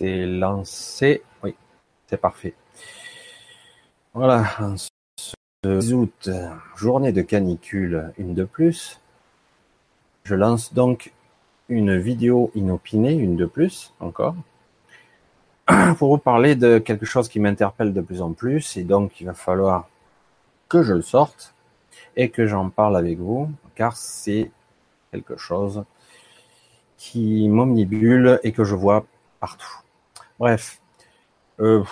C'est lancé. Oui, c'est parfait. Voilà, ce 10 août, journée de canicule, une de plus. Je lance donc une vidéo inopinée, une de plus encore, pour vous parler de quelque chose qui m'interpelle de plus en plus, et donc il va falloir que je le sorte et que j'en parle avec vous, car c'est quelque chose qui m'omnibule et que je vois partout. Bref, euh,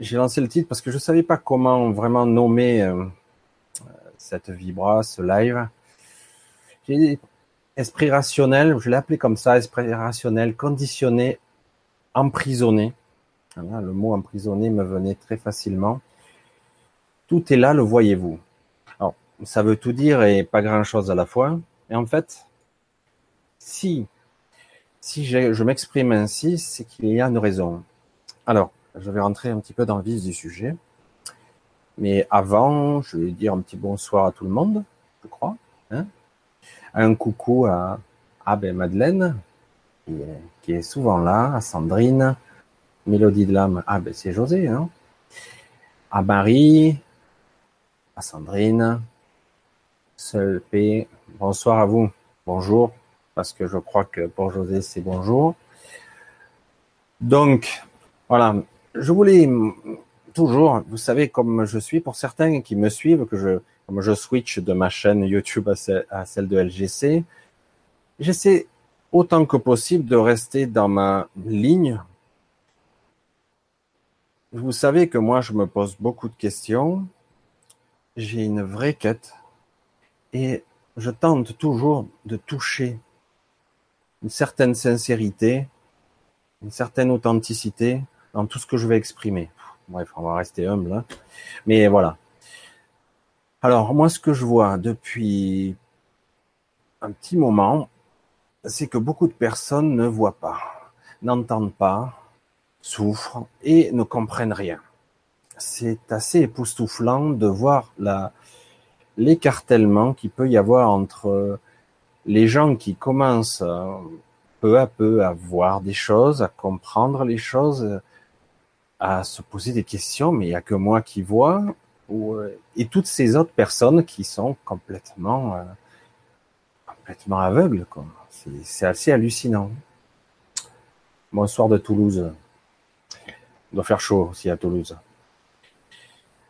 j'ai lancé le titre parce que je ne savais pas comment vraiment nommer euh, cette vibra, ce live. J'ai dit esprit rationnel, je l'ai appelé comme ça, esprit rationnel, conditionné, emprisonné. le mot emprisonné me venait très facilement. Tout est là, le voyez-vous. Alors, ça veut tout dire et pas grand-chose à la fois. Et en fait, si si je m'exprime ainsi, c'est qu'il y a une raison. Alors, je vais rentrer un petit peu dans le vif du sujet. Mais avant, je vais dire un petit bonsoir à tout le monde, je crois. Hein un coucou à, à Madeleine, qui est, souvent là, à Sandrine, Mélodie de l'âme, ah c'est José, hein à Marie, à Sandrine, Seul P, bonsoir à vous, bonjour, parce que je crois que pour José, c'est bonjour. Donc, voilà, je voulais toujours, vous savez, comme je suis, pour certains qui me suivent, que je, comme je switch de ma chaîne YouTube à celle, de LGC, j'essaie autant que possible de rester dans ma ligne. Vous savez que moi, je me pose beaucoup de questions. J'ai une vraie quête et je tente toujours de toucher une certaine sincérité, une certaine authenticité dans tout ce que je vais exprimer. Bref, on va rester humble. Hein. Mais voilà. Alors, moi, ce que je vois depuis un petit moment, c'est que beaucoup de personnes ne voient pas, n'entendent pas, souffrent et ne comprennent rien. C'est assez époustouflant de voir l'écartèlement qu'il peut y avoir entre les gens qui commencent euh, peu à peu à voir des choses, à comprendre les choses, à se poser des questions, mais il n'y a que moi qui vois, euh, et toutes ces autres personnes qui sont complètement, euh, complètement aveugles. C'est assez hallucinant. Bonsoir de Toulouse. Il doit faire chaud aussi à Toulouse.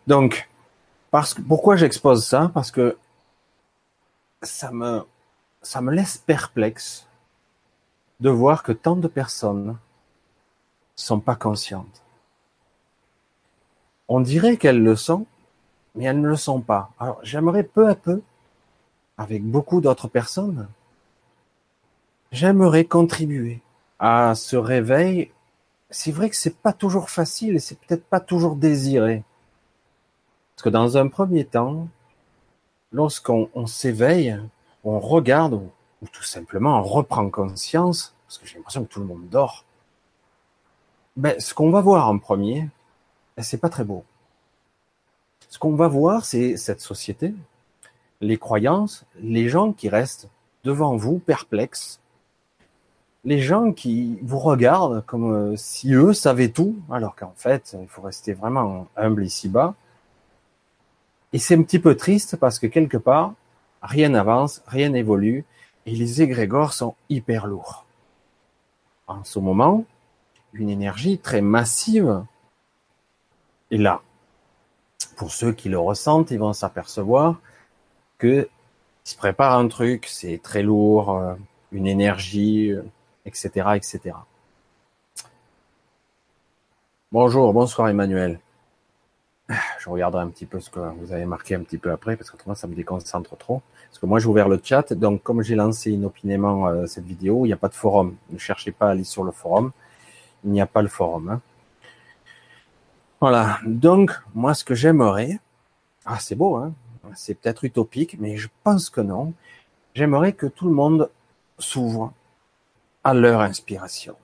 Donc, parce que, pourquoi j'expose ça? Parce que ça me, ça me laisse perplexe de voir que tant de personnes sont pas conscientes. On dirait qu'elles le sont, mais elles ne le sont pas. Alors j'aimerais peu à peu, avec beaucoup d'autres personnes, j'aimerais contribuer à ce réveil. C'est vrai que c'est pas toujours facile et c'est peut-être pas toujours désiré. Parce que dans un premier temps, lorsqu'on s'éveille, on regarde ou, tout simplement on reprend conscience, parce que j'ai l'impression que tout le monde dort, ben, ce qu'on va voir en premier, c'est pas très beau. Ce qu'on va voir, c'est cette société, les croyances, les gens qui restent devant vous perplexes, les gens qui vous regardent comme euh, si eux savaient tout, alors qu'en fait, il faut rester vraiment humble ici-bas. Et c'est un petit peu triste parce que quelque part, rien n'avance, rien n'évolue, et les égrégores sont hyper lourds. En ce moment, une énergie très massive est là. Pour ceux qui le ressentent, ils vont s'apercevoir que il se prépare un truc, c'est très lourd, euh, une énergie, etc., euh, etc. Bonjour, bonsoir Emmanuel. Je regarderai un petit peu ce que vous avez marqué un petit peu après, parce que autrement ça me déconcentre trop. Parce que moi j'ai ouvert le chat, donc comme j'ai lancé inopinément euh, cette vidéo, il n'y a pas de forum. Ne cherchez pas à aller sur le forum. Il n'y a pas le forum. Hein. Voilà. Donc moi ce que j'aimerais, ah c'est beau, hein c'est peut-être utopique, mais je pense que non. J'aimerais que tout le monde s'ouvre à leur inspiration.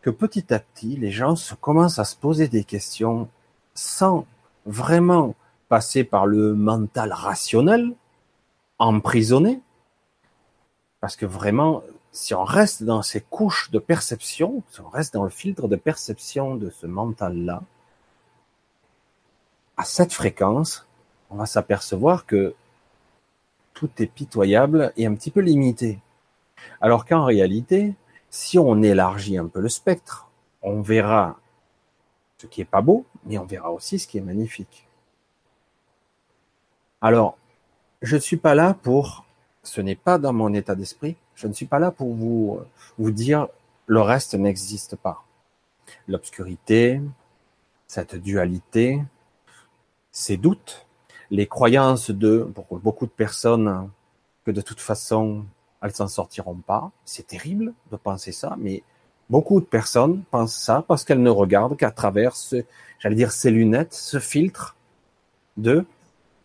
Que petit à petit, les gens se commencent à se poser des questions sans vraiment passer par le mental rationnel, emprisonné, parce que vraiment, si on reste dans ces couches de perception, si on reste dans le filtre de perception de ce mental-là, à cette fréquence, on va s'apercevoir que tout est pitoyable et un petit peu limité. Alors qu'en réalité, si on élargit un peu le spectre, on verra ce qui est pas beau, mais on verra aussi ce qui est magnifique. Alors, je ne suis pas là pour, ce n'est pas dans mon état d'esprit, je ne suis pas là pour vous, vous dire le reste n'existe pas. L'obscurité, cette dualité, ces doutes, les croyances de beaucoup de personnes que de toute façon elles s'en sortiront pas. C'est terrible de penser ça, mais beaucoup de personnes pensent ça parce qu'elles ne regardent qu'à travers ce, j'allais dire ces lunettes, ce filtre de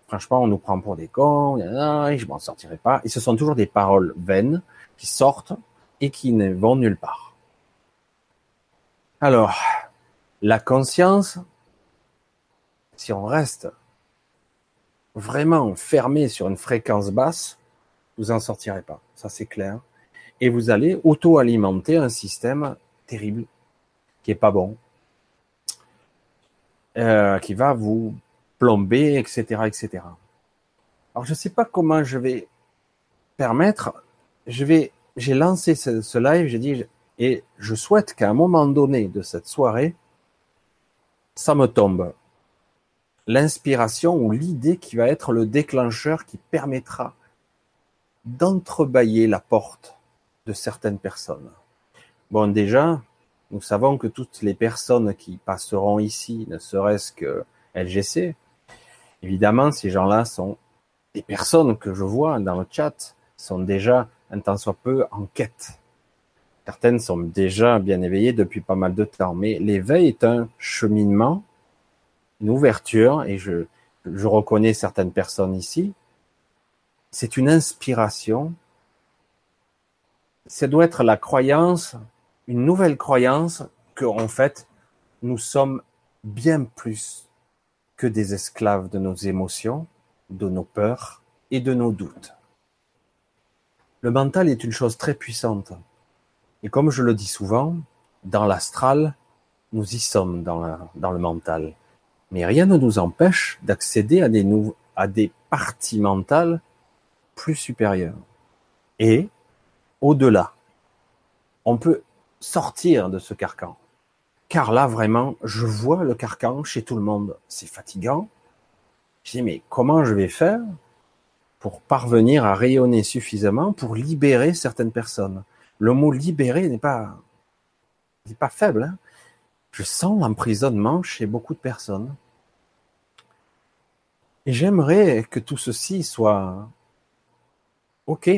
franchement on nous prend pour des cons, je m'en sortirai pas. Et ce sont toujours des paroles vaines qui sortent et qui ne vont nulle part. Alors, la conscience, si on reste vraiment fermé sur une fréquence basse, vous en sortirez pas. Ça, c'est clair. Et vous allez auto-alimenter un système terrible, qui est pas bon, euh, qui va vous plomber, etc., etc. Alors, je sais pas comment je vais permettre. Je vais, j'ai lancé ce, ce live, j'ai dit, et je souhaite qu'à un moment donné de cette soirée, ça me tombe l'inspiration ou l'idée qui va être le déclencheur qui permettra d'entrebâiller la porte de certaines personnes. Bon, déjà, nous savons que toutes les personnes qui passeront ici, ne serait-ce que LGC, évidemment, ces gens-là sont des personnes que je vois dans le chat, sont déjà un temps soit peu en quête. Certaines sont déjà bien éveillées depuis pas mal de temps, mais l'éveil est un cheminement une ouverture, et je, reconnais certaines personnes ici, c'est une inspiration. Ça doit être la croyance, une nouvelle croyance que, en fait, nous sommes bien plus que des esclaves de nos émotions, de nos peurs et de nos doutes. Le mental est une chose très puissante. Et comme je le dis souvent, dans l'astral, nous y sommes dans le mental. Mais rien ne nous empêche d'accéder à des, à des parties mentales plus supérieures. Et au-delà, on peut sortir de ce carcan. Car là, vraiment, je vois le carcan chez tout le monde. C'est fatigant. Je dis, mais comment je vais faire pour parvenir à rayonner suffisamment pour libérer certaines personnes? Le mot libérer n'est pas, n'est pas faible. Hein je sens l'emprisonnement chez beaucoup de personnes. Et j'aimerais que tout ceci soit OK,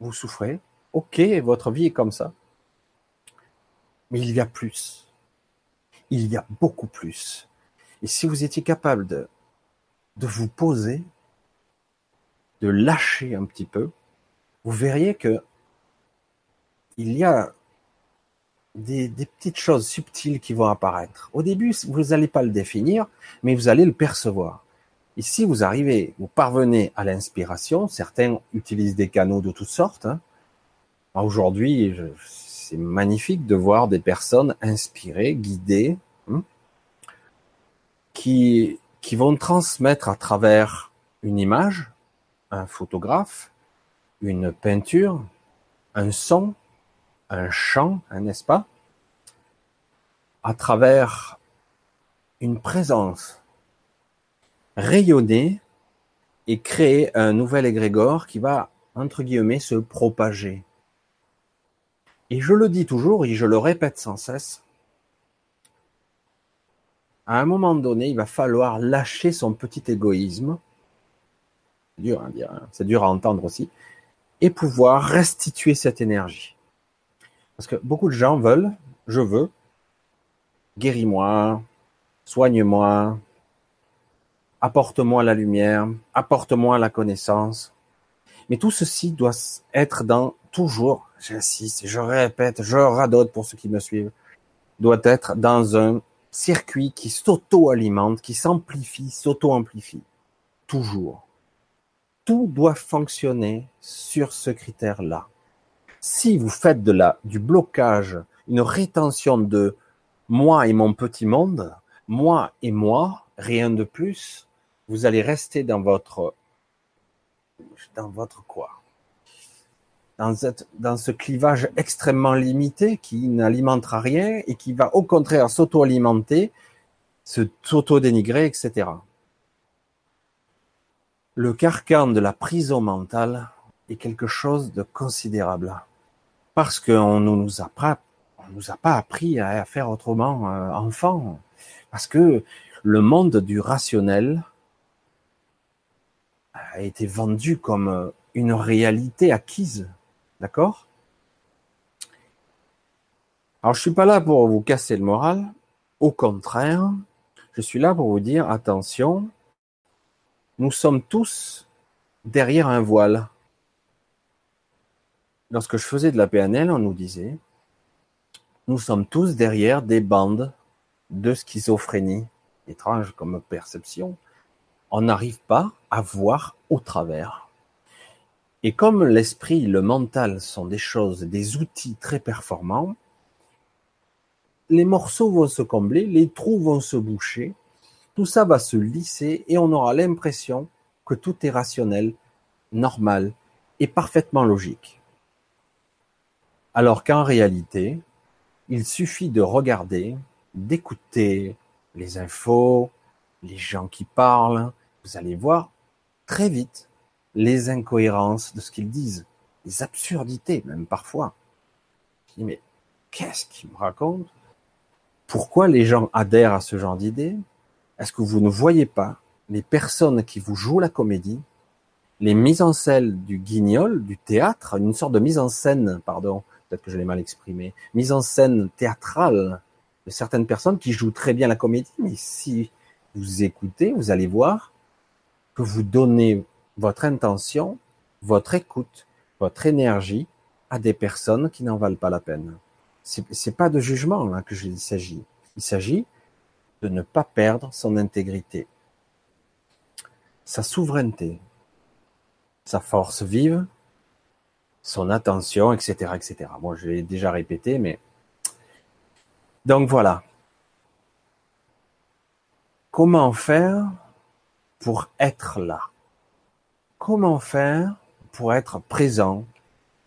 vous souffrez, OK, votre vie est comme ça. Mais il y a plus. Il y a beaucoup plus. Et si vous étiez capable de, de vous poser, de lâcher un petit peu, vous verriez que il y a des, petites choses subtiles qui vont apparaître. Au début, vous n'allez pas le définir, mais vous allez le percevoir. Et si vous arrivez, vous parvenez à l'inspiration, certains utilisent des canaux de toutes sortes. Hein. Aujourd'hui, c'est magnifique de voir des personnes inspirées, guidées, hein, qui, qui vont transmettre à travers une image, un photographe, une peinture, un son, un chant, hein, n'est-ce pas À travers une présence, rayonner et créer un nouvel égrégore qui va, entre guillemets, se propager. Et je le dis toujours et je le répète sans cesse, à un moment donné, il va falloir lâcher son petit égoïsme. C'est dur à dire, hein, c'est dur à entendre aussi, et pouvoir restituer cette énergie. Parce que beaucoup de gens veulent, je veux, guéris-moi, soigne-moi, apporte-moi la lumière, apporte-moi la connaissance. Mais tout ceci doit être dans toujours, j'insiste, je répète, je radote pour ceux qui me suivent, doit être dans un circuit qui s'auto-alimente, qui s'amplifie, s'auto-amplifie. Toujours. Tout doit fonctionner sur ce critère-là Si vous faites de la, du blocage, une rétention de moi et mon petit monde, moi et moi, rien de plus, vous allez rester dans votre, dans votre quoi? Dans, dans ce clivage extrêmement limité qui n'alimentera rien et qui va au contraire s'auto-alimenter, s'auto-dénigrer, etc. Le carcan de la prison mentale est quelque chose de considérable parce qu'on ne nous a pas, appris à faire autrement euh, enfant, parce que le monde du rationnel a été vendu comme une réalité acquise, d'accord? Alors je suis pas là pour vous casser le moral, au contraire, je suis là pour vous dire attention, nous sommes tous derrière un voile. Lorsque je faisais de la PNL, on nous disait, nous sommes tous derrière des bandes de schizophrénie. Étrange comme perception. On n'arrive pas à voir au travers. Et comme l'esprit, le mental sont des choses, des outils très performants, les morceaux vont se combler, les trous vont se boucher, tout ça va se lisser et on aura l'impression que tout est rationnel, normal et parfaitement logique. Alors qu'en réalité, il suffit de regarder, d'écouter les infos, les gens qui parlent, vous allez voir très vite les incohérences de ce qu'ils disent, les absurdités même parfois. Je dis mais qu'est-ce qu'ils me racontent? Pourquoi les gens adhèrent à ce genre d'idées Est-ce que vous ne voyez pas les personnes qui vous jouent la comédie, les mises en scène du guignol, du théâtre, une sorte de mise en scène, pardon, peut-être que je l'ai mal exprimé, mise en scène théâtrale de certaines personnes qui jouent très bien la comédie, mais si vous écoutez, vous allez voir que vous donnez votre intention, votre écoute, votre énergie à des personnes qui n'en valent pas la peine. C'est pas de jugement là que il s'agit. Il s'agit de ne pas perdre son intégrité, sa souveraineté, sa force vive, son attention, etc., etc. Moi, je l'ai déjà répété, mais donc voilà. Comment faire pour être là? Comment faire pour être présent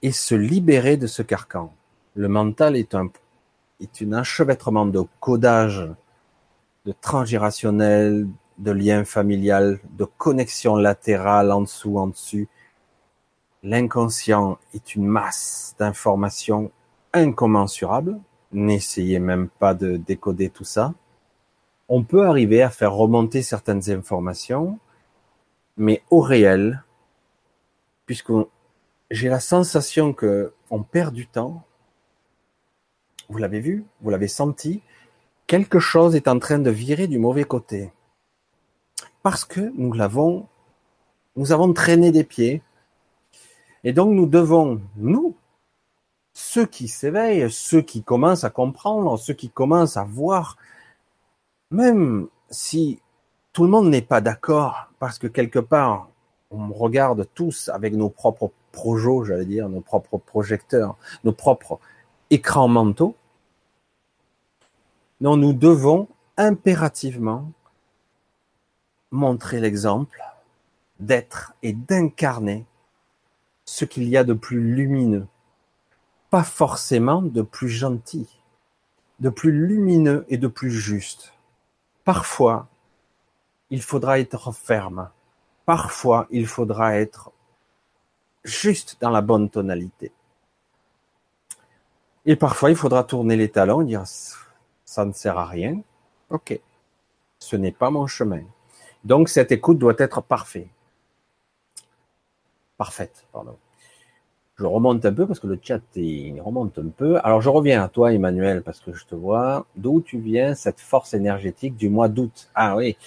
et se libérer de ce carcan? Le mental est un, est un enchevêtrement de codage, de transgérationnel, de liens familial, de connexion latérale en dessous, en dessus. L'inconscient est une masse d'informations incommensurables N'essayez même pas de décoder tout ça. On peut arriver à faire remonter certaines informations, mais au réel, puisque j'ai la sensation que on perd du temps. Vous l'avez vu, vous l'avez senti, quelque chose est en train de virer du mauvais côté. Parce que nous l'avons, nous avons traîné des pieds. Et donc nous devons, nous, ceux qui s'éveillent, ceux qui commencent à comprendre, ceux qui commencent à voir, même si tout le monde n'est pas d'accord, parce que quelque part, on regarde tous avec nos propres projets, j'allais dire, nos propres projecteurs, nos propres écrans mentaux, nous devons impérativement montrer l'exemple d'être et d'incarner ce qu'il y a de plus lumineux, pas forcément de plus gentil, de plus lumineux et de plus juste. Parfois, il faudra être ferme. Parfois, il faudra être juste dans la bonne tonalité. Et parfois, il faudra tourner les talons et dire ça ne sert à rien. Ok, ce n'est pas mon chemin. Donc cette écoute doit être parfaite. Parfaite, pardon je remonte un peu parce que le chat il remonte un peu. Alors je reviens à toi Emmanuel parce que je te vois. D'où tu viens cette force énergétique du mois d'août? Ah oui.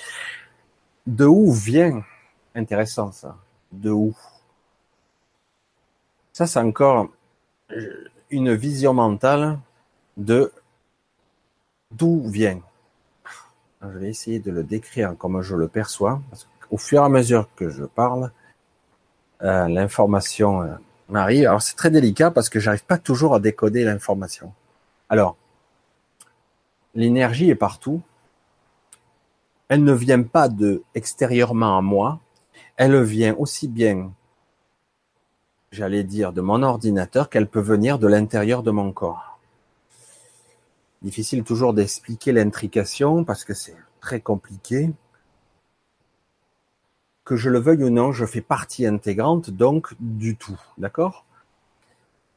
De où vient? Intéressant ça. De où? Ça c'est encore euh, une vision mentale de d'où vient. Je vais essayer de le décrire comme je le perçois parce qu'au fur et à mesure que je parle, euh, l'information euh, Marie, alors c'est très délicat parce que j'arrive pas toujours à décoder l'information. Alors, l'énergie est partout. Elle ne vient pas de extérieurement à moi. Elle vient aussi bien, j'allais dire, de mon ordinateur qu'elle peut venir de l'intérieur de mon corps. Difficile toujours d'expliquer l'intrication parce que c'est très compliqué. Que je le veuille ou non, je fais partie intégrante donc du tout, d'accord?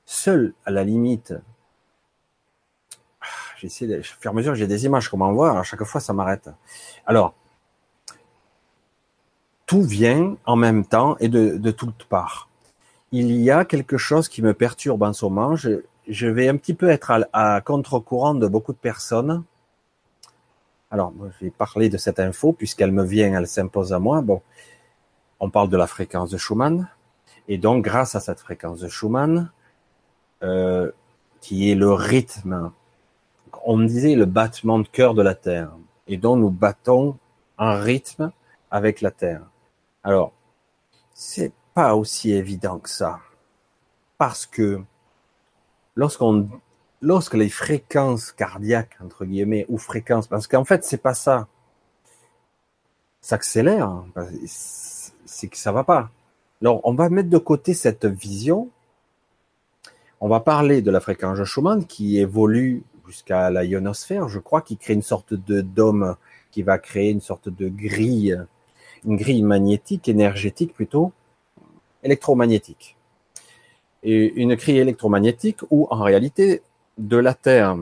Seul, à la limite, j'essaie de faire mesure, j'ai des images qu'on m'envoie, à chaque fois ça m'arrête. Alors, tout vient en même temps et de, toutes parts. Il y a quelque chose qui me perturbe en ce moment. Je, je vais un petit peu être à, contre-courant de beaucoup de personnes. Alors, je vais parler de cette info puisqu'elle me vient, elle s'impose à moi. Bon, on parle de la fréquence de Schumann. Et donc, grâce à cette fréquence de Schumann, euh, qui est le rythme, on disait le battement de cœur de la Terre, et dont nous battons en rythme avec la Terre. Alors, c'est pas aussi évident que ça, parce que lorsqu'on, lorsque les fréquences cardiaques entre guillemets ou fréquences, parce qu'en fait c'est pas ça, s'accélère, c'est que ça va pas. Alors on va mettre de côté cette vision. On va parler de la fréquence Schumann qui évolue jusqu'à la ionosphère, je crois, qui crée une sorte de dôme qui va créer une sorte de grille une grille magnétique, énergétique plutôt, électromagnétique. Une grille électromagnétique où, en réalité, de la Terre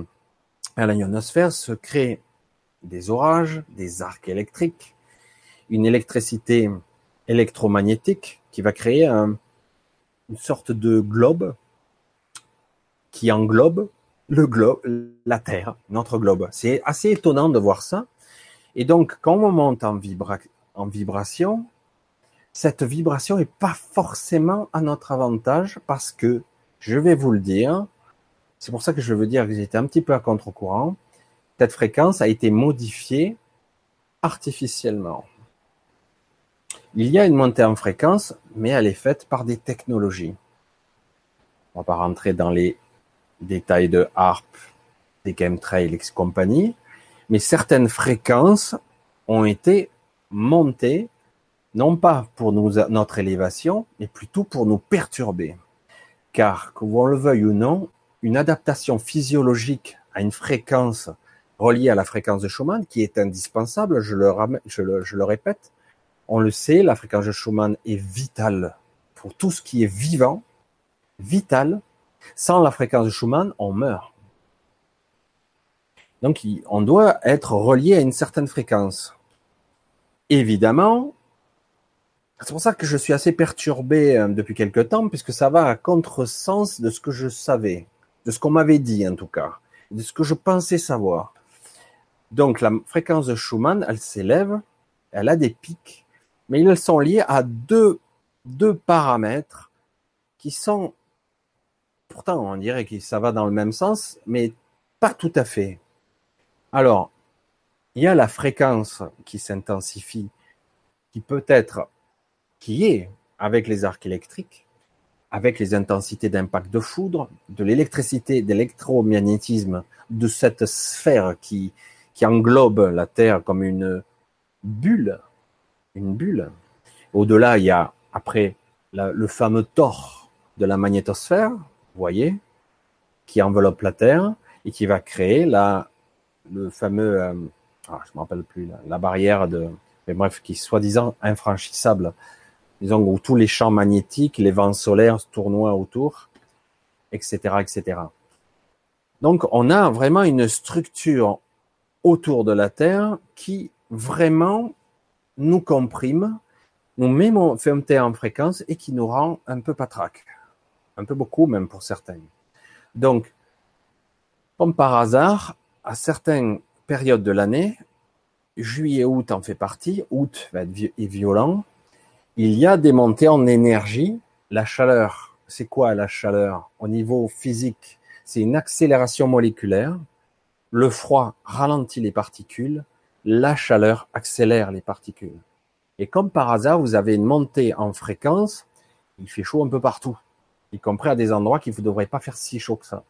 à la ionosphère se créent des orages, des arcs électriques, une électricité électromagnétique qui va créer une sorte de globe qui englobe le globe, la Terre, notre globe. C'est assez étonnant de voir ça. Et donc, quand on monte en, vibration, en vibration, cette vibration n'est pas forcément à notre avantage parce que, je vais vous le dire, c'est pour ça que je veux dire que j'étais un petit peu à contre-courant, cette fréquence a été modifiée artificiellement. Il y a une montée en fréquence, mais elle est faite par des technologies. On va pas rentrer dans les détails de HARP, des chemtrails et compagnie, mais certaines fréquences ont été monter, non pas pour notre élévation, mais plutôt pour nous perturber. Car, que on le veuille ou non, une adaptation physiologique à une fréquence reliée à la fréquence de Schumann, qui est indispensable, je le, je le, je le répète, on le sait, la fréquence de Schumann est vitale pour tout ce qui est vivant, vital. Sans la fréquence de Schumann, on meurt. Donc, on doit être relié à une certaine fréquence. Évidemment, c'est pour ça que je suis assez perturbé euh, depuis quelque temps, puisque ça va à contresens de ce que je savais, de ce qu'on m'avait dit en tout cas, de ce que je pensais savoir. Donc la fréquence de Schumann, elle s'élève, elle a des pics, mais ils sont liés à deux, paramètres qui sont, pourtant on dirait que ça va dans le même sens, mais pas tout à fait. Alors, il y a la fréquence qui s'intensifie, qui peut être, qui est avec les arcs électriques, avec les intensités d'impact de foudre, de l'électricité, d'électromagnétisme, de cette sphère qui englobe la Terre comme une bulle, une bulle. Au-delà, il y a après le fameux tort de la magnétosphère, vous voyez, qui enveloppe la Terre et qui va créer la, le fameux euh, ah, je me rappelle plus, la, barrière de, mais bref, qui est soi-disant infranchissable. Disons, où tous les champs magnétiques, les vents solaires tournoient autour, etc., etc. Donc, on a vraiment une structure autour de la Terre qui vraiment nous comprime, nous met monter en fréquence et qui nous rend un peu patraque. Un peu beaucoup, même pour certains. Donc, comme par hasard, à certains période de l'année, juillet, août en fait partie, août va être violent, il y a des montées en énergie. La chaleur, c'est quoi la chaleur Au niveau physique, c'est une accélération moléculaire. Le froid ralentit les particules, la chaleur accélère les particules. Et comme par hasard, vous avez une montée en fréquence, il fait chaud un peu partout. y compris à des endroits qui ne devraient pas faire si chaud que ça.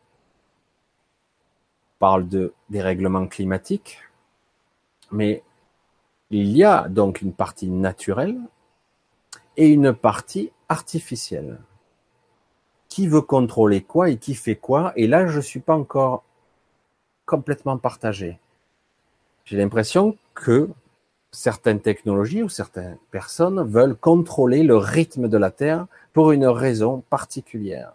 On parle de dérèglement climatique, mais il y a donc une partie naturelle et une partie artificielle. Qui veut contrôler quoi et qui fait quoi? Et là, je ne suis pas encore complètement partagé. J'ai l'impression que certaines technologies ou certaines personnes veulent contrôler le rythme de la Terre pour une raison particulière.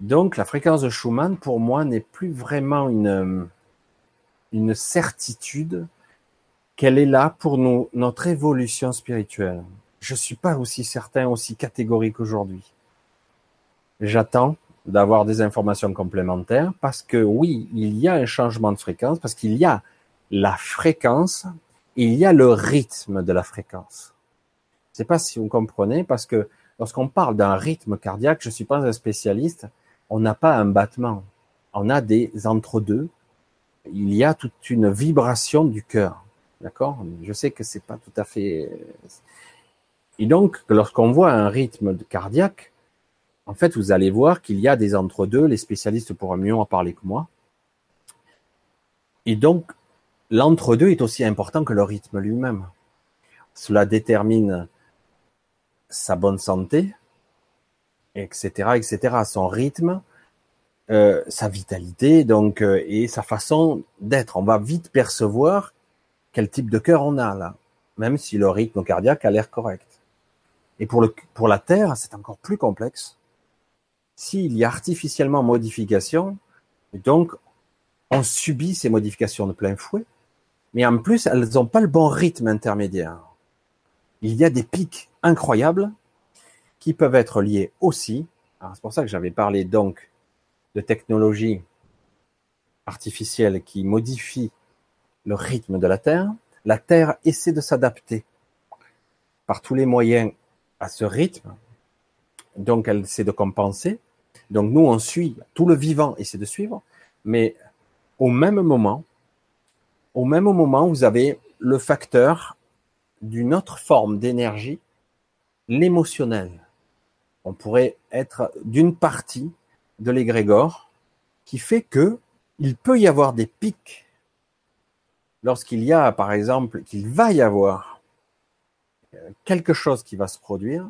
Donc la fréquence de Schumann, pour moi, n'est plus vraiment une, une certitude qu'elle est là pour notre évolution spirituelle. Je ne suis pas aussi certain, aussi catégorique aujourd'hui. J'attends d'avoir des informations complémentaires parce que oui, il y a un changement de fréquence, parce qu'il y a la fréquence, il y a le rythme de la fréquence. Je sais pas si vous comprenez, parce que lorsqu'on parle d'un rythme cardiaque, je suis pas un spécialiste, on n'a pas un battement, on a des entre-deux, il y a toute une vibration du cœur. D'accord? Je sais que c'est pas tout à fait. Et donc, lorsqu'on voit un rythme cardiaque, en fait, vous allez voir qu'il y a des entre-deux. Les spécialistes pourront mieux en parler que moi. Et donc, l'entre-deux est aussi important que le rythme lui-même. Cela détermine sa bonne santé, etc., etc., son rythme, euh, sa vitalité, donc, euh, et sa façon d'être. On va vite percevoir quel type de cœur on a là, même si le rythme cardiaque a l'air correct. Et pour, la Terre, c'est encore plus complexe. S'il y a artificiellement modification, donc on subit ces modifications de plein fouet, mais en plus, elles n'ont pas le bon rythme intermédiaire. Il y a des pics incroyables qui peuvent être liés aussi. C'est pour ça que j'avais parlé donc de technologies artificielles qui modifient le rythme de la Terre. La Terre essaie de s'adapter par tous les moyens à ce rythme. Donc, elle essaie de compenser. Donc, nous, on suit, tout le vivant essaie de suivre. Mais au même moment, au même moment, vous avez le facteur d'une autre forme d'énergie, l'émotionnel. On pourrait être d'une partie de l'égrégore qui fait que il peut y avoir des pics lorsqu'il y a, par exemple, qu'il va y avoir euh, quelque chose qui va se produire,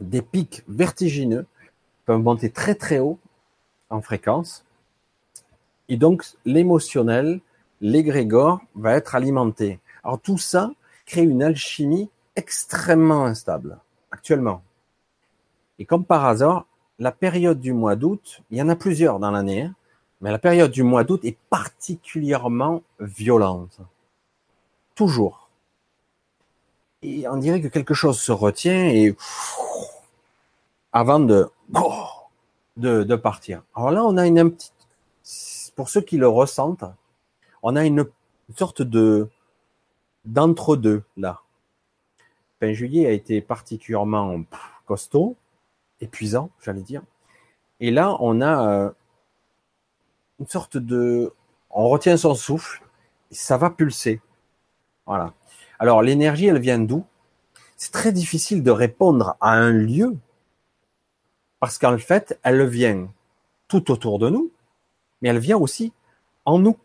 des pics vertigineux peuvent monter très très haut en fréquence. Et donc, l'émotionnel, l'égrégore va être alimenté. Alors tout ça crée une alchimie extrêmement instable actuellement. Et comme par hasard, la période du mois d'août, il y en a plusieurs dans l'année, hein, mais la période du mois d'août est particulièrement violente. Toujours. Et on dirait que quelque chose se retient et avant de, de, de partir. Alors là, on a une petite, pour ceux qui le ressentent, on a une sorte de d'entre-deux là. Fin juillet a été particulièrement costaud, épuisant, j'allais dire. Et là, on a euh, une sorte de, on retient son souffle, ça va pulser. Voilà. Alors l'énergie, elle vient d'où? C'est très difficile de répondre à un lieu parce qu'en fait, elle vient tout autour de nous, mais elle vient aussi en nous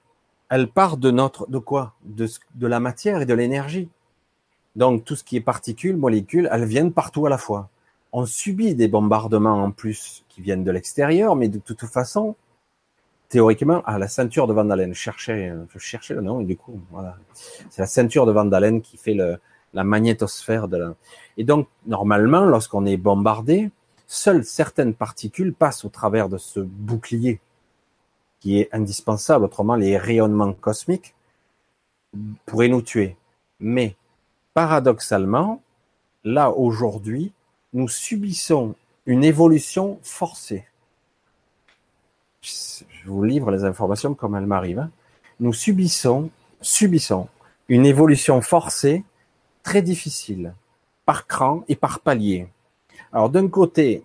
elle part de notre, de quoi? De, la matière et de l'énergie. Donc tout ce qui est particules, molécules, elles viennent partout à la fois. On subit des bombardements en plus qui viennent de l'extérieur, mais de toute façon, théoriquement, à la ceinture de Van Allen, cherchez, je cherchais le nom et du coup, voilà, c'est la ceinture de Van Allen qui fait la magnétosphère de la. Et donc normalement, lorsqu'on est bombardé, seules certaines particules passent au travers de ce bouclier qui est indispensable, autrement les rayonnements cosmiques pourraient nous tuer. Mais paradoxalement, là aujourd'hui, nous subissons une évolution forcée. Je vous livre les informations comme elles m'arrivent. Hein. Nous subissons, subissons une évolution forcée très difficile, par cran et par palier. Alors d'un côté,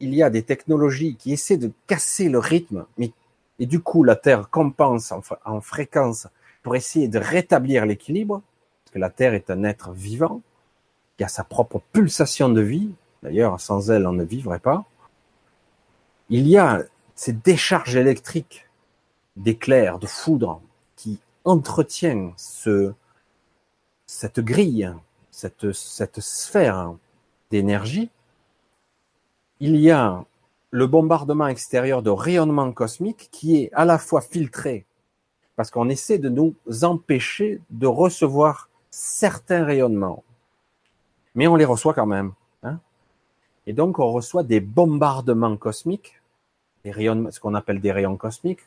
il y a des technologies qui essaient de casser le rythme, mais et du coup la Terre compense en, fréquence pour essayer de rétablir l'équilibre, parce que la Terre est un être vivant, qui a sa propre pulsation de vie, D'ailleurs, sans elle, on ne vivrait pas. Il y a ces décharges électriques d'éclairs, de foudre, qui entretiennent ce, cette grille, cette, cette sphère d'énergie. Il y a le bombardement extérieur de rayonnement cosmique qui est à la fois filtré, parce qu'on essaie de nous empêcher de recevoir certains rayonnements. Mais on les reçoit quand même. Hein Et donc on reçoit des bombardements cosmiques, ce qu'on appelle des rayons cosmiques.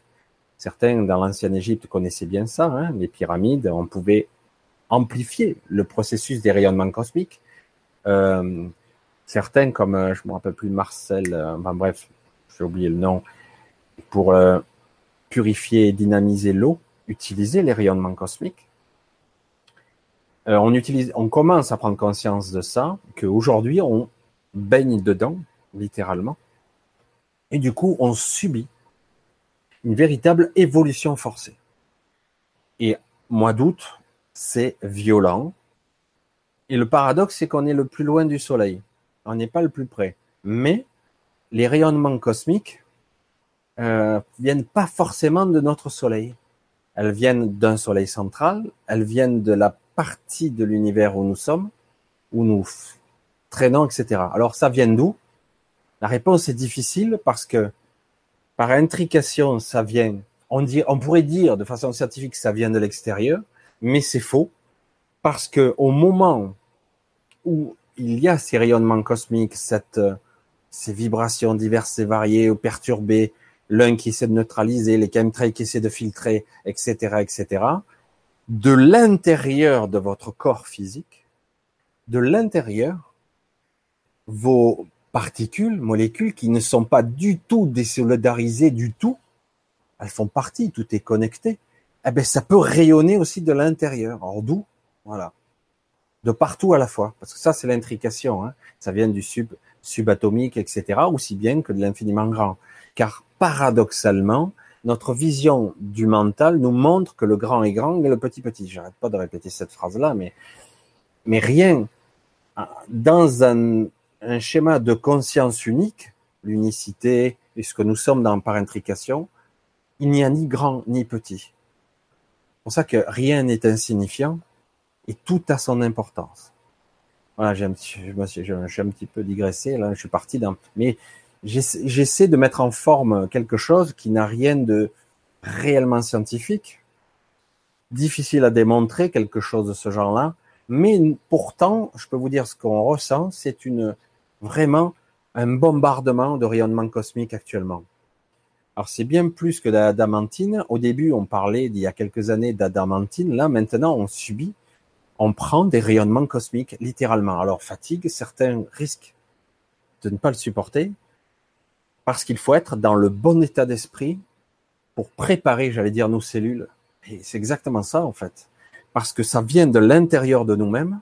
Certains dans l'ancienne Égypte connaissaient bien ça, hein les pyramides, on pouvait amplifier le processus des rayonnements cosmiques. Euh, certains, comme euh, je me rappelle plus Marcel, euh, enfin bref, j'ai oublié le nom, pour euh, purifier et dynamiser l'eau, utiliser les rayonnements cosmiques. on on commence à prendre conscience de ça, qu'aujourd'hui on baigne dedans, littéralement, et du coup on subit une véritable évolution forcée. Et mois d'août, c'est violent. Et le paradoxe, c'est qu'on est le plus loin du Soleil on n'est pas le plus près. Mais les rayonnements cosmiques euh, viennent pas forcément de notre Soleil. Elles viennent d'un Soleil central, elles viennent de la partie de l'univers où nous sommes, où nous traînons, etc. Alors ça vient d'où? La réponse est difficile parce que par intrication, ça vient. On, dit, on pourrait dire de façon scientifique que ça vient de l'extérieur, mais c'est faux parce que au moment où il y a ces rayonnements cosmiques, euh, ces vibrations diverses et variées ou perturbées, l'un qui essaie de neutraliser, les chemtrails qui essaient de filtrer, etc., etc., de l'intérieur de votre corps physique, de l'intérieur, vos particules, molécules qui ne sont pas du tout désolidarisées du tout, elles font partie, tout est connecté, eh ben, ça peut rayonner aussi de l'intérieur. Alors d'où? Voilà de partout à la fois, parce que ça c'est l'intrication, hein. ça vient du sub, subatomique, etc., aussi bien que de l'infiniment grand. Car paradoxalement, notre vision du mental nous montre que le grand est grand et le petit petit. J'arrête pas de répéter cette phrase-là, mais, mais rien dans un, un schéma de conscience unique, l'unicité et ce que nous sommes dans par intrication, il n'y a ni grand ni petit. C'est pour ça que rien n'est insignifiant, et tout a son importance. Voilà, j'ai un petit, un petit peu digressé là, je suis parti d'un, mais j'essaie de mettre en forme quelque chose qui n'a rien de réellement scientifique, difficile à démontrer quelque chose de ce genre-là, mais pourtant, je peux vous dire ce qu'on ressent, c'est une vraiment un bombardement de rayonnement cosmique actuellement. Alors c'est bien plus que d'adamantine. Au début, on parlait d'il y a quelques années d'adamantine. Là, maintenant, on subit on prend des rayonnements cosmiques, littéralement. Alors, fatigue, certains risquent de ne pas le supporter, parce qu'il faut être dans le bon état d'esprit pour préparer, j'allais dire, nos cellules. Et c'est exactement ça, en fait. Parce que ça vient de l'intérieur de nous-mêmes,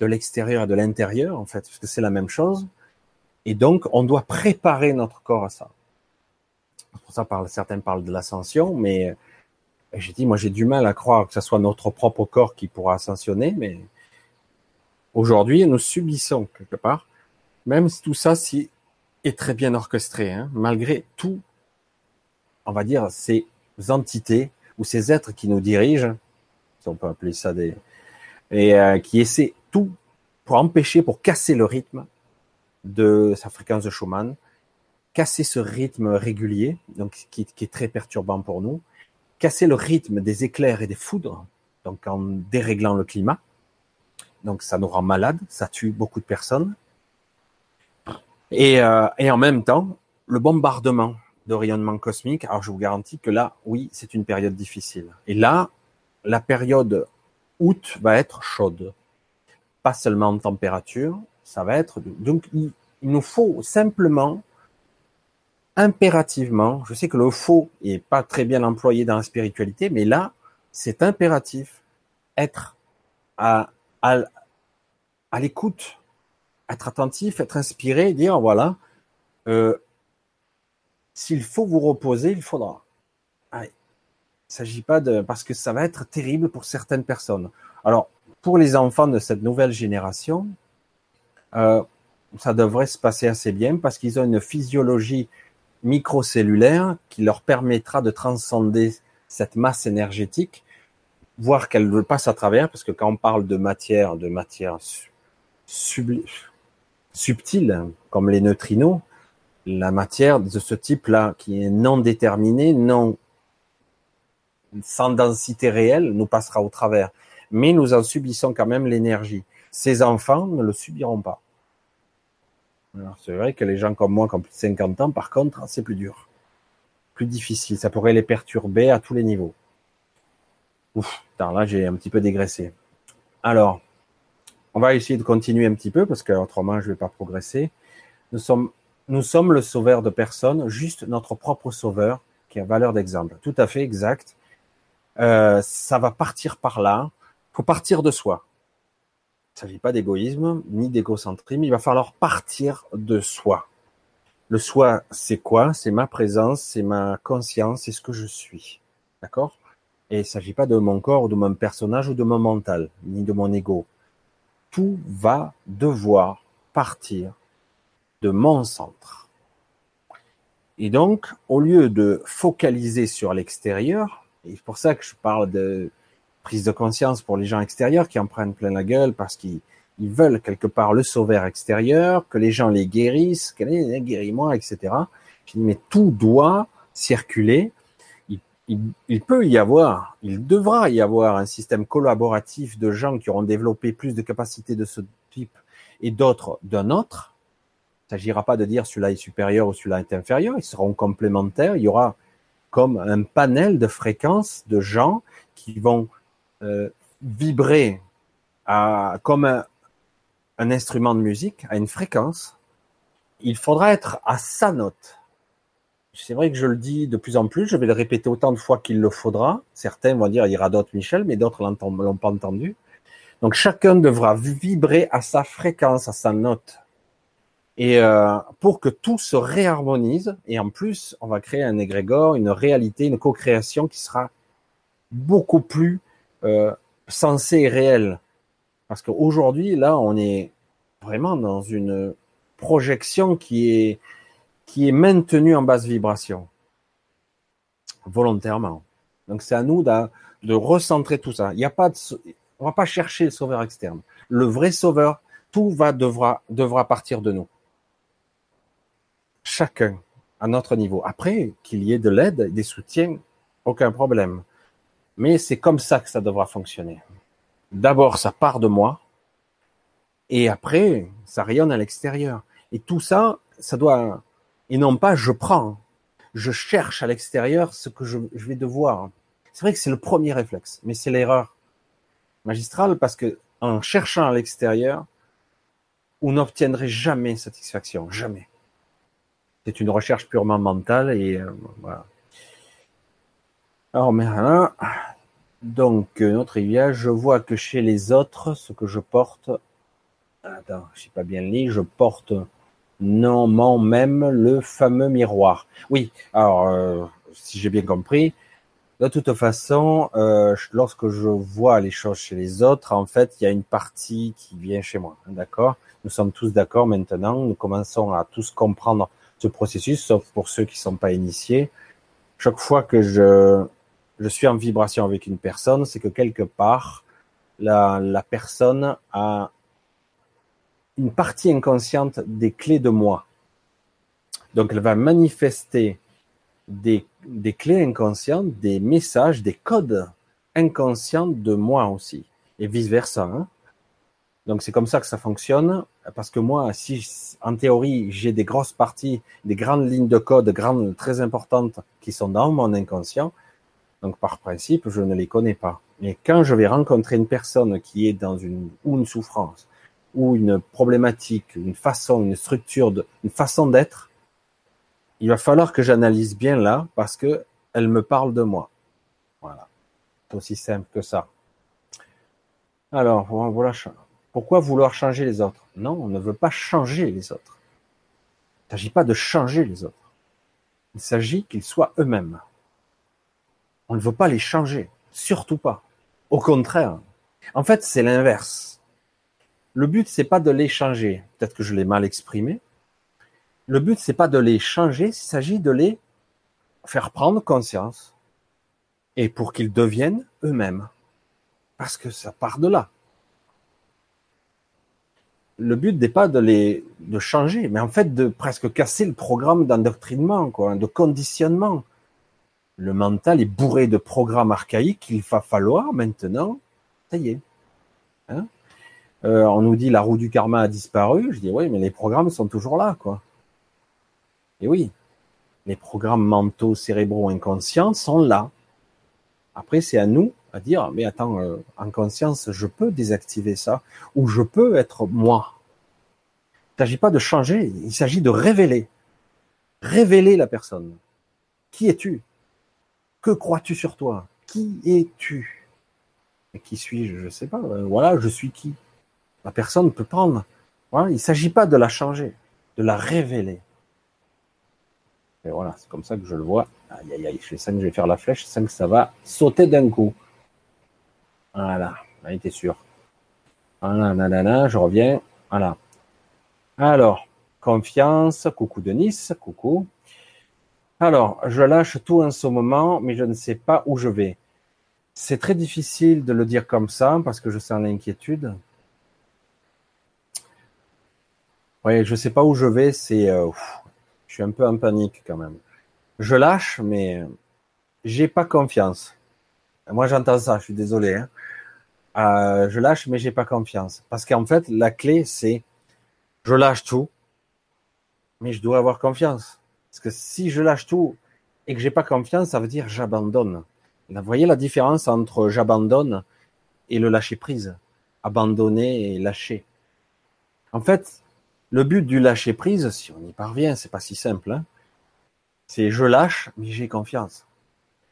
de l'extérieur et de l'intérieur, en fait, parce que c'est la même chose. Et donc, on doit préparer notre corps à ça. Pour ça, certains parlent de l'ascension, mais j'ai dit, moi j'ai du mal à croire que ce soit notre propre corps qui pourra ascensionner, mais aujourd'hui nous subissons quelque part, même si tout ça si, est très bien orchestré, hein, malgré tout, on va dire, ces entités ou ces êtres qui nous dirigent, si on peut appeler ça des... et euh, qui essaient tout pour empêcher, pour casser le rythme de sa fréquence de Schumann, casser ce rythme régulier, donc qui est très perturbant pour nous, casser le rythme des éclairs et des foudres, donc en déréglant le climat. Donc ça nous rend malades, ça tue beaucoup de personnes. Et, euh, et en même temps, le bombardement de rayonnement cosmique, alors je vous garantis que là, oui, c'est une période difficile. Et là, la période août va être chaude. Pas seulement en température, ça va être... Donc il nous faut simplement impérativement, je sais que le faux est pas très bien employé dans la spiritualité, mais là, c'est impératif. Être à, à, l'écoute, être attentif, être inspiré, dire voilà, euh, s'il faut vous reposer, il faudra. Il ne s'agit pas de parce que ça va être terrible pour certaines personnes. Alors pour les enfants de cette nouvelle génération, euh, ça devrait se passer assez bien parce qu'ils ont une physiologie microcellulaire qui leur permettra de transcender cette masse énergétique, voir qu'elle passe à travers, parce que quand on parle de matière, de matière subtile, comme les neutrinos, la matière de ce type-là, qui est non déterminée, non sans densité réelle, nous passera au travers. Mais nous en subissons quand même l'énergie. Ces enfants ne le subiront pas. C'est vrai que les gens comme moi, qui ont plus de 50 ans, par contre, c'est plus dur. Plus difficile. Ça pourrait les perturber à tous les niveaux. Ouf, là, j'ai un petit peu dégraissé. Alors, on va essayer de continuer un petit peu, parce que autrement, je ne vais pas progresser. Nous sommes, le sauveur de personne, juste notre propre sauveur, qui a valeur d'exemple. Tout à fait exact. Euh, ça va partir par là. faut partir de soi. Il ne s'agit pas d'égoïsme, ni d'égocentrisme. Il va falloir partir de soi. Le soi, c'est quoi? C'est ma présence, c'est ma conscience, c'est ce que je suis. D'accord? Et il ne s'agit pas de mon corps, ou de mon personnage, ou de mon mental, ni de mon ego. Tout va devoir partir de mon centre. Et donc, au lieu de focaliser sur l'extérieur, et c'est pour ça que je parle de prise de conscience pour les gens extérieurs qui en prennent plein la gueule parce qu'ils veulent quelque part le sauveur extérieur, que les gens les guérissent, qu'elle guéris-moi, etc. Je dis, mais tout doit circuler. Il, il, peut y avoir, il devra y avoir un système collaboratif de gens qui auront développé plus de capacités de ce type et d'autres d'un autre. Il ne s'agira pas de dire celui-là est supérieur ou celui-là est inférieur, ils seront complémentaires. Il y aura comme un panel de fréquences de gens qui vont euh, vibrer à, comme un, instrument de musique à une fréquence. Il faudra être à sa note. C'est vrai que je le dis de plus en plus, je vais le répéter autant de fois qu'il le faudra. Certains vont dire il y aura d'autres Michel, mais d'autres l'ont pas entendu. Donc chacun devra vibrer à sa fréquence, à sa note. Et euh, pour que tout se réharmonise, et en plus, on va créer un égrégore, une réalité, une co-création qui sera beaucoup plus euh, sensée et réelle. Parce qu'aujourd'hui, là, on est vraiment dans une projection qui est qui est maintenue en basse vibration, volontairement. Donc c'est à nous de, de, recentrer tout ça. Il n'y a pas de, on va pas chercher le sauveur externe. Le vrai sauveur, tout va devra devra partir de nous chacun à notre niveau. Après, qu'il y ait de l'aide, des soutiens, aucun problème. Mais c'est comme ça que ça devra fonctionner. D'abord, ça part de moi, et après, ça rayonne à l'extérieur. Et tout ça, ça doit, et non pas je prends, je cherche à l'extérieur ce que je, vais devoir. C'est vrai que c'est le premier réflexe, mais c'est l'erreur magistrale parce que en cherchant à l'extérieur, on n'obtiendrait jamais satisfaction, jamais. C'est une recherche purement mentale et euh, voilà. Alors maintenant, donc notre rivière, je vois que chez les autres, ce que je porte, attends, je sais pas bien le je porte non même le fameux miroir. Oui, alors euh, si j'ai bien compris, de toute façon, euh, lorsque je vois les choses chez les autres, en fait, il y a une partie qui vient chez moi. D'accord? Nous sommes tous d'accord maintenant. Nous commençons à tous comprendre ce processus, sauf pour ceux qui ne sont pas initiés. Chaque fois que je, je suis en vibration avec une personne, c'est que quelque part, la, personne a une partie inconsciente des clés de moi. Donc elle va manifester des, des clés inconscientes, des messages, des codes inconscients de moi aussi, et vice-versa. Hein. Donc c'est comme ça que ça fonctionne, parce que moi, si en théorie j'ai des grosses parties, des grandes lignes de code, grandes, très importantes, qui sont dans mon inconscient, donc par principe, je ne les connais pas. Mais quand je vais rencontrer une personne qui est dans une ou une souffrance, ou une problématique, une façon, une structure, une façon d'être, il va falloir que j'analyse bien là, parce que elle me parle de moi. Voilà, c'est aussi simple que ça. Alors voilà. Pourquoi vouloir changer les autres? Non, on ne veut pas changer les autres. Il ne s'agit pas de changer les autres. Il s'agit qu'ils soient eux-mêmes. On ne veut pas les changer, surtout pas. Au contraire. En fait, c'est l'inverse. Le but, c'est pas de les changer. Peut-être que je l'ai mal exprimé. Le but, c'est pas de les changer, il s'agit de les faire prendre conscience. Et pour qu'ils deviennent eux-mêmes. Parce que ça part de là. Le but n'est pas de les de changer, mais en fait de presque casser le programme d'endoctrinement, de conditionnement. Le mental est bourré de programmes archaïques qu'il va falloir maintenant, ça y est. Hein euh, on nous dit la roue du karma a disparu. Je dis oui, mais les programmes sont toujours là, quoi. Et oui, les programmes mentaux, cérébraux, inconscients sont là. Après, c'est à nous à dire, mais attends, euh, en conscience, je peux désactiver ça, ou je peux être moi. Il ne s'agit pas de changer, il s'agit de révéler. Révéler la personne. Qui es-tu? Que crois-tu sur toi? Qui es-tu? Qui suis-je? Je ne sais pas. Euh, voilà, je suis qui? La personne peut prendre. Il ne s'agit pas de la changer, de la révéler. Et voilà, c'est comme ça que je le vois. Aïe, aïe, aïe, je sens que je vais faire la flèche, je sens que ça va sauter d'un coup. Voilà, là, était sûr. Voilà, nanana, je reviens. Voilà. Alors, confiance, coucou Denis, coucou. Alors, je lâche tout en ce moment, mais je ne sais pas où je vais. C'est très difficile de le dire comme ça parce que je sens l'inquiétude. Oui, je ne sais pas où je vais, c'est euh, je suis un peu en panique quand même. Je lâche, mais j'ai pas confiance. Moi, j'entends ça, je suis désolé. Hein. Euh, je lâche, mais j'ai pas confiance. Parce qu'en fait, la clé, c'est je lâche tout, mais je dois avoir confiance. Parce que si je lâche tout et que j'ai pas confiance, ça veut dire j'abandonne. Vous voyez la différence entre j'abandonne et le lâcher prise? Abandonner et lâcher. En fait, le but du lâcher prise, si on y parvient, c'est pas si simple. Hein. c'est je lâche, mais j'ai confiance.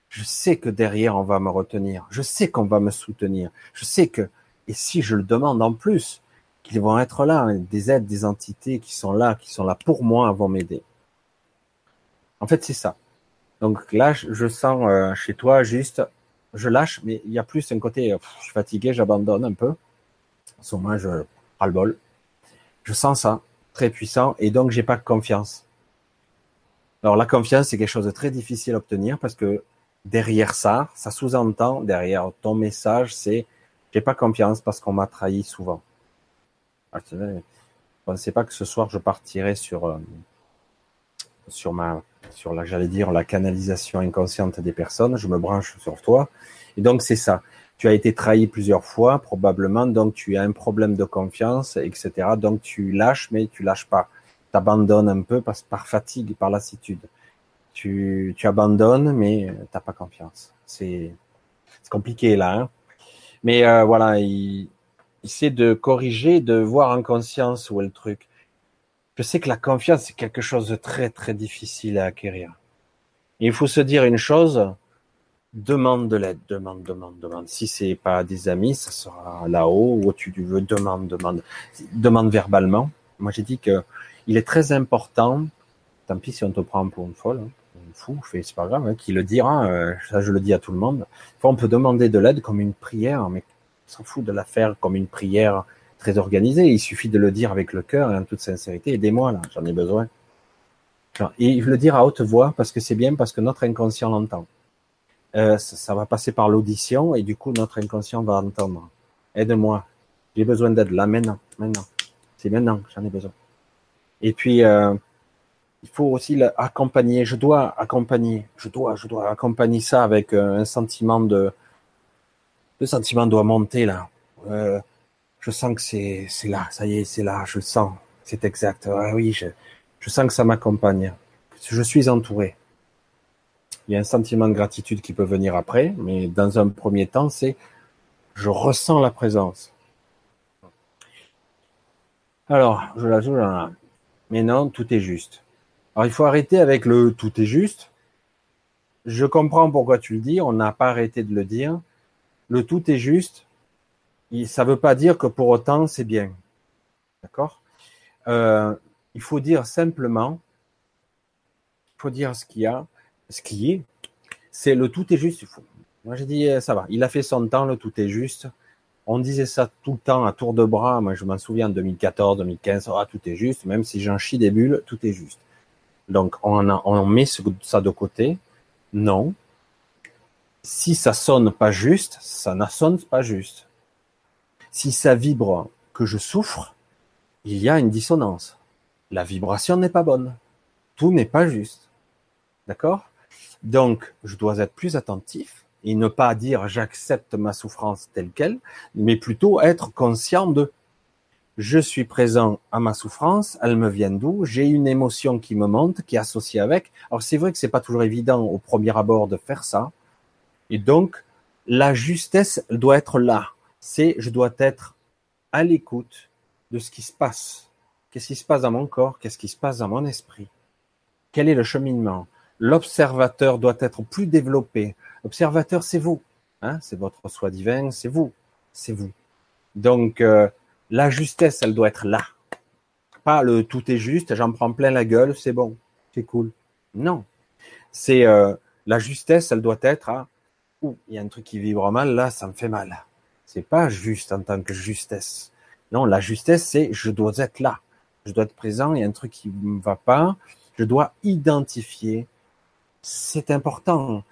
Je sais que derrière on va me retenir. Je sais qu'on va me soutenir. Je sais que, et si je le demande en plus, qu'ils vont être là, hein, des aides, des entités qui sont là, qui sont là pour moi, vont m'aider. En fait, c'est ça. Donc là, je sens euh, chez toi juste, je lâche, mais il y a plus un côté, je suis fatigué, j'abandonne un peu. En ce moment, je ras. Je sens ça, très puissant, et donc j'ai pas confiance. Alors la confiance, c'est quelque chose de très difficile à obtenir parce que derrière ça, ça sous-entend, derrière ton message, c'est j'ai pas confiance parce qu'on m'a trahi souvent. Ah, je ne pensais pas que ce soir je partirais sur euh, sur ma sur la j'allais dire la canalisation inconsciente des personnes. Je me branche sur toi et donc c'est ça tu as été trahi plusieurs fois, probablement, donc tu as un problème de confiance, etc. Donc tu lâches, mais tu lâches pas. Tu un peu par, par fatigue, par lassitude. Tu, tu abandonnes, mais t'as pas confiance. C'est compliqué là. Hein mais euh, voilà, il, il essaie de corriger, de voir en conscience où est le truc. Je sais que la confiance, c'est quelque chose de très, très difficile à acquérir. il faut se dire une chose, demande de l'aide, demande, demande, demande. Si c'est pas des amis, ça sera là-haut, ou tu veux, demande, demande, demande verbalement. Moi, j'ai dit que il est très important, tant pis si on te prend pour une folle, hein, une fou, c'est pas grave, hein, qui le dira, euh, ça je le dis à tout le monde. Fois, on peut demander de l'aide comme une prière, mais s'en fout de la faire comme une prière très organisée. Il suffit de le dire avec le cœur et en toute sincérité. Aidez-moi là, j'en ai besoin. Et le dire à haute voix parce que c'est bien, parce que notre inconscient l'entend. Euh, ça, va passer par l'audition et du coup notre inconscient va entendre. Aide-moi, j'ai besoin d'aide là maintenant, maintenant. C'est maintenant, j'en ai besoin. Et puis euh, il faut aussi l'accompagner. Je dois accompagner, je dois, je dois accompagner ça avec euh, un sentiment de, le sentiment doit monter là. Je sens que c'est c'est là, ça y est, c'est là, je sens, c'est exact. oui, je, sens que ça m'accompagne. Je suis entouré. Il y a un sentiment de gratitude qui peut venir après, mais dans un premier temps, c'est je ressens la présence. Alors, je la joue là. Mais non, tout est juste. Alors, il faut arrêter avec le tout est juste. Je comprends pourquoi tu le dis. On n'a pas arrêté de le dire. Le tout est juste. Ça ne veut pas dire que pour autant c'est bien. D'accord? Euh, Il faut dire simplement, il faut dire ce qu'il y a ce qui est, c'est le tout est juste. Moi, j'ai dit, euh, ça va. Il a fait son temps, le tout est juste. On disait ça tout le temps à tour de bras. Moi, je m'en souviens en 2014, 2015. Ah, tout est juste. Même si j'en chie des bulles, tout est juste. Donc, on, met ça de côté. Non. Si ça sonne pas juste, ça ne sonne pas juste. Si ça vibre que je souffre, il y a une dissonance. La vibration n'est pas bonne. Tout n'est pas juste. D'accord? Donc, je dois être plus attentif et ne pas dire j'accepte ma souffrance telle qu'elle, mais plutôt être conscient de je suis présent à ma souffrance, elle me vient d'où, j'ai une émotion qui me monte, qui est associée avec. Alors c'est vrai que c'est pas toujours évident au premier abord de faire ça, et donc la justesse doit être là. C'est je dois être à l'écoute de ce qui se passe. Qu'est-ce qui se passe dans mon corps? Qu'est-ce qui se passe dans mon esprit? Quel est le cheminement? L'observateur doit être plus développé. L'observateur, c'est vous. Hein? C'est votre soi divin, c'est vous. C'est vous. Donc, euh, la justesse, elle doit être là. Pas le tout est juste, j'en prends plein la gueule, c'est bon, c'est cool. Non. C'est euh, la justesse, elle doit être à Ouh, il y a un truc qui vibre mal, là, ça me fait mal. C'est pas juste en tant que justesse. Non, la justesse, c'est je dois être là. Je dois être présent, il y a un truc qui ne va pas. Je dois identifier. C'est important.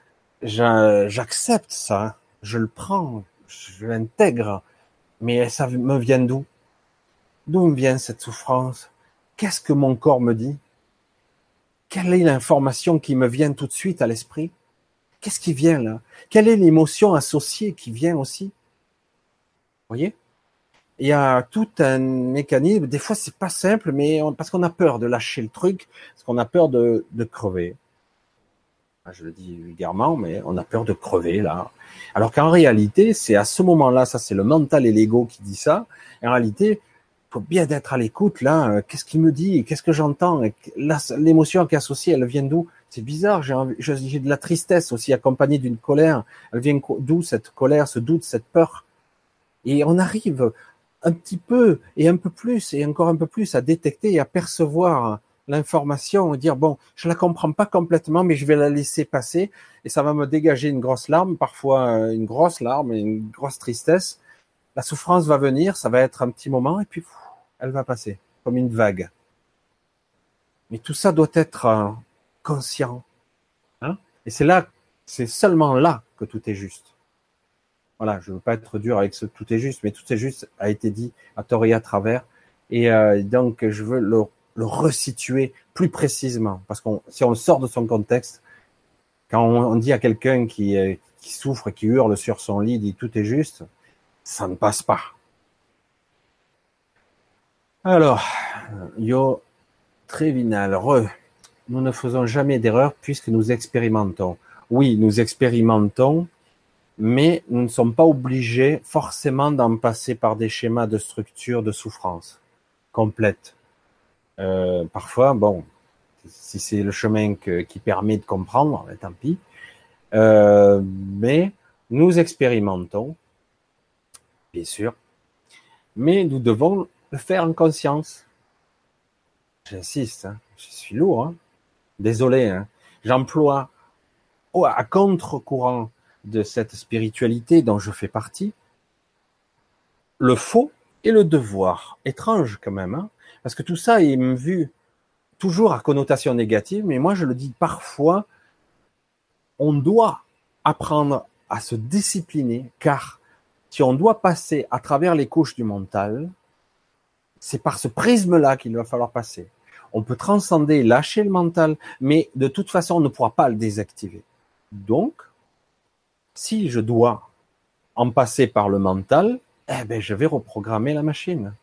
J'accepte ça. Je le prends. Je l'intègre. Mais ça me vient d'où? D'où me vient cette souffrance? Qu'est-ce que mon corps me dit? Quelle est l'information qui me vient tout de suite à l'esprit? Qu'est-ce qui vient là? Quelle est l'émotion associée qui vient aussi? Voyez Il y a tout un mécanisme. Des fois, c'est pas simple, mais parce qu'on a peur de lâcher le truc, parce qu'on a peur de, crever. Ah, je le dis vulgairement, mais on a peur de crever là. Alors qu'en réalité, c'est à ce moment-là, ça c'est le mental et l'ego qui dit ça. En réalité, faut bien d'être à l'écoute là. Euh, qu'est-ce qu'il me dit Qu'est-ce que j'entends L'émotion qui est associée, elle vient d'où? C'est bizarre, j'ai de la tristesse aussi accompagnée d'une colère. Elle vient d'où cette colère, ce doute, cette peur? Et on arrive un petit peu et un peu plus et encore un peu plus à détecter et à percevoir l'information et dire bon, je la comprends pas complètement, mais je vais la laisser passer et ça va me dégager une grosse larme, parfois euh, une grosse larme et une grosse tristesse. La souffrance va venir, ça va être un petit moment et puis elle va passer comme une vague. Mais tout ça doit être euh, conscient. Hein et c'est là, c'est seulement là que tout est juste. Voilà, je veux pas être dur avec ce tout est juste, mais tout est juste a été dit à tort et à travers. Et euh, donc, je veux le, le, resituer plus précisément, parce qu'on si on sort de son contexte, quand on, dit à quelqu'un qui, euh, qui souffre, qui hurle sur son lit, dit tout est juste, ça ne passe pas. Alors, yo, Trévinal, re nous ne faisons jamais d'erreur puisque nous expérimentons. Oui, nous expérimentons, mais nous ne sommes pas obligés forcément d'en passer par des schémas de structure de souffrance complète. Euh, parfois, bon, si c'est le chemin qui permet de comprendre, ben, tant pis. Euh, mais nous expérimentons, bien sûr, mais nous devons le faire en conscience. J'insiste, hein, je suis lourd. Hein. Désolé, hein. j'emploie à contre-courant de cette spiritualité dont je fais partie le faux et le devoir. Étrange quand même, hein parce que tout ça est vu toujours à connotation négative, mais moi je le dis parfois, on doit apprendre à se discipliner, car si on doit passer à travers les couches du mental, c'est par ce prisme-là qu'il va falloir passer on peut transcender, lâcher le mental, mais de toute façon, on ne pourra pas le désactiver. Donc, si je dois en passer par le mental, eh ben, je vais reprogrammer la machine.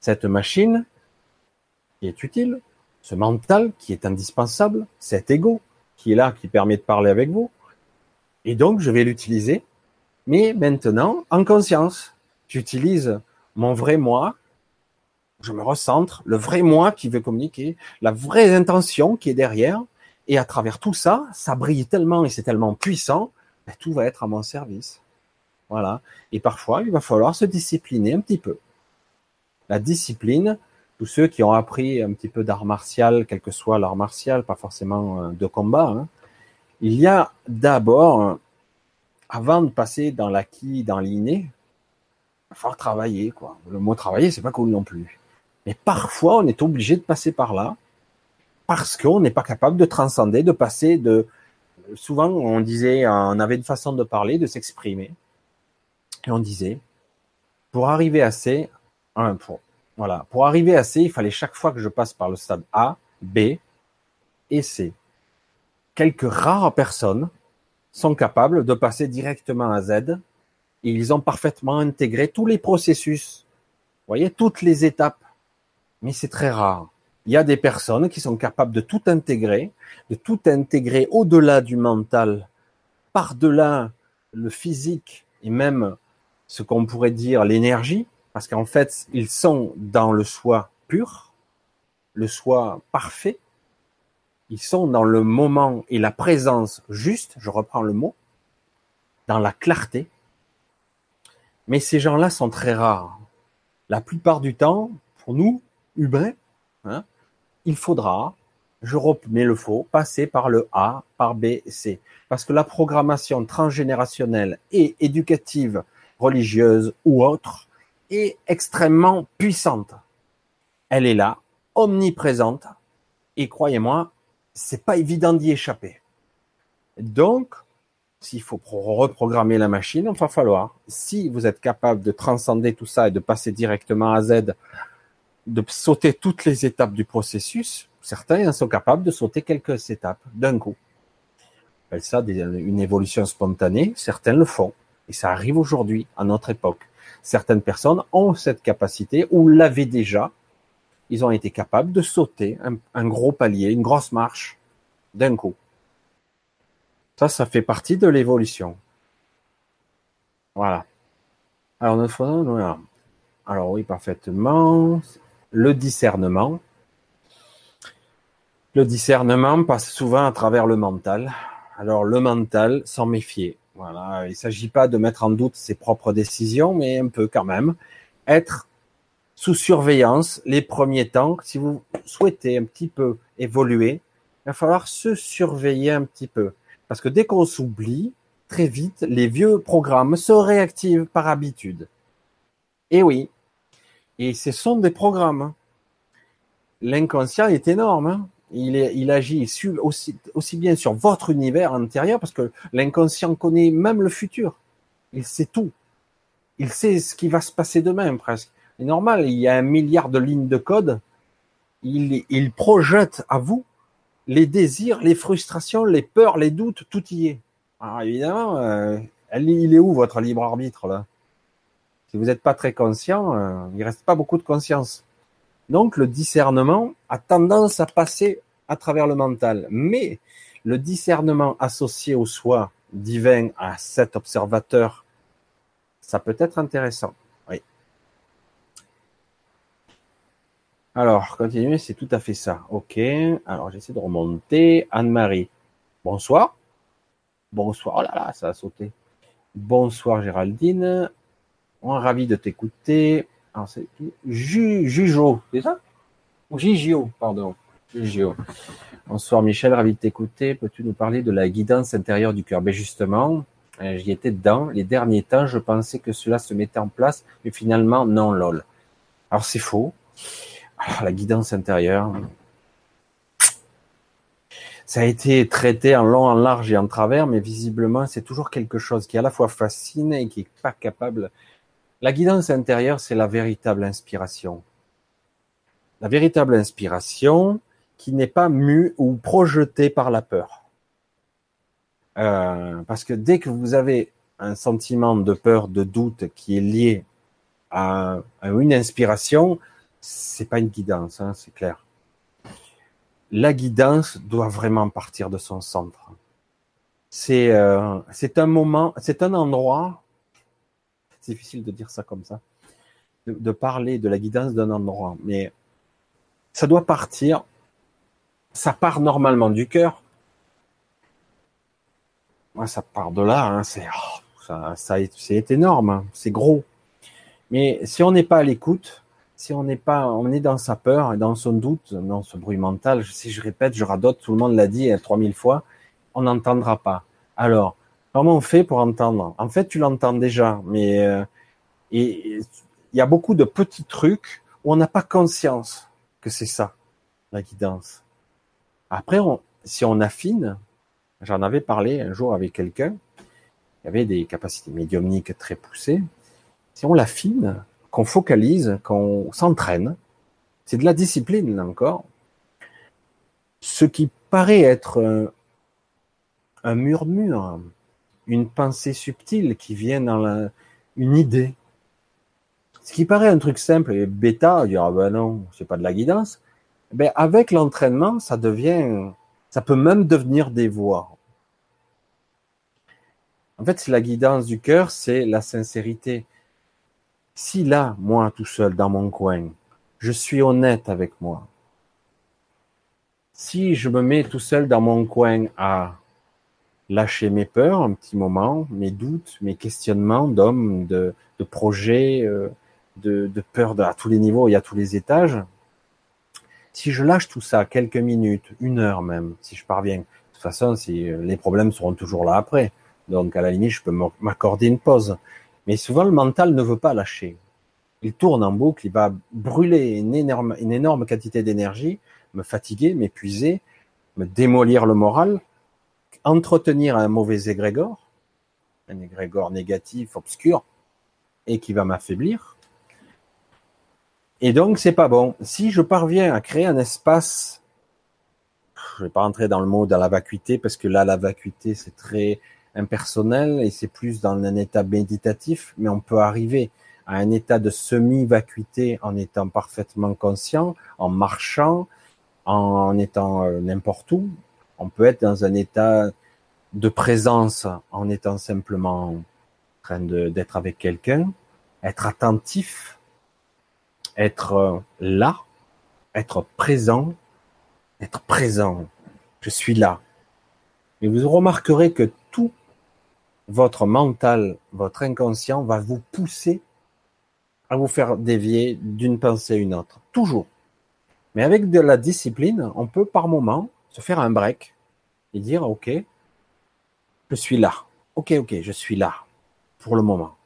Cette machine qui est utile, ce mental qui est indispensable, cet ego qui est là, qui permet de parler avec vous. Et donc, je vais l'utiliser, mais maintenant en conscience. J'utilise mon vrai moi je me recentre, le vrai moi qui veut communiquer, la vraie intention qui est derrière, et à travers tout ça, ça brille tellement et c'est tellement puissant, ben, tout va être à mon service. Voilà. Et parfois, il va falloir se discipliner un petit peu. La discipline, tous ceux qui ont appris un petit peu d'art martial, quel que soit l'art martial, pas forcément euh, de combat, hein, il y a d'abord, avant de passer dans l'acquis, dans l'inné, Il va falloir travailler, quoi. Le mot travailler, c'est pas cool non plus. Mais parfois, on est obligé de passer par là parce qu'on n'est pas capable de transcender, de passer de. Souvent, on disait, on avait une façon de parler, de s'exprimer, et on disait, pour arriver à C, pour, arriver à C, il fallait chaque fois que je passe par le stade A, B et C. Quelques rares personnes sont capables de passer directement à Z. Ils ont parfaitement intégré tous les processus. Voyez, toutes les étapes. Mais c'est très rare. Il y a des personnes qui sont capables de tout intégrer, de tout intégrer au-delà du mental, par-delà le physique et même ce qu'on pourrait dire l'énergie, parce qu'en fait, ils sont dans le soi pur, le soi parfait, ils sont dans le moment et la présence juste, je reprends le mot, dans la clarté. Mais ces gens-là sont très rares. La plupart du temps, pour nous, humains, hein, il faudra, je remets le faux, passer par le A, par B, C. Parce que la programmation transgénérationnelle et éducative, religieuse ou autre, est extrêmement puissante. Elle est là, omniprésente, et croyez-moi, c'est pas évident d'y échapper. Donc, s'il faut reprogrammer la machine, il va falloir, si vous êtes capable de transcender tout ça et de passer directement à Z, de sauter toutes les étapes du processus, certains sont capables de sauter quelques étapes d'un coup. On ça une évolution spontanée, certains le font. Et ça arrive aujourd'hui, à notre époque. Certaines personnes ont cette capacité ou l'avaient déjà, ils ont été capables de sauter un, gros palier, une grosse marche d'un coup. Ça, ça fait partie de l'évolution. Voilà. Alors, notre Alors oui, parfaitement. Le discernement. Le discernement passe souvent à travers le mental. Alors le mental, s'en méfier. Voilà, il ne s'agit pas de mettre en doute ses propres décisions, mais un peu quand même. Être sous surveillance les premiers temps. Si vous souhaitez un petit peu évoluer, il va falloir se surveiller un petit peu. Parce que dès qu'on s'oublie, très vite, les vieux programmes se réactivent par habitude. Et oui. Et ce sont des programmes. L'inconscient est énorme. Hein. Il, est, il agit aussi, aussi bien sur votre univers intérieur, parce que l'inconscient connaît même le futur. Il sait tout. Il sait ce qui va se passer demain, presque. C'est normal, il y a un milliard de lignes de code. Il, il projette à vous les désirs, les frustrations, les peurs, les doutes, tout y est. Alors évidemment, euh, il est où votre libre arbitre là? Si vous n'êtes pas très conscient, euh, il reste pas beaucoup de conscience. Donc le discernement a tendance à passer à travers le mental, mais le discernement associé au soi divin à cet observateur, ça peut être intéressant. Alors, continuer, c'est tout à fait ça. Ok. Alors, j'essaie de remonter. Anne-Marie. Bonsoir. Bonsoir. Oh là là, ça a sauté. Bonsoir Géraldine. On est ravi de t'écouter. Alors, c'est Jujo, c'est ça? Gigio, pardon. Gigio. Bonsoir Michel, ravi de t'écouter. Peux-tu nous parler de la guidance intérieure du cœur? Ben justement, euh, j'y étais dedans. Les derniers temps, je pensais que cela se mettait en place, mais finalement, non, lol. Alors c'est faux. Alors, la guidance intérieure. Ça a été traité en long, en large et en travers, mais visiblement, c'est toujours quelque chose qui à la fois fascine et qui est pas capable. La guidance intérieure, c'est la véritable inspiration. La véritable inspiration qui n'est pas mue ou projetée par la peur. Euh, parce que dès que vous avez un sentiment de peur, de doute qui est lié à, une inspiration, c'est pas une guidance, hein, c'est clair. La guidance doit vraiment partir de son centre. C'est euh, c'est un moment, c'est un endroit. Difficile de dire ça comme ça, de, parler de la guidance d'un endroit, mais ça doit partir. Ça part normalement du cœur. Moi, ça part de là. Hein, c'est oh, ça, énorme, hein, c'est gros. Mais si on n'est pas à l'écoute, si on n'est pas, on est dans sa peur et dans son doute, dans ce bruit mental, si je répète, je radote, tout le monde l'a dit 3000 fois, on n'entendra pas. Alors, comment on fait pour entendre? En fait, tu l'entends déjà, mais euh, il y a beaucoup de petits trucs où on n'a pas conscience que c'est ça, la guidance. Après, si on affine, j'en avais parlé un jour avec quelqu'un, y avait des capacités médiumniques très poussées. Si on l'affine, qu'on focalise, qu'on s'entraîne, c'est de la discipline là encore. Ce qui paraît être un, murmure, une pensée subtile qui vient dans la, une idée, ce qui paraît un truc simple et bêta, dire ah ben non, c'est pas de la guidance. Ben avec l'entraînement, ça devient, ça peut même devenir des voix. En fait, c'est la guidance du cœur, c'est la sincérité. Si là, moi tout seul dans mon coin, je suis honnête avec moi. Si je me mets tout seul dans mon coin à lâcher mes peurs un petit moment, mes doutes, mes questionnements d'hommes, de, de projets, euh, de, de à tous les niveaux et à tous les étages, si je lâche tout ça quelques minutes, une heure même, si je parviens, de toute façon, si euh, les problèmes seront toujours là après. Donc à la limite, je peux m'accorder une pause. Mais souvent, le mental ne veut pas lâcher. Il tourne en boucle, il va brûler une énorme, une énorme quantité d'énergie, me fatiguer, m'épuiser, me démolir le moral, entretenir un mauvais égrégore, un égrégore négatif, obscur, et qui va m'affaiblir. Et donc, c'est pas bon. Si je parviens à créer un espace, je vais pas rentrer dans le mot de la vacuité, parce que là, la vacuité, c'est très impersonnel et c'est plus dans un état méditatif, mais on peut arriver à un état de semi-vacuité en étant parfaitement conscient, en marchant, en étant euh, n'importe où. On peut être dans un état de présence en étant simplement en train d'être avec quelqu'un, être attentif, être euh, là, être présent, être présent. Je suis là. Et vous remarquerez que tout votre mental, votre inconscient va vous pousser à vous faire dévier d'une pensée à une autre. Toujours. Mais avec de la discipline, on peut par moment se faire un break et dire, OK, je suis là. OK, OK, je suis là. Pour le moment.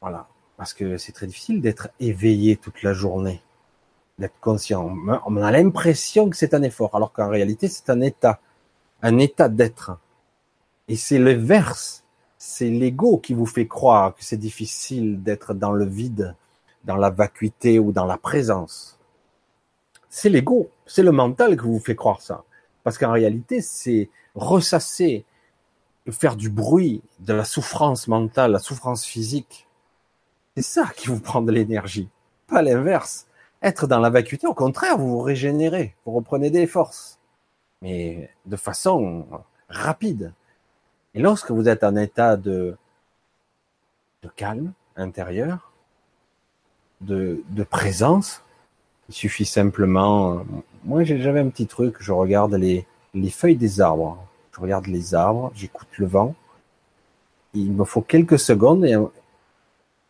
Voilà. Parce que c'est très difficile d'être éveillé toute la journée. D'être conscient. On a l'impression que c'est un effort, alors qu'en réalité, c'est un état. Un état d'être. Et c'est le verse c'est l'ego qui vous fait croire que c'est difficile d'être dans le vide, dans la vacuité ou dans la présence. C'est l'ego, c'est le mental qui vous fait croire ça. Parce qu'en réalité, c'est ressasser, faire du bruit, de la souffrance mentale, la souffrance physique. C'est ça qui vous prend de l'énergie, pas l'inverse. Être dans la vacuité, au contraire, vous vous régénérez, vous reprenez des forces, mais de façon rapide. Et lorsque vous êtes en état de, calme intérieur, de présence, il suffit simplement. Moi, j'avais un petit truc. Je regarde les, les feuilles des arbres. Je regarde les arbres. J'écoute le vent. Il me faut quelques secondes et,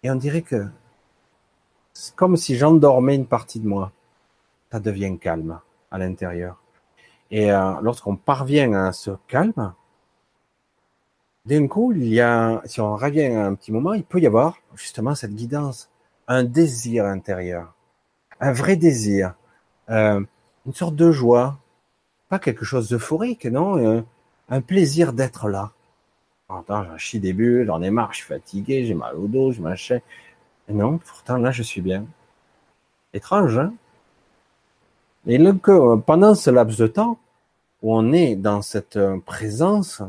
et on dirait que c'est comme si j'endormais une partie de moi. Ça devient calme à l'intérieur. Et euh, lorsqu'on parvient à ce calme, d'un coup, il y a, si on revient un petit moment, il peut y avoir justement cette guidance, un désir intérieur, un vrai désir, euh, une sorte de joie, pas quelque chose d'euphorique, non, euh, un plaisir d'être là. Attends, j'en chie des bulles, j'en ai marre, je suis fatigué, j'ai mal au dos, je m'achète. Non, pourtant là, je suis bien. Étrange, hein? Et donc, pendant ce laps de temps où on est dans cette euh, présence,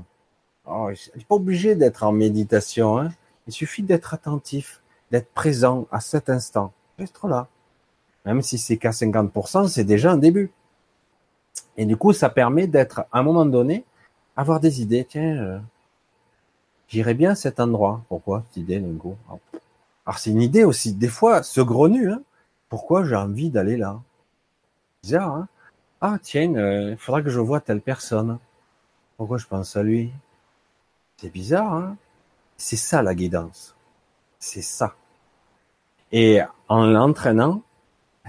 Oh, n'est pas obligé d'être en méditation. Hein. Il suffit d'être attentif, d'être présent à cet instant. Être là. Même si c'est qu'à 50%, c'est déjà un début. Et du coup, ça permet d'être, à un moment donné, avoir des idées. Tiens, euh, j'irais bien à cet endroit. Pourquoi cette idée, d'un coup Alors, c'est une idée aussi, des fois, ce gros Hein. Pourquoi j'ai envie d'aller là? Bizarre, hein Ah, tiens, euh, il faudra que je vois telle personne. Pourquoi je pense à lui? C'est bizarre, hein C'est ça la guidance. C'est ça. Et en l'entraînant,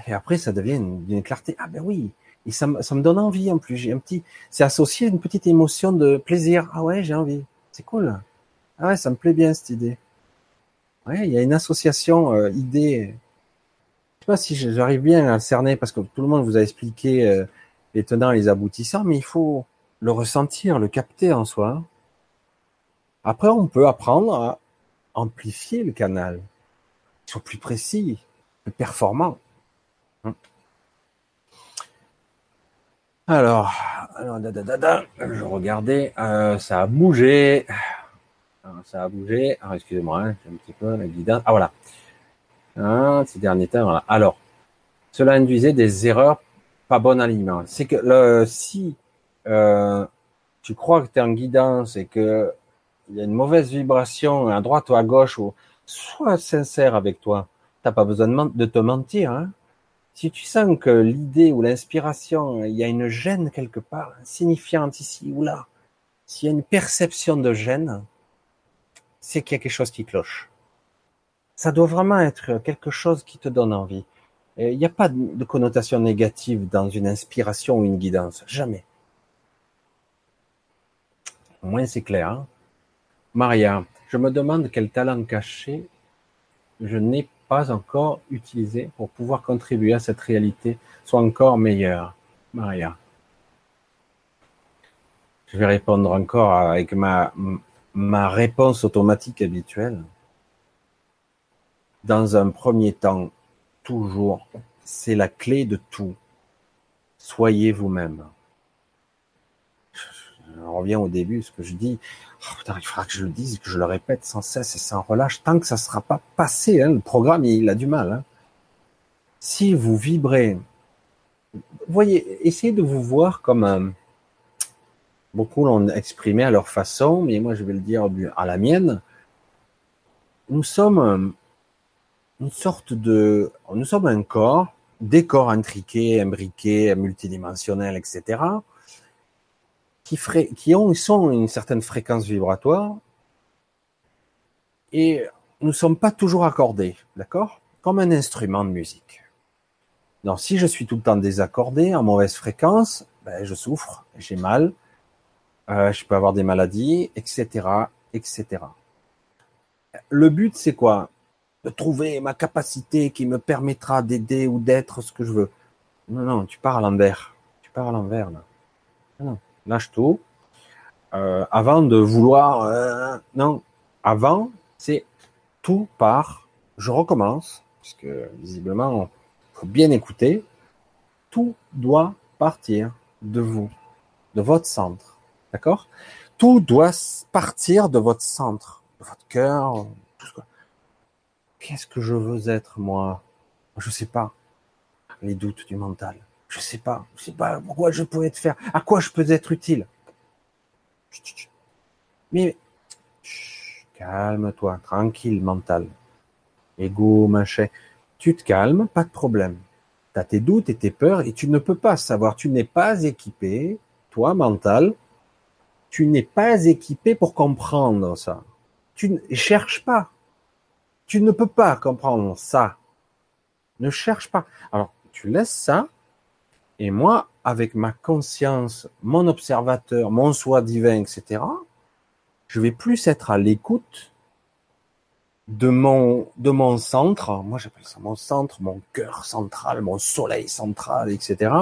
et après ça devient une, clarté. Ah ben oui, et ça, ça me donne envie en plus. J'ai un petit, c'est associé à une petite émotion de plaisir. Ah ouais, j'ai envie. C'est cool. Ah ouais, ça me plaît bien cette idée. Ouais, il y a une association euh, idée. Je sais pas si j'arrive bien à cerner parce que tout le monde vous a expliqué euh, les tenants et les aboutissants, mais il faut le ressentir, le capter en soi. Après, on peut apprendre à amplifier le canal, soit plus précis, plus performant. Hein. Alors, je regardais, euh, ça a bougé. ça a bougé. Excusez-moi, hein, j'ai un petit peu la guidance. Ah, voilà. Hein, ces derniers temps. Alors, cela induisait des erreurs pas bon alignement. C'est que le, si euh, tu crois que tu es en guidance et que il y a une mauvaise vibration à droite ou à gauche, sois sincère avec toi. T'as pas besoin de, te mentir. Hein. Si tu sens que l'idée ou l'inspiration, il y a une gêne quelque part, signifiante ici ou là, s'il y a une perception de gêne, c'est qu'il y a quelque chose qui cloche. Ça doit vraiment être quelque chose qui te donne envie. Il n'y a pas de connotation négative dans une inspiration ou une guidance. Jamais. Au moins, c'est clair. Hein Maria, je me demande quel talent caché je n'ai pas encore utilisé pour pouvoir contribuer à cette réalité soit encore meilleure. Maria. Je vais répondre encore avec ma, ma réponse automatique habituelle. Dans un premier temps, toujours, c'est la clé de tout. Soyez vous-même. Je reviens au début, ce que je dis. Oh, il faudra que je le dise, que je le répète sans cesse et sans relâche, tant que ça ne sera pas passé. Hein, le programme, il a du mal. Hein. Si vous vibrez, voyez, essayez de vous voir comme un, beaucoup l'ont exprimé à leur façon, mais moi je vais le dire à la mienne. Nous sommes une sorte de, nous sommes un corps, des corps intriqués, imbriqués, multidimensionnels, etc., qui, qui ont, sont une certaine fréquence vibratoire, et nous ne sommes pas toujours accordés, d'accord? Comme un instrument de musique. Donc, si je suis tout le temps désaccordé, en mauvaise fréquence, ben, je souffre, j'ai mal, euh, je peux avoir des maladies, etc., etc. Le but, c'est quoi? De trouver ma capacité qui me permettra d'aider ou d'être ce que je veux. Non, non, tu pars à l'envers. Tu pars à l'envers, là. Non, lâche tout. Euh, avant de vouloir... Euh, non, avant, c'est tout part, je recommence, puisque visiblement, il faut bien écouter. Tout doit partir de vous, de votre centre D'accord? Tout doit partir de votre centre, de votre cœur. Qu'est-ce que je veux être, moi? Je sais pas. Les doutes du mental. Je sais pas. Je sais pas pourquoi je pourrais te faire. À quoi je peux être utile Mais calme-toi, tranquille, mental. Ego, machin. Tu te calmes, pas de problème. Tu as tes doutes et tes peurs et tu ne peux pas savoir. Tu n'es pas équipé, toi, mental, tu n'es pas équipé pour comprendre ça. Tu ne cherches pas. Tu ne peux pas comprendre ça. Ne cherche pas. Alors, tu laisses ça, et moi, avec ma conscience, mon observateur, mon soi divin, etc., je vais plus être à l'écoute de mon, de mon centre. Moi, j'appelle ça mon centre, mon cœur central, mon soleil central, etc.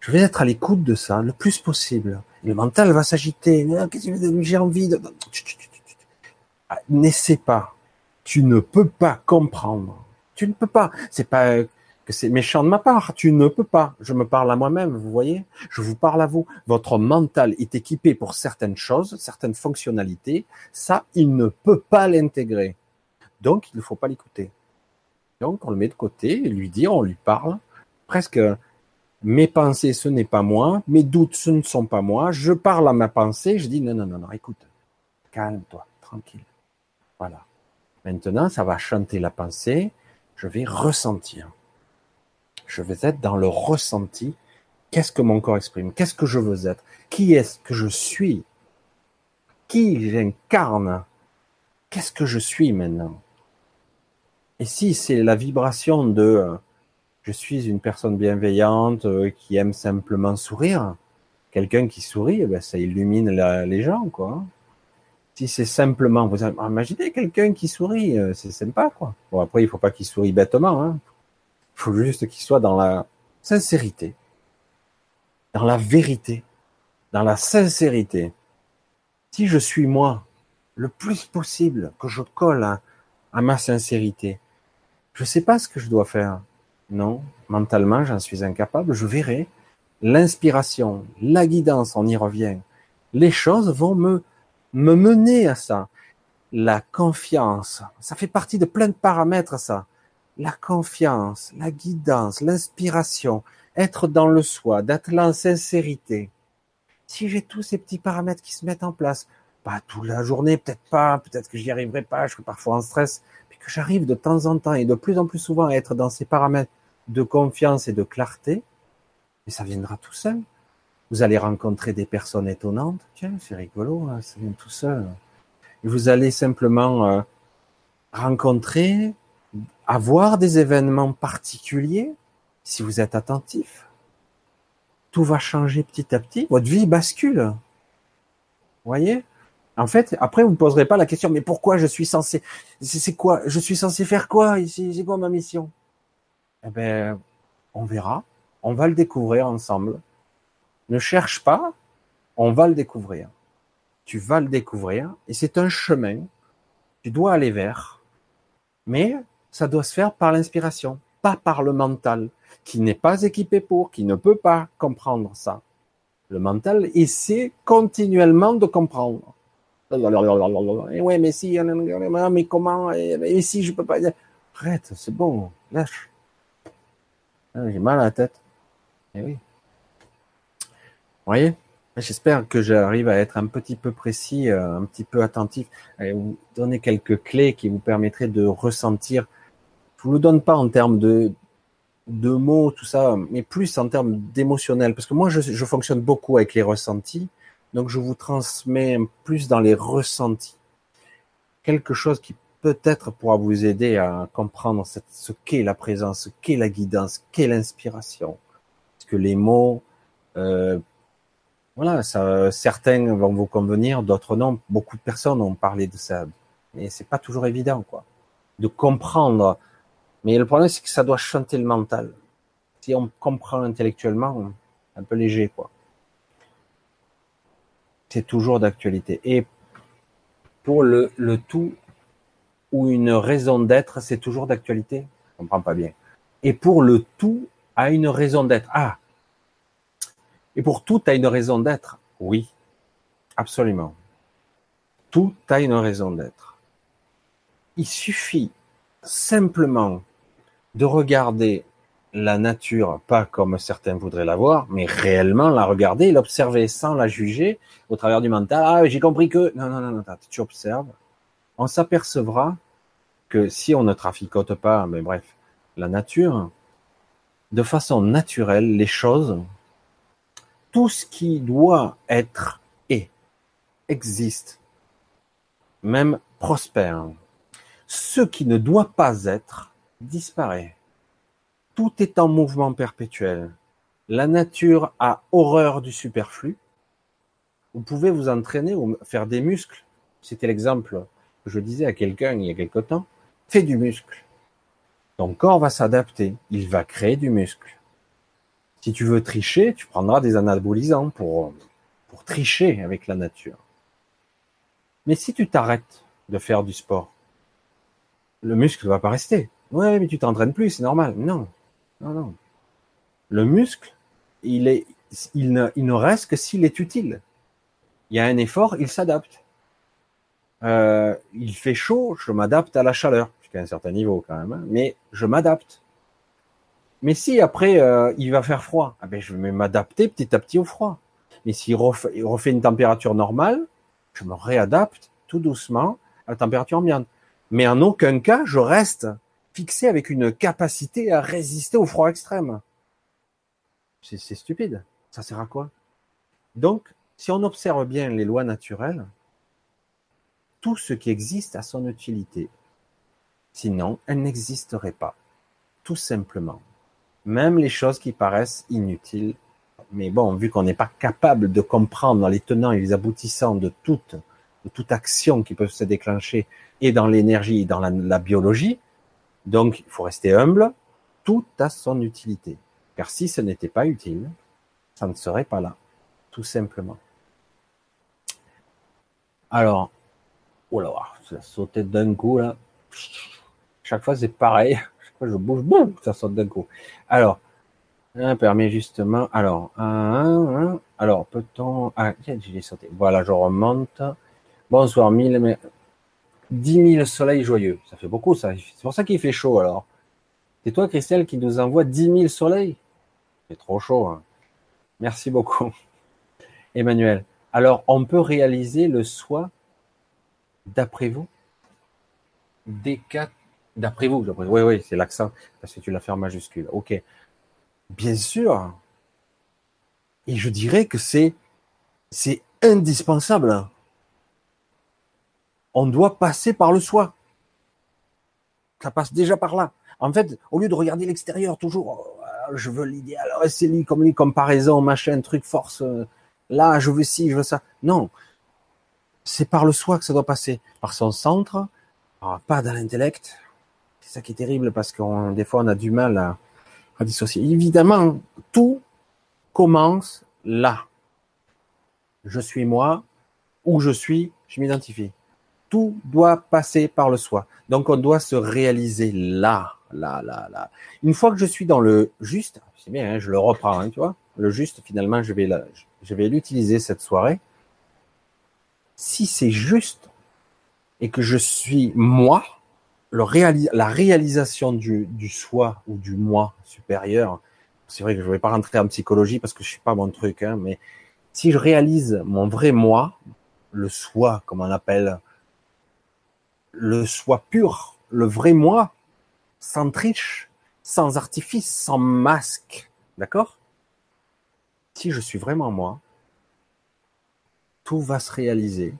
Je vais être à l'écoute de ça le plus possible. Le mental va s'agiter. Ah, j'ai envie de... Ah, n'essaie pas. Tu ne peux pas comprendre. Tu ne peux pas. C'est pas c'est méchant de ma part. Tu ne peux pas. Je me parle à moi-même, vous voyez. Je vous parle à vous. Votre mental est équipé pour certaines choses, certaines fonctionnalités. Ça, il ne peut pas l'intégrer. Donc, il ne faut pas l'écouter. Donc, on le met de côté et lui dire, on lui parle presque mes pensées, ce n'est pas moi, mes doutes, ce ne sont pas moi, je parle à ma pensée, je dis non, non, non, non, écoute, calme-toi, tranquille. Voilà. Maintenant, ça va chanter la pensée, je vais ressentir. Je vais être dans le ressenti. Qu'est-ce que mon corps exprime? Qu'est-ce que je veux être? Qui est-ce que je suis? Qui j'incarne? Qu'est-ce que je suis maintenant? Et si c'est la vibration de euh, je suis une personne bienveillante euh, qui aime simplement sourire. Quelqu'un qui sourit, eh ben, ça illumine les gens, quoi. Si c'est simplement, vous imaginez quelqu'un qui sourit, euh, c'est sympa, quoi. Bon, après, il faut pas qu'il sourie bêtement, hein. Faut juste qu'il soit dans la sincérité, dans la vérité, dans la sincérité. Si je suis moi, le plus possible, que je colle à, ma sincérité, je sais pas ce que je dois faire. Non, mentalement, j'en suis incapable. Je verrai l'inspiration, la guidance, on y revient. Les choses vont me, me mener à ça. La confiance, ça fait partie de plein de paramètres, ça. La confiance, la guidance, l'inspiration, être dans le soi, d'être là en sincérité. Si j'ai tous ces petits paramètres qui se mettent en place, pas toute la journée, peut-être pas, peut-être que j'y arriverai pas, je suis parfois en stress, puis que j'arrive de temps en temps et de plus en plus souvent à être dans ces paramètres de confiance et de clarté, mais ça viendra tout seul. Vous allez rencontrer des personnes étonnantes. Tiens, c'est rigolo, hein, ça vient tout seul. Et vous allez simplement euh, rencontrer, avoir des événements particuliers, si vous êtes attentif. Tout va changer petit à petit. Votre vie bascule. Voyez? En fait, après, vous ne poserez pas la question, mais pourquoi je suis censé... C'est quoi? Je suis censé faire quoi C'est quoi ma mission? Eh ben, on verra. On va le découvrir ensemble. Ne cherche pas, on va le découvrir. Tu vas le découvrir et c'est un chemin. Tu dois aller vers. Mais ça doit se faire par l'inspiration, pas par le mental, qui n'est pas équipé pour, qui ne peut pas comprendre ça. Le mental essaie continuellement de comprendre. Et ouais, mais si, mais comment, et si je peux pas. Arrête, c'est bon, lâche. Ah, j'ai mal à la tête. Eh oui. Vous voyez? J'espère que j'arrive à être un petit peu précis, euh, un petit peu attentif, et vous donner quelques clés qui vous permettraient de ressentir. Je vous le donne pas en termes de, de mots, tout ça, mais plus en termes d'émotionnel, parce que moi, je, je fonctionne beaucoup avec les ressentis, donc je vous transmets plus dans les ressentis. Quelque chose qui peut-être pourra vous aider à comprendre ce qu'est la présence, ce qu'est la guidance, ce qu'est l'inspiration que les mots, euh, voilà, ça, certains vont vous convenir, d'autres non. Beaucoup de personnes ont parlé de ça, mais c'est pas toujours évident, quoi, de comprendre. Mais le problème, c'est que ça doit chanter le mental. Si on comprend intellectuellement, un peu léger, quoi. C'est toujours d'actualité. Et pour le, le tout ou une raison d'être, c'est toujours d'actualité? Je comprends pas bien. Et pour le tout a une raison d'être. Ah, et pour tout a une raison d'être? Oui, absolument. Tout a une raison d'être. Il suffit simplement de regarder la nature, pas comme certains voudraient la voir, mais réellement la regarder l'observer sans la juger au travers du mental. Ah, j'ai compris que... Non, non, non, non, tu observes. On s'apercevra que si on ne traficote pas, mais bref, la nature, de façon naturelle, les choses tout ce qui doit être est, existe, même prospère. Ce qui ne doit pas être disparaît. Tout est en mouvement perpétuel. La nature a horreur du superflu. Vous pouvez vous entraîner ou faire des muscles. C'était l'exemple que je disais à quelqu'un il y a quelque temps. Fais du muscle. Ton corps va s'adapter. Il va créer du muscle. Si tu veux tricher, tu prendras des anabolisants pour, pour tricher avec la nature. Mais si tu t'arrêtes de faire du sport, le muscle ne va pas rester. Ouais, mais tu t'entraînes plus, c'est normal. Non, non, non. Le muscle, il est, il ne, il ne reste que s'il est utile. Il y a un effort, il s'adapte. Euh, il fait chaud, je m'adapte à la chaleur, jusqu'à un certain niveau quand même, hein, mais je m'adapte. Mais si après euh, il va faire froid, ah ben, je vais m'adapter petit à petit au froid. Mais s'il refait, refait une température normale, je me réadapte tout doucement à la température ambiante. Mais en aucun cas, je reste fixé avec une capacité à résister au froid extrême. C'est stupide. Ça sert à quoi? Donc, si on observe bien les lois naturelles, tout ce qui existe a son utilité. Sinon, elle n'existerait pas. Tout simplement même les choses qui paraissent inutiles. Mais bon, vu qu'on n'est pas capable de comprendre les tenants et les aboutissants de toutes de toute action qui peut se déclencher et dans l'énergie et dans la biologie. Donc, il faut rester humble. Tout a son utilité. Car si ce n'était pas utile, ça ne serait pas là. Tout simplement. Alors, oh là, ça sautait d'un coup là. Chaque fois c'est pareil. Chaque fois je bouge, boum, ça saute d'un coup. Alors, un permet justement. Alors, alors peut-on. Ah, j'ai sauté. Voilà, je remonte. Bonsoir, mille, dix mille soleils joyeux. Ça fait beaucoup, ça. C'est pour ça qu'il fait chaud alors. C'est toi, Christelle, qui nous envoie dix mille soleils? C'est trop chaud. Hein. Merci beaucoup, Emmanuel. Alors, on peut réaliser le soi d'après vous? Des quatre D'après vous, oui, oui, c'est l'accent, parce que tu l'as fait en majuscule. Ok. Bien sûr. Et je dirais que c'est, c'est indispensable. On doit passer par le soi. Ça passe déjà par là. En fait, au lieu de regarder l'extérieur toujours, oh, je veux l'idéal, c'est lui comme lui, comparaison, machin, truc, force, euh, là, je veux ci, je veux ça. Non. C'est par le soi que ça doit passer. Par son centre, pas dans l'intellect. C'est ça qui est terrible parce que des fois, on a du mal à, à dissocier. Évidemment, tout commence là. Je suis moi, où je suis, je m'identifie. Tout doit passer par le soi. Donc, on doit se réaliser là, là, là, là. Une fois que je suis dans le juste, c'est bien, hein, je le reprends, hein, tu vois. Le juste, finalement, je vais, je vais l'utiliser cette soirée. Si c'est juste et que je suis moi, la réalisation du, soi ou du moi supérieur, c'est vrai que je ne vais pas rentrer en psychologie parce que je suis pas mon truc, hein, mais si je réalise mon vrai moi, le soi, comme on appelle, le soi pur, le vrai moi, sans triche, sans artifice, sans masque, d'accord? Si je suis vraiment moi, tout va se réaliser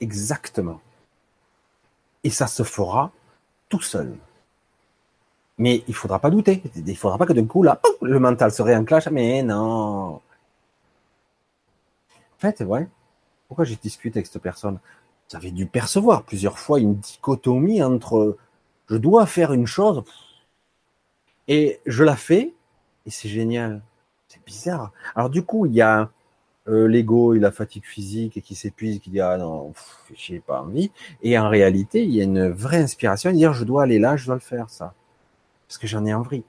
exactement. Et ça se fera tout seul. Mais il faudra pas douter. Il faudra pas que d'un coup, là, le mental se réenclenche. Mais non. En fait, ouais. Pourquoi j'ai discuté avec cette personne? J'avais dû percevoir plusieurs fois une dichotomie entre je dois faire une chose et je la fais et c'est génial. C'est bizarre. Alors du coup, il y a euh, l'ego et la fatigue physique et qui s'épuise, qui dit ah non, j'ai pas envie. Et en réalité, il y a une vraie inspiration, dire je dois aller là, je dois le faire ça, parce que j'en ai envie.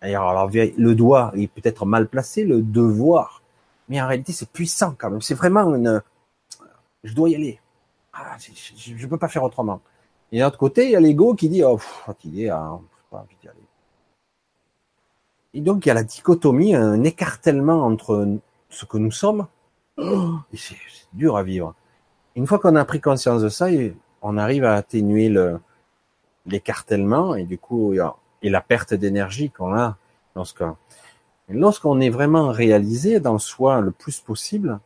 Alors le doigt est peut-être mal placé, le devoir, mais en réalité c'est puissant quand même. C'est vraiment une, je dois y aller. Ah, je, ne peux pas faire autrement. Et d'un autre côté, il y a l'ego qui dit oh fatigué, hein, pas envie d'y aller. Et donc, il y a la dichotomie, un écartèlement entre ce que nous sommes. Oh, c'est dur à vivre. Une fois qu'on a pris conscience de ça, on arrive à atténuer l'écartèlement et du coup, et la perte d'énergie qu'on a lorsqu'on lorsqu'on est vraiment réalisé dans soi le plus possible,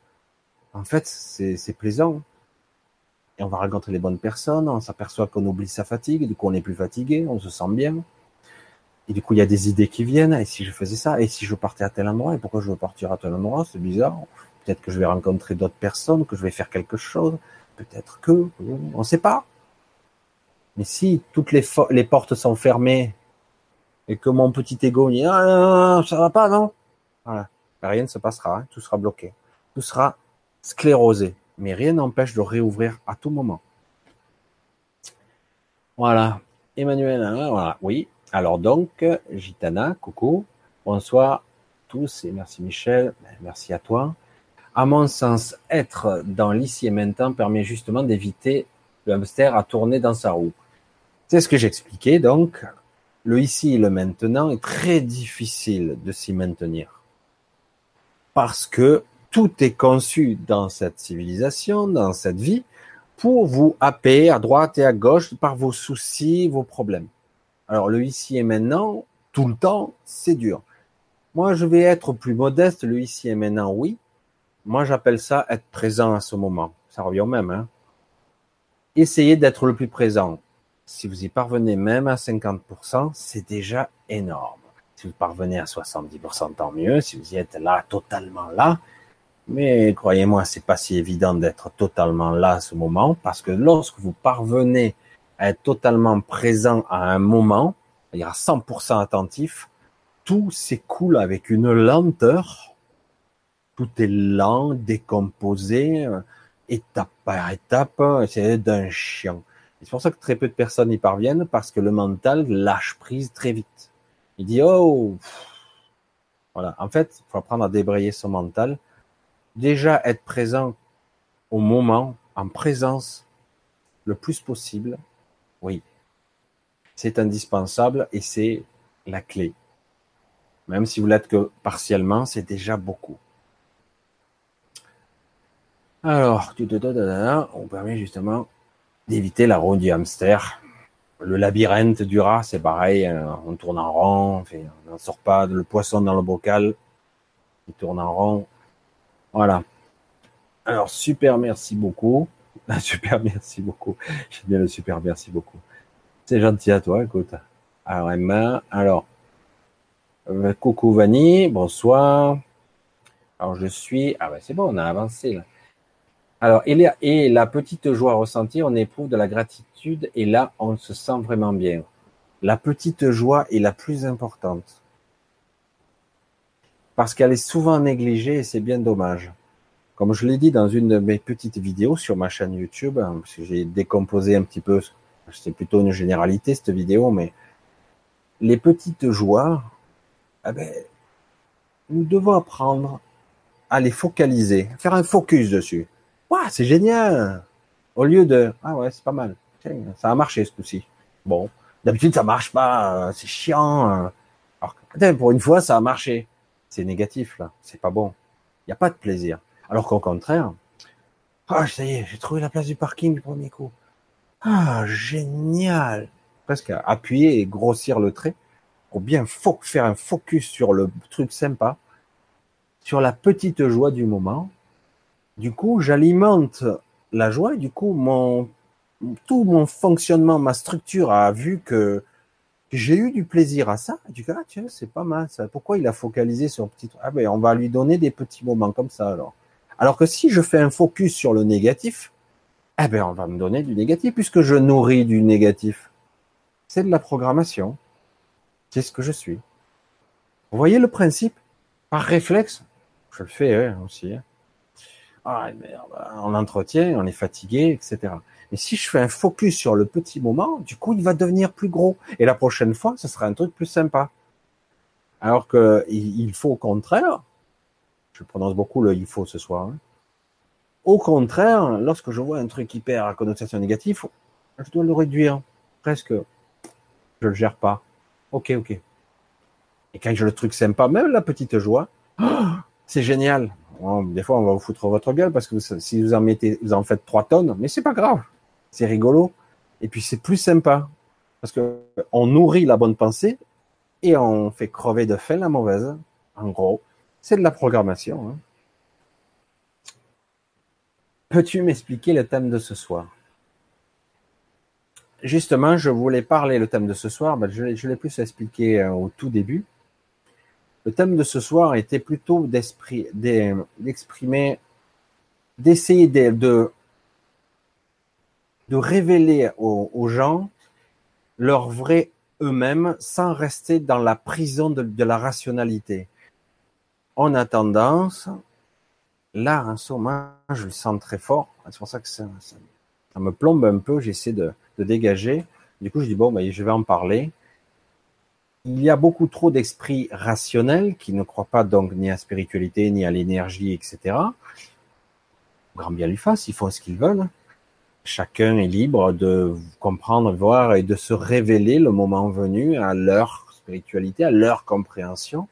en fait, c'est plaisant. Et on va rencontrer les bonnes personnes, on s'aperçoit qu'on oublie sa fatigue, du coup on est plus fatigué, on se sent bien. Et du coup, il y a des idées qui viennent. Et si je faisais ça? Et si je partais à tel endroit? Et pourquoi je veux partir à tel endroit? C'est bizarre. Peut-être que je vais rencontrer d'autres personnes, que je vais faire quelque chose. Peut-être que... On ne sait pas. Mais si toutes les, portes sont fermées et que mon petit ego dit ah, ça va pas, non? Voilà. Rien ne se passera. Hein. Tout sera bloqué. Tout sera sclérosé. Mais rien n'empêche de réouvrir à tout moment. Voilà. Emmanuel, hein, voilà. Oui, alors donc, Gitana, coucou, bonsoir tous et merci Michel, ben, merci à toi. À mon sens, être dans l'ici et maintenant permet justement d'éviter le hamster à tourner dans sa roue. C'est ce que j'expliquais donc. Le ici et le maintenant est très difficile de s'y maintenir. Parce que tout est conçu dans cette civilisation, dans cette vie, pour vous happer à droite et à gauche par vos soucis, vos problèmes. Alors le ici et maintenant, tout le temps, c'est dur. Moi, je vais être plus modeste, le ici et maintenant, oui. Moi, j'appelle ça être présent à ce moment. Ça revient au même. Hein. Essayez d'être le plus présent. Si vous y parvenez même à 50%, c'est déjà énorme. Si vous parvenez à 70%, tant mieux. Si vous y êtes là, totalement là, Mais croyez-moi, c'est pas si évident d'être totalement là à ce moment, parce que lorsque vous parvenez à être totalement présent à un moment, c'est-à-dire à 100% attentif, tout s'écoule avec une lenteur. Tout est lent, décomposé, euh, étape par étape. C'est d'un chien. C'est pour ça que très peu de personnes y parviennent, parce que le mental lâche prise très vite. Il dit, oh, voilà. En fait, il faut apprendre à débrayer son mental déjà être présent au moment, en présence, le plus possible, oui, c'est indispensable et c'est la clé. Même si vous l'êtes que partiellement, c'est déjà beaucoup. Alors, on permet justement d'éviter la roue du hamster. Le labyrinthe du rat, c'est pareil, hein, on tourne en rond, on n'en sort pas, le poisson dans le bocal, il tourne en rond, voilà. Alors, super merci beaucoup. super merci beaucoup. J'aime bien le super merci beaucoup. C'est gentil à toi, écoute. Alors, Emma, alors, euh, coucou Vanny, bonsoir. Alors, je suis, ah ben c'est bon, on a avancé là. Alors, et et la petite joie ressentie, on éprouve de la gratitude et là, on se sent vraiment bien. La petite joie est la plus importante parce qu'elle est souvent négligée et c'est bien dommage. Comme je l'ai dit dans une de mes petites vidéos sur ma chaîne YouTube, hein, parce que j'ai décomposé un petit peu, c'est plutôt une généralité cette vidéo, mais les petites joies, eh ben, nous devons apprendre à les focaliser, faire un focus dessus. Waouh, c'est génial Au lieu de ah ouais, c'est pas mal, ça a marché ce coup-ci. Bon, d'habitude ça marche pas, c'est chiant. Hein. Alors, pour une fois, ça a marché c'est négatif là, c'est pas bon. Il n'y a pas de plaisir. Alors qu'au contraire, ah ça y est, j'ai trouvé la place du parking du premier coup. Ah génial, presque appuyer et grossir le trait pour bien faire un focus sur le truc sympa, sur la petite joie du moment. Du coup, j'alimente la joie et du coup, mon tout mon fonctionnement, ma structure a vu que j'ai eu du plaisir à ça. Du ah, tiens, c'est pas mal ça. Pourquoi il a focalisé sur petit Ah ben, on va lui donner des petits moments comme ça alors. Alors que si je fais un focus sur le négatif, eh ben, on va me donner du négatif puisque je nourris du négatif. C'est de la programmation. C'est ce que je suis. Vous voyez le principe? Par réflexe, je le fais hein, aussi. Hein. Ah merde, on entretient, on est fatigué, etc. Mais si je fais un focus sur le petit moment, du coup, il va devenir plus gros. Et la prochaine fois, ce sera un truc plus sympa. Alors que il faut au contraire, je prononce beaucoup le il faut ce soir. Hein. Au contraire, lorsque je vois un truc hyper à connotation négative, je dois le réduire. Presque, je le gère pas. Ok, ok. Et quand j'ai le truc sympa, même la petite joie, c'est génial. Des fois, on va vous foutre votre gueule parce que si vous en mettez, vous en faites trois tonnes, mais c'est pas grave c'est rigolo. Et puis c'est plus sympa parce que on nourrit la bonne pensée et on fait crever de faim la mauvaise. En gros, c'est de la programmation. Hein. Peux-tu m'expliquer le thème de ce soir? Justement, je voulais parler le thème de ce soir, ben je, je l'ai plus expliqué euh, au tout début. Le thème de ce soir était plutôt d'exprimer, d'essayer de révéler aux, gens leur vrai eux-mêmes sans rester dans la prison de, la rationalité. On a tendance, là en ce je le sens très fort, c'est pour ça que ça, me plombe un peu, j'essaie de, dégager. Du coup, je dis, bon, ben, je vais en parler. Il y a beaucoup trop d'esprits rationnels qui ne croient pas donc ni à spiritualité, ni à l'énergie, etc. Grand bien lui fasse, ils font ce qu'ils veulent. Chacun est libre de comprendre, voir et de se révéler le moment venu à leur spiritualité, à leur compréhension.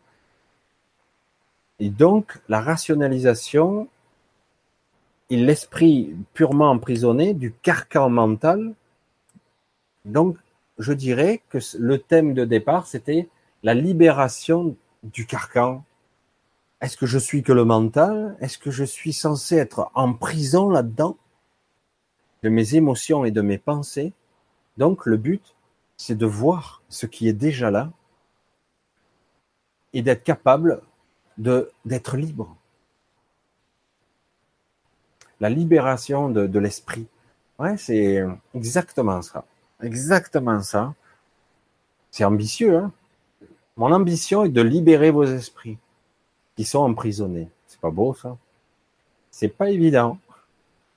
Et donc, la rationalisation et l'esprit purement emprisonné du carcan mental. Donc, je dirais que le thème de départ, c'était la libération du carcan. Est-ce que je suis que le mental? Est-ce que je suis censé être en prison là-dedans? De mes émotions et de mes pensées. Donc le but, c'est de voir ce qui est déjà là et d'être capable d'être libre. la libération de, de l'esprit. Ouais, c'est exactement ça. Exactement ça. C'est ambitieux, hein Mon ambition est de libérer vos esprits qui sont emprisonnés. C'est pas beau, ça? C'est pas évident.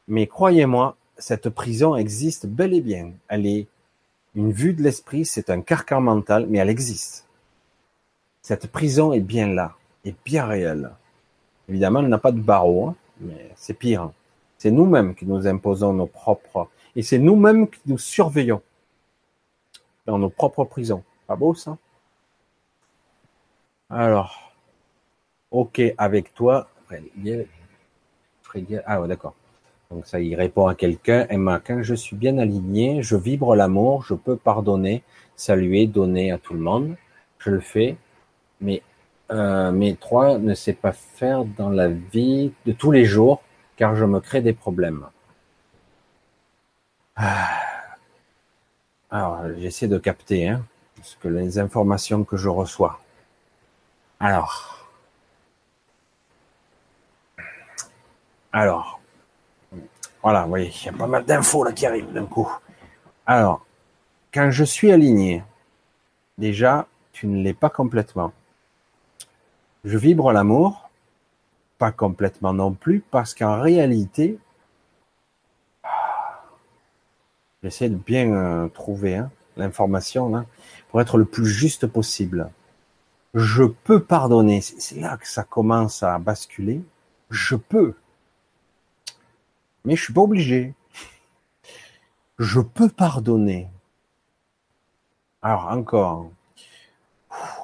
Mais croyez-moi, cette prison existe bel et bien. Elle est une vue de l'esprit, c'est un carcan mental, mais elle existe. Cette prison est bien là, est bien réelle. Évidemment, elle n'a pas de barreau, hein, mais c'est pire. C'est nous-mêmes qui nous imposons nos propres, et c'est nous-mêmes qui nous surveillons dans nos propres prisons. Pas beau ça? Alors, ok avec toi. Ah ouais, d'accord. Donc ça, il répond à quelqu'un. Emma, quand je suis bien aligné, je vibre l'amour, je peux pardonner, saluer, donner à tout le monde. Je le fais, mais euh, trois ne sait pas faire dans la vie de tous les jours, car je me crée des problèmes. Ah. Alors, j'essaie de capter hein, ce que les informations que je reçois. Alors, alors, voilà, vous voyez, il y a pas mal d'infos là qui arrivent d'un coup. Alors, quand je suis aligné, déjà, tu ne l'es pas complètement. Je vibre l'amour, pas complètement non plus, parce qu'en réalité, j'essaie de bien euh, trouver hein, l'information pour être le plus juste possible. Je peux pardonner, c'est là que ça commence à basculer. Je peux mais je suis pas obligé. Je peux pardonner. Alors encore,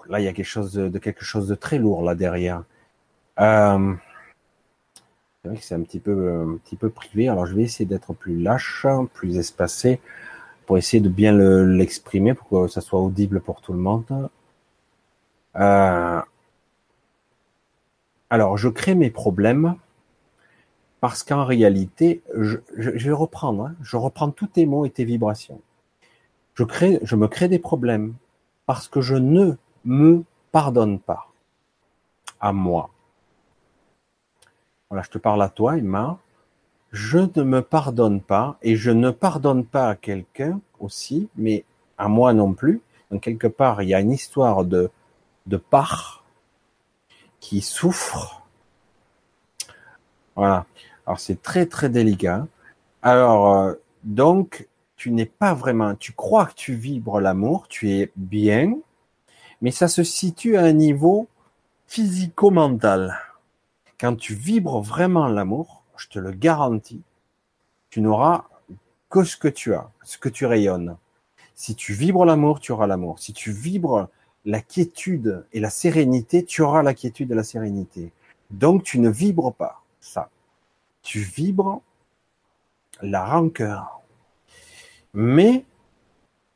là il y a quelque chose de, quelque chose de très lourd là derrière. Euh, c'est vrai que c'est un petit peu un petit peu privé. Alors je vais essayer d'être plus lâche, plus espacé, pour essayer de bien l'exprimer pour que ça soit audible pour tout le monde. Euh, alors je crée mes problèmes parce qu'en réalité, je, vais reprendre, hein. je reprends tous tes mots et tes vibrations. Je, crée, je me crée des problèmes parce que je ne me pardonne pas à moi. Voilà, je te parle à toi, Emma. Je ne me pardonne pas et je ne pardonne pas à quelqu'un aussi, mais à moi non plus. Donc quelque part, il y a une histoire de, de part qui souffre. Voilà. Alors c'est très très délicat. Alors euh, donc tu n'es pas vraiment, tu crois que tu vibres l'amour, tu es bien, mais ça se situe à un niveau physico-mental. Quand tu vibres vraiment l'amour, je te le garantis, tu n'auras que ce que tu as, ce que tu rayonnes. Si tu vibres l'amour, tu auras l'amour. Si tu vibres la quiétude et la sérénité, tu auras la quiétude et la sérénité. Donc tu ne vibres pas ça tu vibres la rancœur. Mais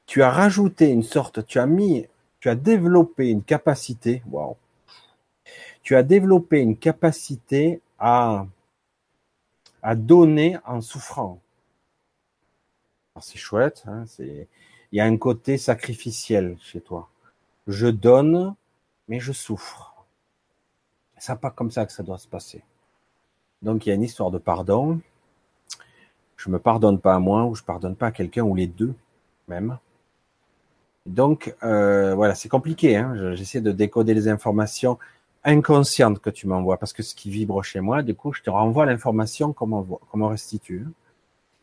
tu as rajouté une sorte, tu as mis, tu as développé une capacité, wow, tu as développé une capacité à, donner en souffrant. C'est chouette, hein, il y a un côté sacrificiel chez toi. Je donne, mais je souffre. C'est pas comme ça que ça doit se passer. Donc il y a une histoire de pardon. Je me pardonne pas à moi ou je pardonne pas à quelqu'un ou les deux même. Donc euh, voilà, c'est compliqué. Hein. J'essaie de décoder les informations inconscientes que tu m'envoies parce que ce qui vibre chez moi, du coup, je te renvoie l'information comme on, comme on restitue.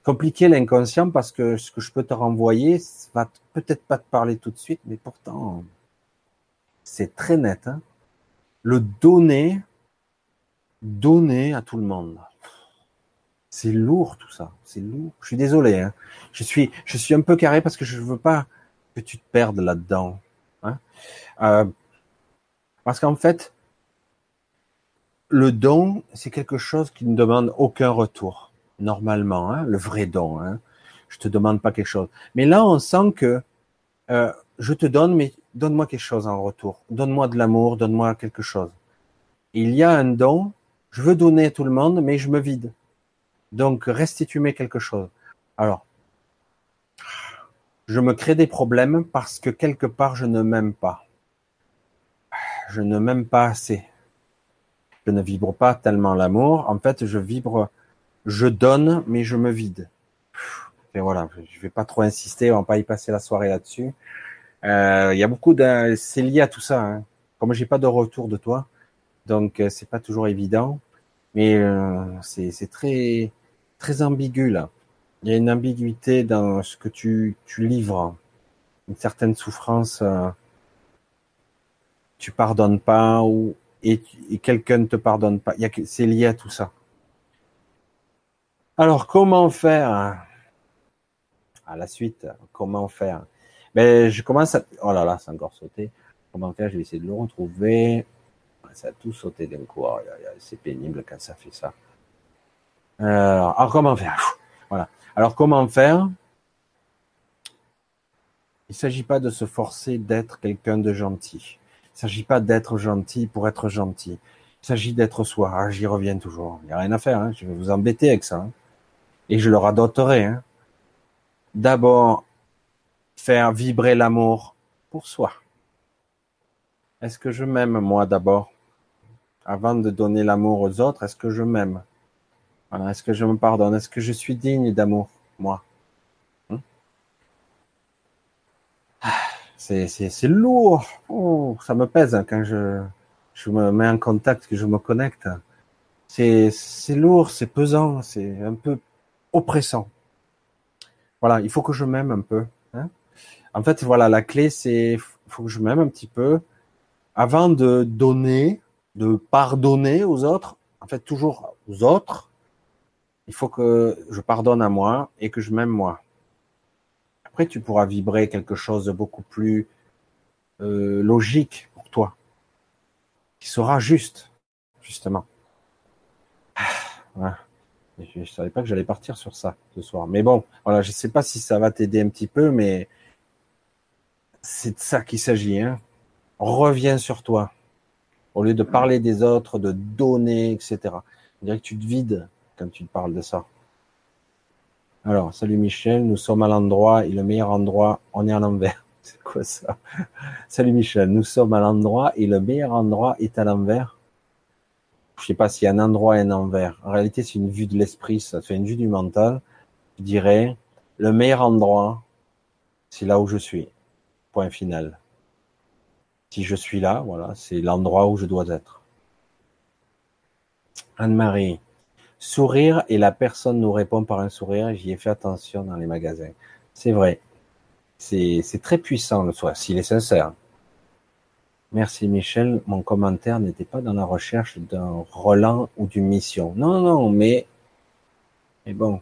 Compliqué l'inconscient parce que ce que je peux te renvoyer ça va peut-être pas te parler tout de suite, mais pourtant c'est très net. Hein. Le donner, donner à tout le monde. C'est lourd tout ça, c'est lourd. Je suis désolé, hein. je suis, je suis un peu carré parce que je veux pas que tu te perdes là-dedans. Hein. Euh, parce qu'en fait, le don, c'est quelque chose qui ne demande aucun retour, normalement, hein, le vrai don. Hein. Je te demande pas quelque chose. Mais là, on sent que euh, je te donne, mais donne-moi quelque chose en retour. Donne-moi de l'amour, donne-moi quelque chose. Il y a un don je veux donner à tout le monde, mais je me vide. Donc, restituer quelque chose. Alors, je me crée des problèmes parce que quelque part, je ne m'aime pas. Je ne m'aime pas assez. Je ne vibre pas tellement l'amour. En fait, je vibre je donne, mais je me vide. Et voilà, je vais pas trop insister, on va pas y passer la soirée là-dessus. Euh, il y a beaucoup de, c'est lié à tout ça. Hein. Comme j'ai pas de retour de toi, donc euh, c'est pas toujours évident, mais euh, c'est très très ambigu là. Il y a une ambiguïté dans ce que tu tu livres, une certaine souffrance. Euh, tu pardonnes pas ou et, quelqu'un ne te pardonne pas. C'est lié à tout ça. Alors comment faire à la suite Comment faire? Ben je commence à oh là là, c'est encore sauté. Comment faire? Je vais essayer de le retrouver. Ça a tout sauté d'un coup. Oh, c'est pénible quand ça fait ça. Alors, alors comment faire? Voilà. Alors comment faire? Il ne s'agit pas de se forcer d'être quelqu'un de gentil. Il ne s'agit pas d'être gentil pour être gentil. Il s'agit d'être soi. Ah, J'y reviens toujours. Il n'y a rien à faire. Hein. Je vais vous embêter avec ça. Hein. Et je le radoterai. Hein. D'abord, faire vibrer l'amour pour soi. Est-ce que je m'aime moi d'abord? Avant de donner l'amour aux autres, est-ce que je m'aime? Voilà, Est-ce que je me pardonne? Est-ce que je suis digne d'amour, moi? C'est lourd. Oh, ça me pèse hein, quand je, je me mets en contact, que je me connecte. C'est lourd, c'est pesant, c'est un peu oppressant. Voilà, il faut que je m'aime un peu. Hein en fait, voilà, la clé, c'est faut que je m'aime un petit peu avant de donner, de pardonner aux autres, en fait toujours aux autres, il faut que je pardonne à moi et que je m'aime moi. Après, tu pourras vibrer quelque chose de beaucoup plus euh, logique pour toi, qui sera juste, justement. Ah, je ne savais pas que j'allais partir sur ça ce soir. Mais bon, voilà, je ne sais pas si ça va t'aider un petit peu, mais c'est de ça qu'il s'agit. Hein reviens sur toi. Au lieu de parler des autres, de donner, etc. On dirait que tu te vides quand tu parles de ça. Alors, salut Michel, nous sommes à l'endroit et le meilleur endroit, on est à l'envers. C'est quoi ça? Salut Michel, nous sommes à l'endroit et le meilleur endroit est à l'envers. Je sais pas s'il un endroit et un envers. En réalité, c'est une vue de l'esprit, ça fait une vue du mental. Je dirais, le meilleur endroit, c'est là où je suis. Point final. Si je suis là, voilà, c'est l'endroit où je dois être. Anne-Marie, sourire et la personne nous répond par un sourire, j'y ai fait attention dans les magasins. C'est vrai. C'est très puissant le soir, s'il est sincère. Merci Michel, mon commentaire n'était pas dans la recherche d'un Roland ou d'une mission. Non, non, mais, mais bon,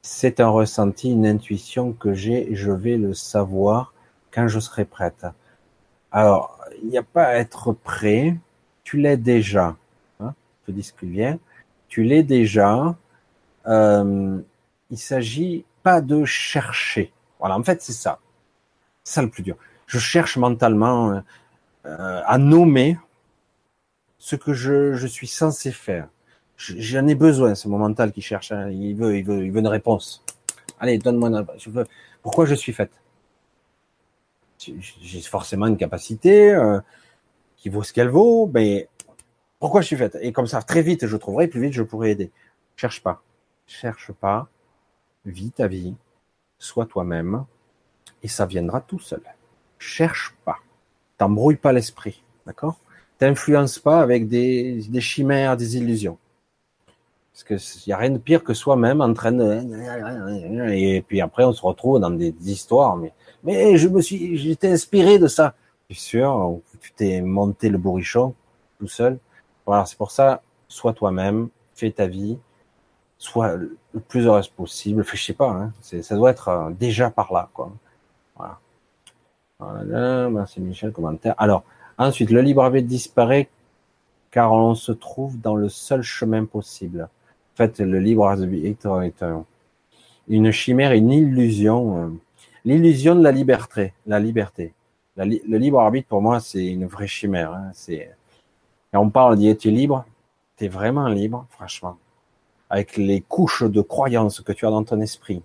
c'est un ressenti, une intuition que j'ai, je vais le savoir quand je serai prête. Alors, il n'y a pas à être prêt, tu l'es déjà. Hein, je te dis ce qui vient. Tu l'es déjà. Euh, il s'agit pas de chercher. Voilà, en fait, c'est ça. C'est ça le plus dur. Je cherche mentalement euh, à nommer ce que je, suis censé faire. J'en ai besoin, c'est mon mental qui cherche. Hein. Il veut, il veut, il veut une réponse. Allez, donne-moi une réponse. Je veux. Pourquoi je suis faite? J'ai forcément une capacité euh, qui vaut ce qu'elle vaut, mais pourquoi je suis faite Et comme ça, très vite, je trouverai, plus vite, je pourrai aider. Cherche pas. Cherche pas. Vis ta vie. Sois toi-même. Et ça viendra tout seul. Cherche pas. T'embrouille pas l'esprit. D'accord? T'influence pas avec des, chimères, des illusions. Parce qu'il n'y a rien de pire que soi-même en train de... Et puis après, on se retrouve dans des histoires, mais je me suis, j'étais inspiré de ça. Je sûr, tu t'es monté le bourrichon tout seul. Voilà, c'est pour ça, sois toi-même, fais ta vie, sois le plus heureuse possible. je sais pas, hein, ça doit être euh, déjà par là, quoi. Voilà. Voilà, merci Michel, commentaire. Alors, ensuite, le libre arbitre disparaît car on se trouve dans le seul chemin possible. En fait, le libre arbitre est une chimère, une illusion. Euh, l'illusion de la liberté. La liberté. le libre arbitre, pour moi, c'est une vraie chimère. Hein. C'est, on parle d'y être libre, tu es vraiment libre, franchement. Avec les couches de croyances que tu as dans ton esprit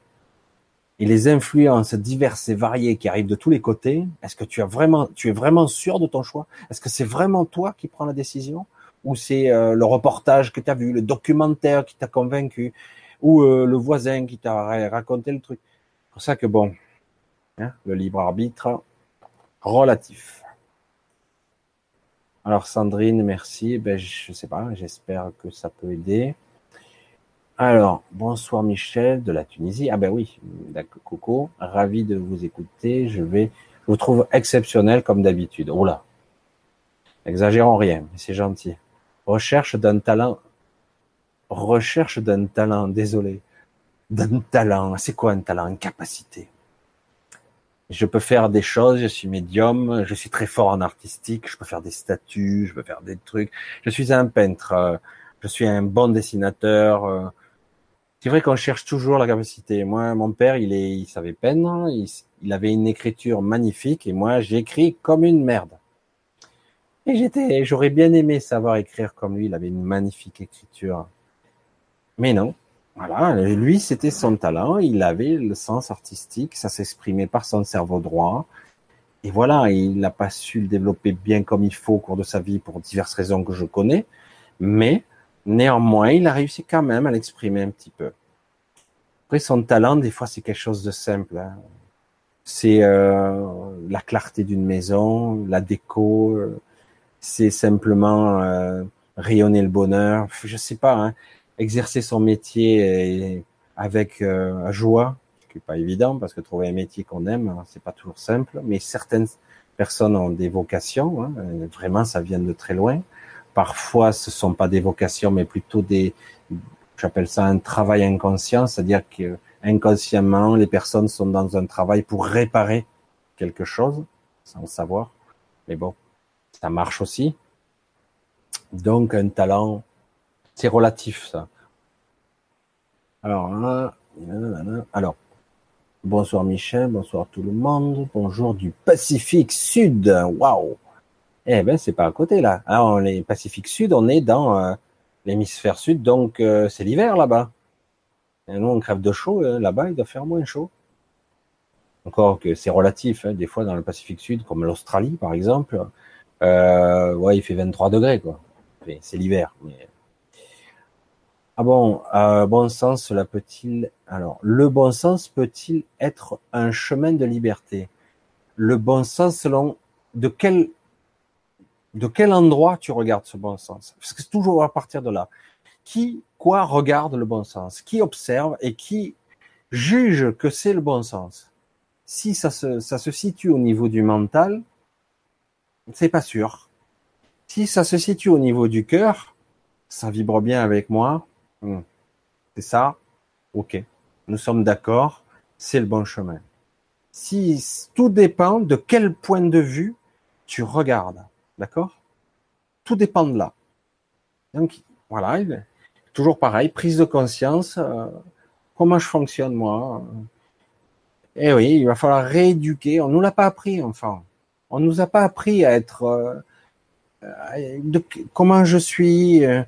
et les influences diverses et variées qui arrivent de tous les côtés, est-ce que tu as vraiment, tu es vraiment sûr de ton choix? Est-ce que c'est vraiment toi qui prends la décision? Ou c'est euh, le reportage que tu as vu, le documentaire qui t'a convaincu, ou euh, le voisin qui t'a raconté le truc? C'est pour ça que bon, hein, le libre arbitre relatif. Alors Sandrine, merci. Ben, je sais pas, j'espère que ça peut aider. Alors, bonsoir Michel de la Tunisie. Ah ben oui, d'accord, Coco, ravi de vous écouter. Je vais, je vous trouve exceptionnel comme d'habitude. Oh là, exagérons rien, mais c'est gentil. Recherche d'un talent, recherche d'un talent, désolé, d'un talent. C'est quoi un talent Une capacité? Je peux faire des choses, je suis médium, je suis très fort en artistique, je peux faire des statues, je peux faire des trucs. Je suis un peintre, euh, je suis un bon dessinateur. Euh. C'est vrai qu'on cherche toujours la capacité. Moi, mon père, il, est, il savait peindre, il, avait une écriture magnifique, et moi, j'écris comme une merde. Et j'étais, j'aurais bien aimé savoir écrire comme lui. Il avait une magnifique écriture. Mais non, voilà, lui, c'était son talent, il avait le sens artistique, ça s'exprimait par son cerveau droit. Et voilà, il n'a pas su le développer bien comme il faut au cours de sa vie pour diverses raisons que je connais, mais néanmoins, il a réussi quand même à l'exprimer un petit peu. Après, son talent, des fois, c'est quelque chose de simple. Hein. C'est euh, la clarté d'une maison, la déco, euh, c'est simplement euh, rayonner le bonheur. Je sais pas. Hein exercer son métier avec euh, joie, ce qui est pas évident parce que trouver un métier qu'on aime, hein, c'est pas toujours simple. Mais certaines personnes ont des vocations, hein, vraiment, ça vient de très loin. Parfois, ce sont pas des vocations, mais plutôt des, j'appelle ça un travail inconscient, c'est-à-dire que inconsciemment, les personnes sont dans un travail pour réparer quelque chose, sans le savoir. Mais bon, ça marche aussi. Donc, un talent c'est relatif, ça. Alors, alors, bonsoir Michel, bonsoir tout le monde, bonjour du Pacifique Sud. Waouh! Eh ben, c'est pas à côté là. Alors, les Pacifique Sud, on est dans euh, l'hémisphère sud, donc euh, c'est l'hiver là-bas. Et nous, on crève de chaud. Hein. Là-bas, il doit faire moins chaud. Encore que c'est relatif. Hein. Des fois, dans le Pacifique Sud, comme l'Australie, par exemple, euh, ouais, il fait 23 degrés, quoi. C'est l'hiver. Ah bon, euh, bon sens, cela peut-il. Alors, le bon sens peut-il être un chemin de liberté? Le bon sens, selon de quel de quel endroit tu regardes ce bon sens? Parce que c'est toujours à partir de là. Qui, quoi regarde le bon sens? Qui observe et qui juge que c'est le bon sens? Si ça se, ça se situe au niveau du mental, c'est pas sûr. Si ça se situe au niveau du cœur, ça vibre bien avec moi, Hmm. C'est ça? Ok. Nous sommes d'accord, c'est le bon chemin. Si tout dépend de quel point de vue tu regardes, d'accord? Tout dépend de là. Donc voilà, toujours pareil, prise de conscience. Euh, comment je fonctionne moi? Eh oui, il va falloir rééduquer. On nous l'a pas appris, enfin. On nous a pas appris à être. Euh, de, comment je suis. Euh,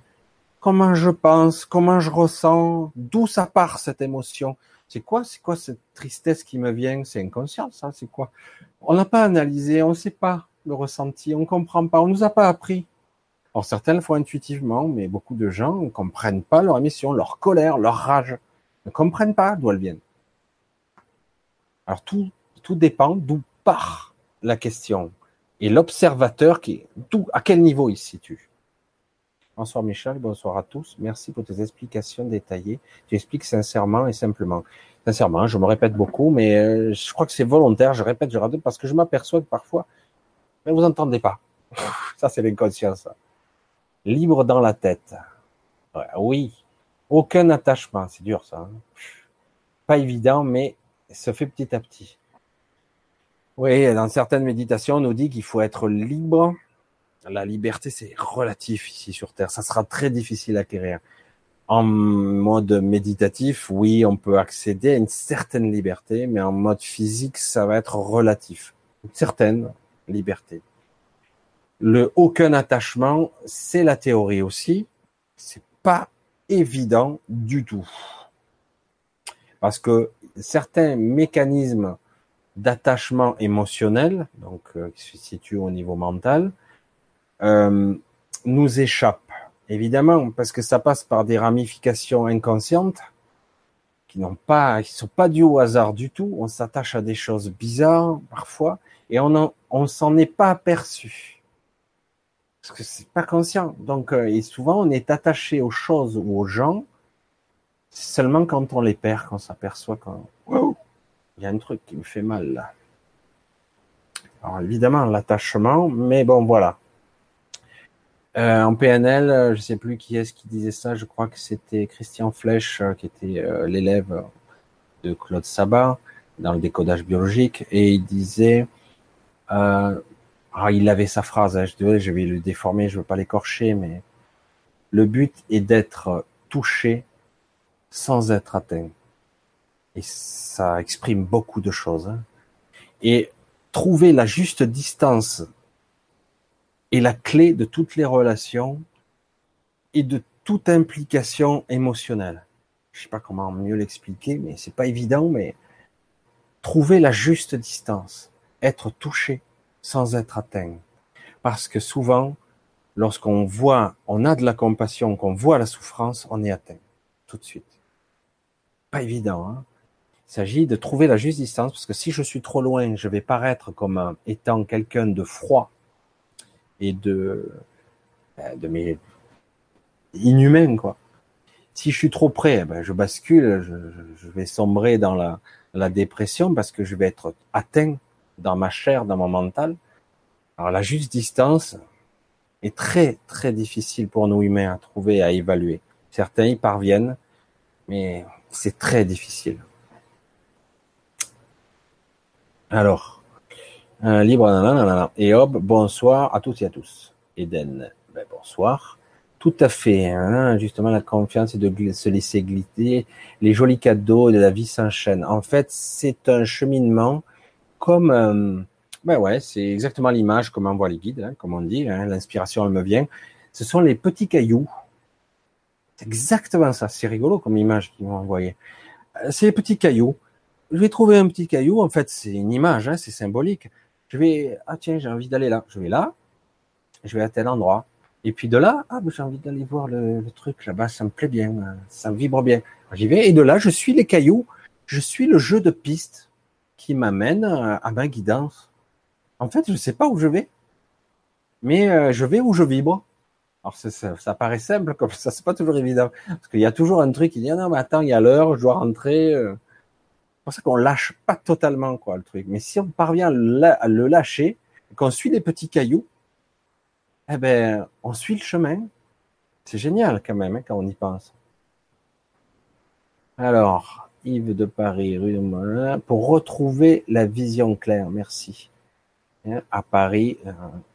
comment je pense, comment je ressens, d'où ça part cette émotion. C'est quoi, c'est quoi cette tristesse qui me vient? C'est inconscient, ça, c'est quoi? On n'a pas analysé, on ne sait pas le ressenti, on ne comprend pas, on nous a pas appris. Alors certains le font intuitivement, mais beaucoup de gens ne comprennent pas leur émotion, leur colère, leur rage, ne comprennent pas d'où elles viennent. Alors tout, tout dépend d'où part la question et l'observateur qui, d'où, à quel niveau il se situe. Bonsoir Michel, bonsoir à tous. Merci pour tes explications détaillées. Tu expliques sincèrement et simplement. Sincèrement, je me répète beaucoup, mais euh, je crois que c'est volontaire. Je répète, je répète parce que je m'aperçois que parfois, mais vous entendez pas. ça, c'est l'inconscience. Libre dans la tête. oui. Aucun attachement. C'est dur, ça. Hein. Pas évident, mais ça fait petit à petit. Oui, dans certaines méditations, on nous dit qu'il faut être libre la liberté, c'est relatif ici sur Terre. Ça sera très difficile à acquérir. En mode méditatif, oui, on peut accéder à une certaine liberté, mais en mode physique, ça va être relatif. Une certaine liberté. Le aucun attachement, c'est la théorie aussi. C'est pas évident du tout. Parce que certains mécanismes d'attachement émotionnel, donc euh, qui se situent au niveau mental, euh, nous échappe. Évidemment, parce que ça passe par des ramifications inconscientes qui n'ont pas, qui sont pas dues au hasard du tout. On s'attache à des choses bizarres parfois et on on s'en est pas aperçu parce que c'est pas conscient. Donc, euh, et souvent on est attaché aux choses ou aux gens seulement quand on les perd qu'on s'aperçoit qu'on, il y a un truc qui me fait mal là. Alors évidemment l'attachement, mais bon voilà. Euh, en PNL, euh, je sais plus qui est-ce qui disait ça. Je crois que c'était Christian Flech euh, qui était l'élève de Claude Sabat dans le décodage biologique et il disait, ah, il avait sa phrase. Hein, je, je vais le déformer, je veux pas l'écorcher, mais le but est d'être touché sans être atteint. Et ça exprime beaucoup de choses. Hein. Et trouver la juste distance est la clé de toutes les relations et de toute implication émotionnelle. Je sais pas comment mieux l'expliquer, mais c'est pas évident, mais trouver la juste distance, être touché sans être atteint. Parce que souvent, lorsqu'on voit, on a de la compassion, qu'on voit la souffrance, on est atteint tout de suite. Pas évident. Hein il s'agit de trouver la juste distance, parce que si je suis trop loin, je vais paraître comme étant quelqu'un de froid, et de, ben, de mes inhumain quoi. Si je suis trop près, ben je bascule, je, je, vais sombrer dans la, la dépression parce que je vais être atteint dans ma chair, dans mon mental. Alors la juste distance est très très difficile pour nous humains à trouver, à évaluer. Certains y parviennent, mais c'est très difficile. Alors, libre, et hop, bonsoir à tous et à tous. Eden, ben bonsoir. Tout à fait, hein, justement la confiance et de se laisser glisser, les jolis cadeaux de la vie s'enchaînent. En fait, c'est un cheminement comme, euh, ben ouais, c'est exactement l'image comme envoie les guides, hein, comme on dit, hein, l'inspiration elle me vient. Ce sont les petits cailloux. C'est exactement ça, c'est rigolo comme image qu'ils m'ont envoyé. Euh, c'est les petits cailloux. Je vais trouver un petit caillou, en fait c'est une image, c'est symbolique je vais, ah tiens, j'ai envie d'aller là. Je vais là, je vais à tel endroit. Et puis de là, ah, j'ai envie d'aller voir le, truc là-bas, ça me plaît bien, ça me vibre bien. J'y vais, et de là, je suis les cailloux, je suis le jeu de piste qui m'amène à ma guidance. En fait, je sais pas où je vais, mais euh, je vais où je vibre. Alors ça, ça, paraît simple comme ça, c'est pas toujours évident, parce qu'il y a toujours un truc qui dit ah non mais attends, il y a l'heure, je dois rentrer. Pour ça qu'on lâche pas totalement quoi le truc. Mais si on parvient à le lâcher, qu'on suit les petits cailloux, eh ben on suit le chemin. C'est génial quand même hein, quand on y pense. Alors, Yves de Paris, rue de pour retrouver la vision claire. Merci. Hein, à Paris, euh,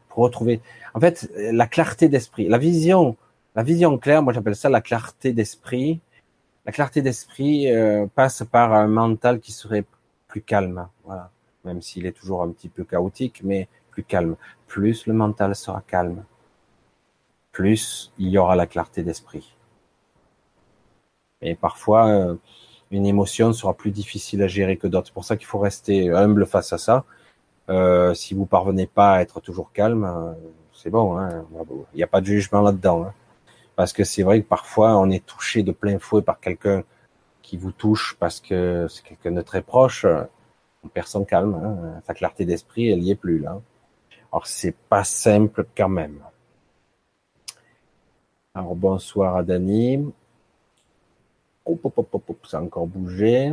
pour retrouver, en fait, la clarté d'esprit, la vision, la vision claire. Moi, j'appelle ça la clarté d'esprit la clarté d'esprit euh, passe par un mental qui serait plus calme, voilà. Même s'il est toujours un petit peu chaotique, mais plus calme. Plus le mental sera calme, plus il y aura la clarté d'esprit. Et parfois, euh, une émotion sera plus difficile à gérer que d'autres. C'est pour ça qu'il faut rester humble face à ça. Euh, si vous parvenez pas à être toujours calme, c'est bon. Hein. Il n'y a pas de jugement là-dedans. Hein. Parce que c'est vrai que parfois on est touché de plein fouet par quelqu'un qui vous touche parce que c'est quelqu'un de très proche. On perd son calme, hein. sa clarté d'esprit, elle y est plus là. Alors c'est pas simple quand même. Alors bonsoir à Dani. Hop, hop, hop, hop, ça a encore bougé.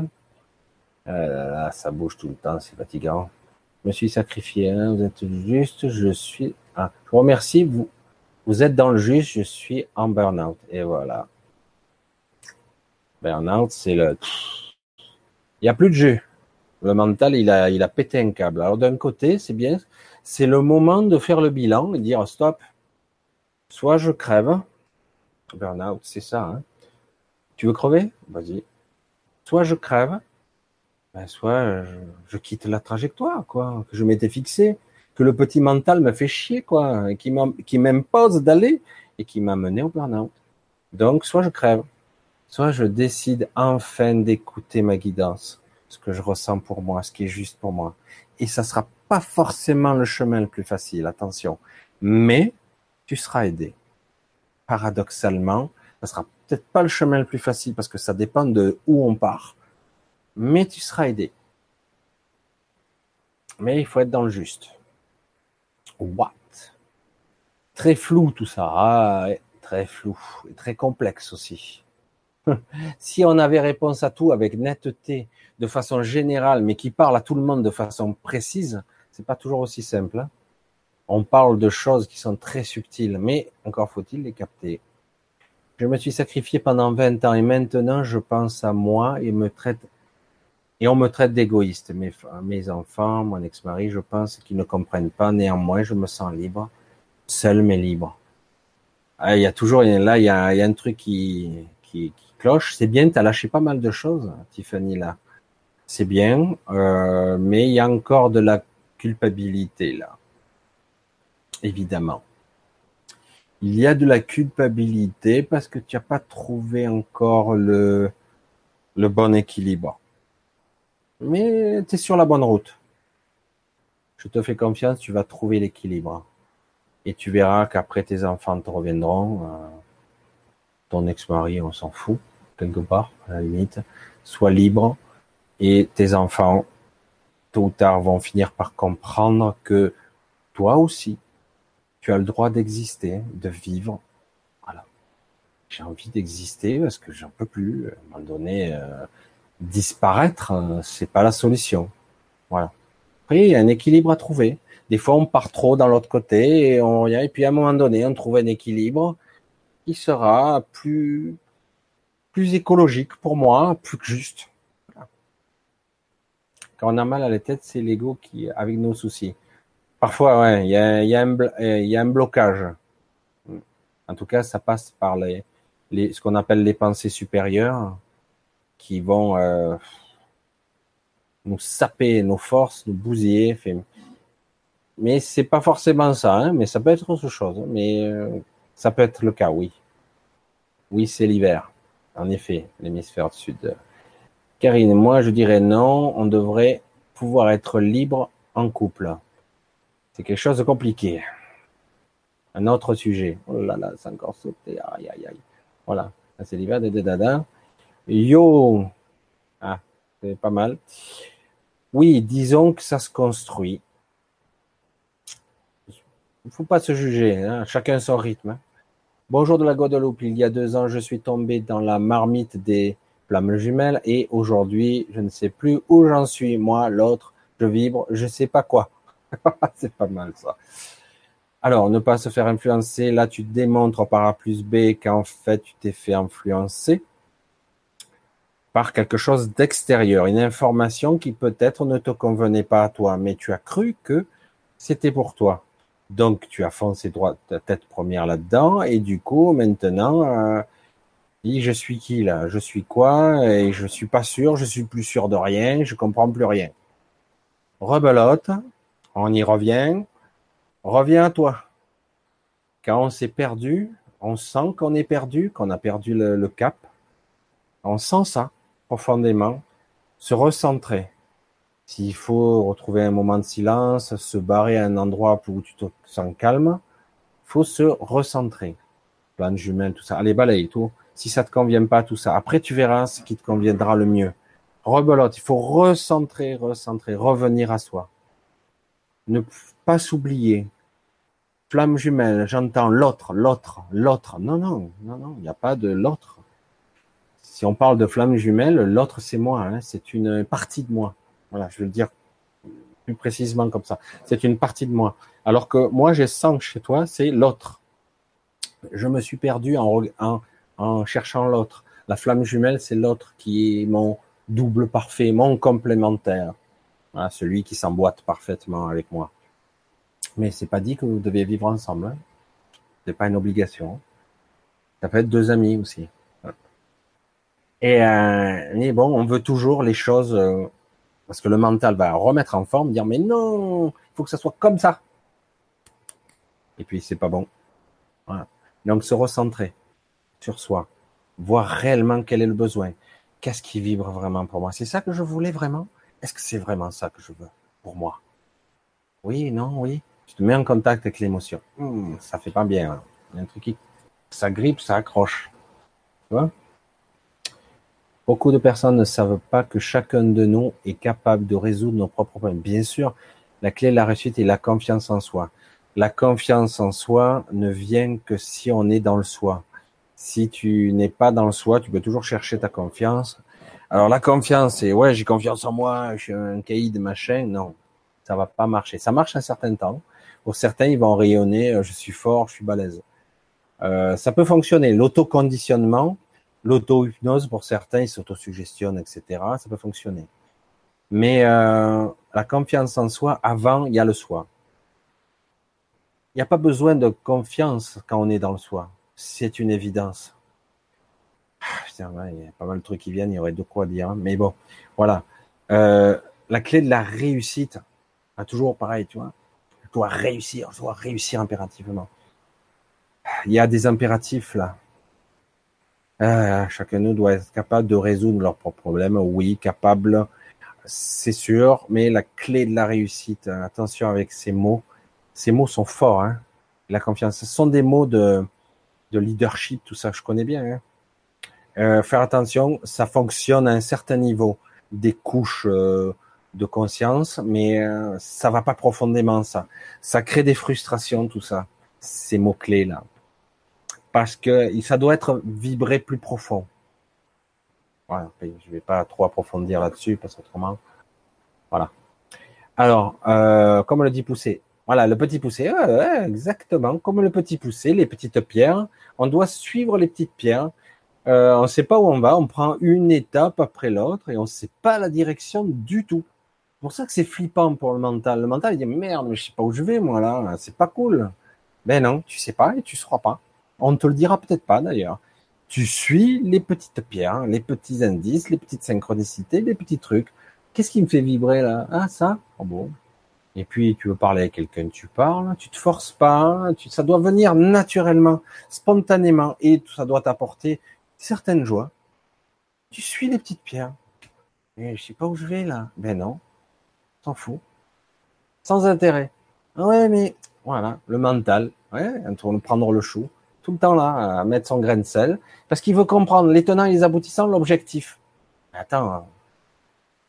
Euh, là, ça bouge tout le temps, c'est fatigant. Je me suis sacrifié, hein. vous êtes juste, je suis. Ah, je vous remercie, vous, vous êtes dans le juste, je suis en burn-out. Et voilà. Burn-out, c'est le... Il n'y a plus de jeu. Le mental, il a, pété un câble. Alors d'un côté, c'est bien, c'est le moment de faire le bilan et dire stop. Soit je crève, burn-out, c'est ça. Hein. Tu veux crever? Vas-y. Soit je crève, ben soit je, je, quitte la trajectoire quoi que je m'étais fixé que le petit mental me fait chier, quoi, qui m'impose d'aller et qui m'a mené au burn-out. Donc, soit je crève, soit je décide enfin d'écouter ma guidance, ce que je ressens pour moi, ce qui est juste pour moi. Et ça sera pas forcément le chemin le plus facile, attention. Mais tu seras aidé. paradoxalement, ça sera peut-être pas le chemin le plus facile parce que ça dépend de où on part, mais tu seras aidé. Mais il faut être dans le juste. What? Très flou tout ça, ah, très flou et très complexe aussi. si on avait réponse à tout avec netteté, de façon générale, mais qui parle à tout le monde de façon précise, c'est pas toujours aussi simple. Hein. on parle de choses qui sont très subtiles, mais encore faut-il les capter. Je me suis sacrifié pendant 20 ans et maintenant je pense à moi et me traite et on me traite d'égoïste. Mes, mes enfants, mon ex-mari, je pense qu'ils ne comprennent pas. Néanmoins, je me sens libre, seul mais libre. Ah, il y a toujours là, il y a, il y a un truc qui, qui, qui cloche. C'est bien, tu as lâché pas mal de choses, Tiffany là. C'est bien, euh, mais il y a encore de la culpabilité là. Évidemment. Il y a de la culpabilité parce que tu n'as pas trouvé encore le, le bon équilibre. Mais tu es sur la bonne route. Je te fais confiance, tu vas trouver l'équilibre. Et tu verras qu'après tes enfants te reviendront. Euh, ton ex-mari, on s'en fout, quelque part, à la limite. Sois libre. Et tes enfants, tôt ou tard, vont finir par comprendre que toi aussi, tu as le droit d'exister, de vivre. Voilà. J'ai envie d'exister parce que j'en peux plus. À un moment donné, euh, disparaître, euh, c'est pas la solution. Voilà. Après, il y a un équilibre à trouver. Des fois, on part trop dans l'autre côté et on et puis à un moment donné, on trouve un équilibre qui sera plus plus écologique pour moi, plus juste. Quand on a mal à la tête, c'est l'ego qui avec nos soucis. Parfois, ouais, il y a, un, y a un blocage. En tout cas, ça passe par les, les ce qu'on appelle les pensées supérieures qui vont euh, nous saper nos forces, nous bousiller. Fait... Mais c'est pas forcément ça, hein, mais ça peut être autre chose. Mais euh, ça peut être le cas, oui. Oui, c'est l'hiver. En effet, l'hémisphère sud. Karine, moi je dirais non, on devrait pouvoir être libre en couple. C'est quelque chose de compliqué. Un autre sujet. Oh là là, c'est encore sauté. Aïe, aïe, aïe. Voilà. C'est l'hiver des dada. Yo, ah, c'est pas mal. Oui, disons que ça se construit. Il ne faut pas se juger, hein. chacun son rythme. Hein. Bonjour de la Guadeloupe. Il y a deux ans, je suis tombé dans la marmite des flammes jumelles et aujourd'hui, je ne sais plus où j'en suis. Moi, l'autre, je vibre, je sais pas quoi. c'est pas mal ça. Alors, ne pas se faire influencer. Là, tu démontres par A plus B qu'en fait, tu t'es fait influencer par quelque chose d'extérieur, une information qui peut-être ne te convenait pas à toi, mais tu as cru que c'était pour toi. Donc tu as foncé droit ta tête première là-dedans, et du coup maintenant, euh, je suis qui là? Je suis quoi? Et je suis pas sûr, je suis plus sûr de rien, je comprends plus rien. Rebelote, on y revient. Reviens à toi. Quand on s'est perdu, on sent qu'on est perdu, qu'on a perdu le cap. On sent ça profondément, se recentrer. S'il faut retrouver un moment de silence, se barrer à un endroit où tu te sens calme, faut se recentrer. Plan jumelle, tout ça. Allez, balaye tout. Si ça te convient pas, tout ça. Après, tu verras ce qui te conviendra le mieux. Rebelote. Il faut recentrer, recentrer, revenir à soi. Ne pas s'oublier. Flamme jumelle, j'entends l'autre, l'autre, l'autre. Non, non, non, non, il n'y a pas de l'autre. Si on parle de flamme jumelle, l'autre c'est moi, hein, c'est une partie de moi. Voilà, je vais le dire plus précisément comme ça. C'est une partie de moi. Alors que moi, j'ai sens chez toi, c'est l'autre. Je me suis perdu en, cherchant l'autre. La flamme jumelle, c'est l'autre qui est mon double parfait, mon complémentaire. Celui qui s'emboîte parfaitement avec moi. Mais c'est pas dit que vous devez vivre ensemble. Hein. C'est pas une obligation. Ça peut être deux amis aussi. Et euh, bon, on veut toujours les choses euh, parce que le mental va remettre en forme, dire mais non, il faut que ça soit comme ça. Et puis c'est pas bon. Voilà. Donc se recentrer sur soi, voir réellement quel est le besoin, qu'est-ce qui vibre vraiment pour moi. C'est ça que je voulais vraiment. Est-ce que c'est vraiment ça que je veux pour moi? Oui, non, oui. Tu te mets en contact avec l'émotion. Hmm, ça fait pas bien. Hein. Il y a un truc qui Ça grippe, ça accroche. Tu vois? Beaucoup de personnes ne savent pas que chacun de nous est capable de résoudre nos propres problèmes. Bien sûr, la clé de la réussite est la confiance en soi. La confiance en soi ne vient que si on est dans le soi. Si tu n'es pas dans le soi, tu peux toujours chercher ta confiance. Alors la confiance, c'est ouais, j'ai confiance en moi, je suis un caïd, machin. Non, ça va pas marcher. Ça marche un certain temps. Pour certains, ils vont rayonner, euh, je suis fort, je suis balèze. Euh, ça peut fonctionner. L'autoconditionnement, l'auto-hypnose, pour certains, ils s'autosuggestionnent, etc. Ça peut fonctionner. Mais euh, la confiance en soi, avant, il y a le soi. Il n'y a pas besoin de confiance quand on est dans le soi. C'est une évidence. Ah, putain, il y a pas mal de trucs qui viennent, il y aurait de quoi dire. Hein. Mais bon, voilà. Euh, la clé de la réussite, ah, toujours pareil, tu vois. Je dois réussir, je dois réussir impérativement. Il y a des impératifs là. Ah, chacun de nous doit être capable de résoudre leurs propres problèmes. Oui, capable, c'est sûr, mais la clé de la réussite, attention avec ces mots, ces mots sont forts, hein. La confiance, ce sont des mots de, de leadership, tout ça, je connais bien. Hein. Euh, faire attention, ça fonctionne à un certain niveau, des couches euh, de conscience, mais euh, ça va pas profondément ça. Ça crée des frustrations, tout ça, ces mots clés là, parce que ça doit être vibré plus profond. Voilà, je vais pas trop approfondir là-dessus parce qu'autrement, voilà. Alors, euh, comme le dit Poussé, voilà, le petit poussé, exactement, comme le petit poussé, les petites pierres, on doit suivre les petites pierres. Euh, on ne sait pas où on va, on prend une étape après l'autre et on ne sait pas la direction du tout. C'est pour ça que c'est flippant pour le mental. Le mental, il dit merde, mais je sais pas où je vais, moi là, c'est pas cool. Ben non, tu sais pas et tu ne sauras pas. On ne te le dira peut-être pas d'ailleurs. Tu suis les petites pierres, les petits indices, les petites synchronicités, les petits trucs. Qu'est-ce qui me fait vibrer là? Ah ça? Oh bon? Et puis tu veux parler à quelqu'un, tu parles, tu te forces pas, ça doit venir naturellement, spontanément, et ça doit t'apporter certaines joies. Tu suis les petites pierres. Et je sais pas où je vais là. Ben non, t'en fous. Sans intérêt. Ah ouais, mais voilà, le mental, ouais, prendre le chou tout le temps là, à mettre son grain de sel, parce qu'il veut comprendre les tenants et les aboutissants, l'objectif. Attends,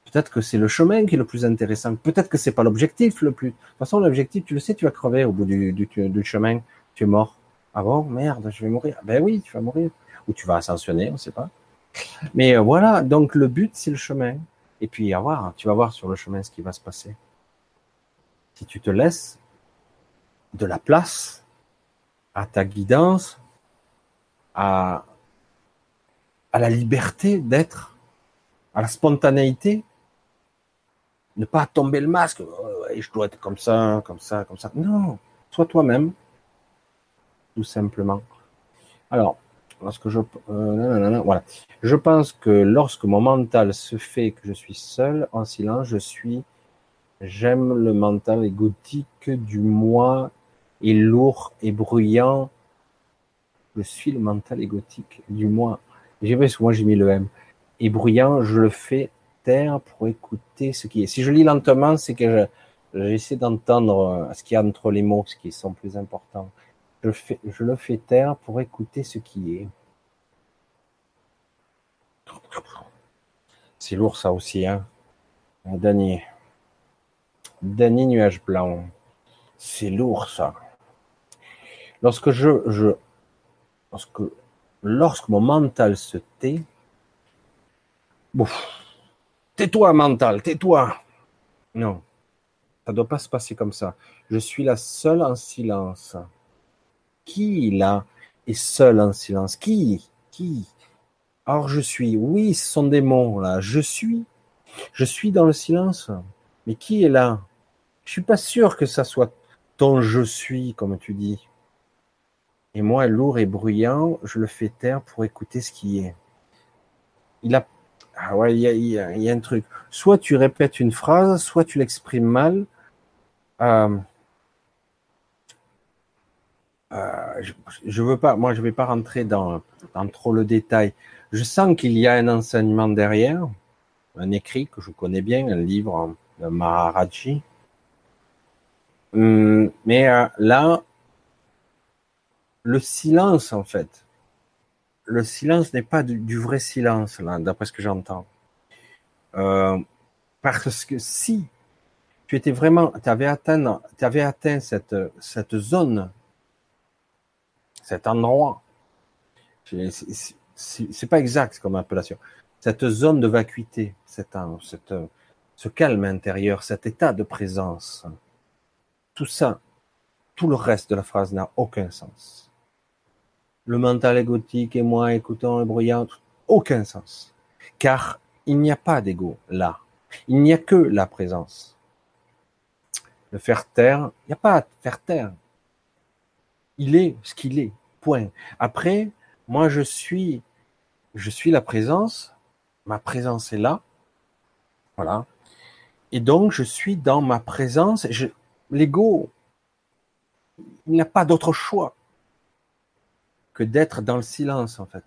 peut-être que c'est le chemin qui est le plus intéressant, peut-être que c'est pas l'objectif le plus. De toute façon, l'objectif, tu le sais, tu vas crever au bout du, du, du chemin, tu es mort. Ah bon, merde, je vais mourir. Ben oui, tu vas mourir. Ou tu vas ascensionner, on ne sait pas. Mais euh, voilà, donc le but, c'est le chemin. Et puis, à voir, tu vas voir sur le chemin ce qui va se passer. Si tu te laisses de la place à ta guidance, à, à la liberté d'être, à la spontanéité, ne pas tomber le masque, oh, je dois être comme ça, comme ça, comme ça. Non, sois toi-même, tout simplement. Alors, lorsque je, euh, voilà, je pense que lorsque mon mental se fait que je suis seul, en silence, je suis, j'aime le mental égotique du moi et lourd et bruyant. Je suis le mental égotique du moi. J'ai parce que moi j'ai mis le M. Et bruyant, je le fais taire pour écouter ce qui est. Si je lis lentement, c'est que j'essaie d'entendre euh, ce qu'il y a entre les mots, ce qui sont plus importants. Je, fais, je le fais taire pour écouter ce qui est. C'est lourd ça aussi, hein. Dany. Dany Nuage Blanc. C'est lourd ça. Lorsque je, je lorsque, lorsque mon mental se tait, tais-toi mental, tais-toi. Non, ça doit pas se passer comme ça. Je suis la seule en silence. Qui là est seul en silence? Qui? Qui? Or je suis. Oui, ce sont des mots là. Je suis. Je suis dans le silence. Mais qui est là? Je suis pas sûr que ça soit ton je suis, comme tu dis. Et moi, lourd et bruyant, je le fais taire pour écouter ce qui est. Il a, ah ouais, il y a, un truc. Soit tu répètes une phrase, soit tu l'exprimes mal. Euh, euh, je, je, veux pas, moi, je vais pas rentrer dans, dans trop le détail. Je sens qu'il y a un enseignement derrière, un écrit que je connais bien, un livre de Maharaji. Hum, mais euh, là, le silence, en fait, le silence n'est pas du, vrai silence, là, d'après ce que j'entends. Euh, parce que si tu étais vraiment, tu avais atteint, avais atteint cette, cette zone, cet endroit, c'est pas exact comme appellation, cette zone de vacuité, cette, cette, ce calme intérieur, cet état de présence, tout ça, tout le reste de la phrase n'a aucun sens. Le mental égotique et moi écoutant et bruyant, aucun sens. Car il n'y a pas d'ego là. Il n'y a que la présence. Le faire taire, il n'y a pas à faire taire. Il est ce qu'il est. Point. Après, moi je suis, je suis la présence. Ma présence est là. Voilà. Et donc je suis dans ma présence. L'ego, il n'a pas d'autre choix que d'être dans le silence en fait.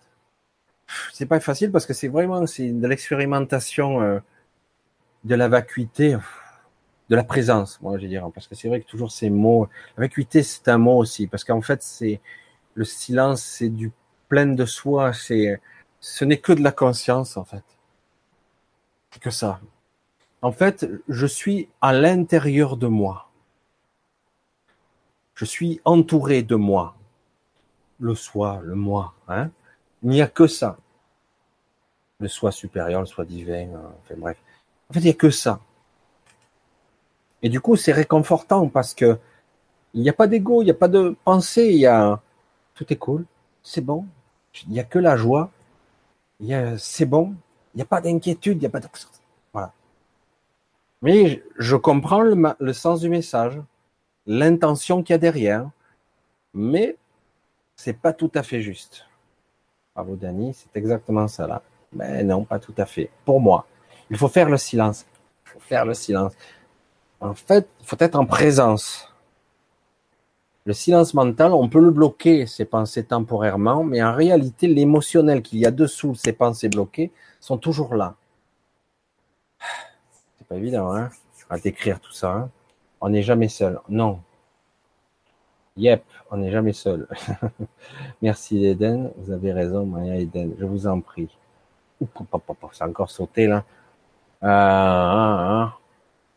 C'est pas facile parce que c'est vraiment c'est de l'expérimentation euh, de la vacuité, de la présence, moi je dire, parce que c'est vrai que toujours ces mots, la vacuité c'est un mot aussi, parce qu'en fait c'est le silence, c'est du plein de soi, c'est ce n'est que de la conscience en fait, que ça. En fait, je suis à l'intérieur de moi. Je suis entouré de moi. Le soi, le moi. Hein il n'y a que ça. Le soi supérieur, le soi divin, euh, enfin bref. En fait, il n'y a que ça. Et du coup, c'est réconfortant parce que il n'y a pas d'ego, il n'y a pas de pensée, il y a tout est cool, c'est bon. Il n'y a que la joie. Il y a c'est bon. Il n'y a pas d'inquiétude, il n'y a pas de voilà. Mais je comprends le sens du message l'intention qu'il y a derrière, mais c'est pas tout à fait juste. Bravo Dani, c'est exactement ça là. Mais non, pas tout à fait. Pour moi, il faut faire le silence. Il faut faire le silence. En fait, il faut être en présence. Le silence mental, on peut le bloquer, ces pensées temporairement, mais en réalité, l'émotionnel qu'il y a dessous ces pensées bloquées sont toujours là. C'est pas évident, hein, à décrire tout ça. Hein. On n'est jamais seul. Non. Yep, on n'est jamais seul. Merci Eden, vous avez raison, Maya Eden, je vous en prie. C'est encore sauté là. Ah, ah,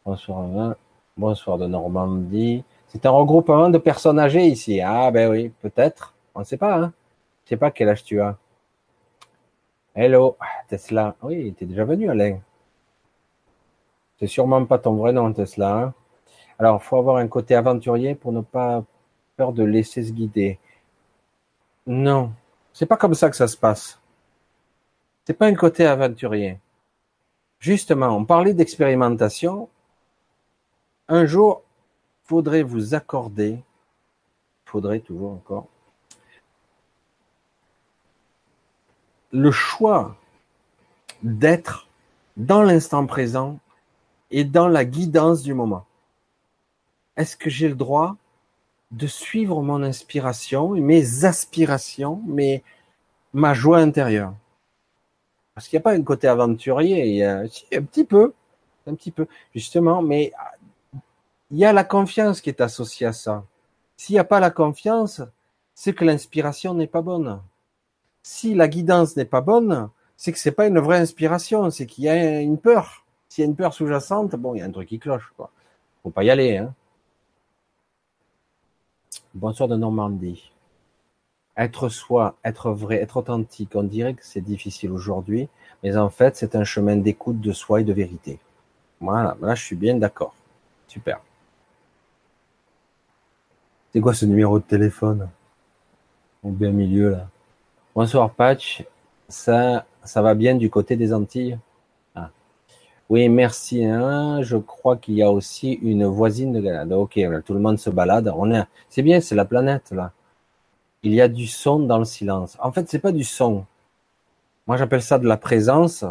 bonsoir, bonsoir de Normandie. C'est un regroupement de personnes âgées ici. Ah ben oui, peut-être. On ne sait pas. Hein. Je sais pas quel âge tu as. Hello, Tesla. Oui, tu es déjà venu, Alain. C'est sûrement pas ton vrai nom, Tesla. Hein. Alors, il faut avoir un côté aventurier pour ne pas peur de laisser se guider. Non, c'est pas comme ça que ça se passe. C'est pas un côté aventurier. Justement, on parlait d'expérimentation. Un jour, faudrait vous accorder, faudrait toujours encore, le choix d'être dans l'instant présent et dans la guidance du moment. Est-ce que j'ai le droit de suivre mon inspiration, mes aspirations, mais ma joie intérieure Parce qu'il n'y a pas un côté aventurier, il y a, un petit peu, un petit peu, justement, mais il y a la confiance qui est associée à ça. S'il n'y a pas la confiance, c'est que l'inspiration n'est pas bonne. Si la guidance n'est pas bonne, c'est que c'est pas une vraie inspiration, c'est qu'il y a une peur. S'il y a une peur sous-jacente, bon, il y a un truc qui cloche, quoi. Faut pas y aller, hein. Bonsoir de Normandie. Être soi, être vrai, être authentique, on dirait que c'est difficile aujourd'hui, mais en fait, c'est un chemin d'écoute de soi et de vérité. Voilà, là, je suis bien d'accord. Super. C'est quoi ce numéro de téléphone? Au bien milieu, là. Bonsoir, Patch. Ça, ça va bien du côté des Antilles? Oui, merci. Hein. Je crois qu'il y a aussi une voisine de Galade. Ok, tout le monde se balade. On est, c'est bien, c'est la planète là. Il y a du son dans le silence. En fait, c'est pas du son. Moi, j'appelle ça de la présence.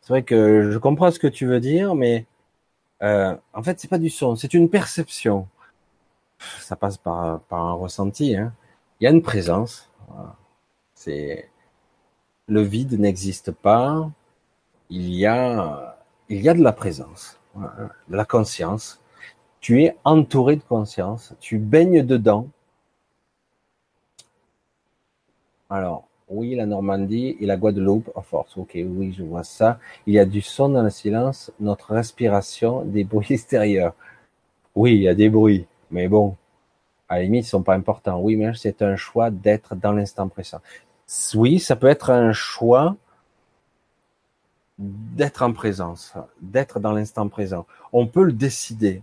C'est vrai que je comprends ce que tu veux dire, mais euh, en fait, c'est pas du son. C'est une perception. Ça passe par, par un ressenti. Hein. Il y a une présence. C'est le vide n'existe pas. Il y a il y a de la présence, de la conscience. Tu es entouré de conscience, tu baignes dedans. Alors, oui, la Normandie et la Guadeloupe, en force. Ok, oui, je vois ça. Il y a du son dans le silence, notre respiration, des bruits extérieurs. Oui, il y a des bruits, mais bon, à la limite, ils sont pas importants. Oui, mais c'est un choix d'être dans l'instant présent. Oui, ça peut être un choix d'être en présence, d'être dans l'instant présent. On peut le décider.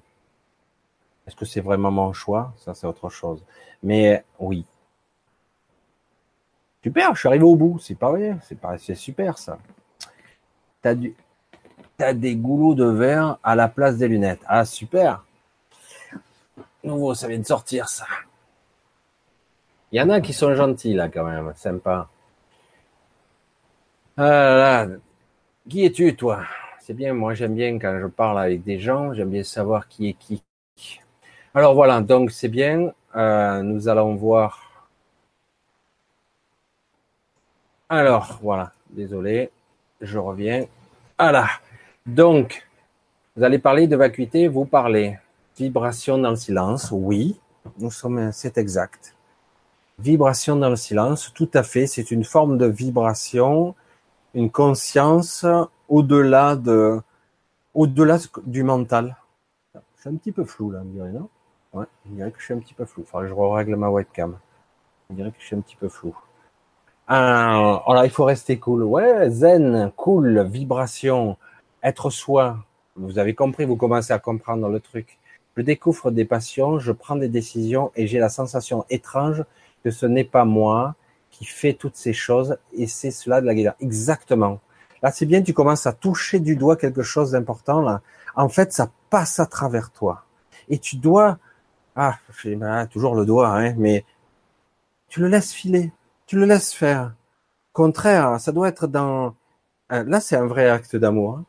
Est-ce que c'est vraiment mon choix? Ça, c'est autre chose. Mais oui. Super, je suis arrivé au bout. C'est pas vrai. C'est super ça. T'as t'as des goulots de verre à la place des lunettes. Ah super. Nouveau, ça vient de sortir ça. Il y en a qui sont gentils là quand même, sympa. Ah Qui es-tu toi? C'est bien, moi j'aime bien quand je parle avec des gens, j'aime bien savoir qui est qui. Alors voilà, donc c'est bien. Euh, nous allons voir. Alors voilà, désolé, je reviens. Voilà. Donc, vous allez parler de vacuité, vous parlez. Vibration dans le silence, oui, nous sommes, c'est exact. Vibration dans le silence, tout à fait, c'est une forme de vibration, une conscience au-delà de, au-delà du mental. Je suis un petit peu flou là, on dirait, non? Ouais, on dirait que je suis un petit peu flou. Que je règle ma webcam. On dirait que je suis un petit peu flou. Ah, alors il faut rester cool. Ouais, zen, cool, vibration, être soi. Vous avez compris, vous commencez à comprendre le truc. Je découvre des passions, je prends des décisions et j'ai la sensation étrange que ce n'est pas moi qui fais toutes ces choses et c'est cela de la guérison. Exactement. Là, c'est bien, tu commences à toucher du doigt quelque chose d'important. Là, en fait, ça passe à travers toi et tu dois, ah, toujours le doigt, hein, mais tu le laisses filer, tu le laisses faire. Contraire, ça doit être dans. Euh, là, c'est un vrai acte d'amour, hein.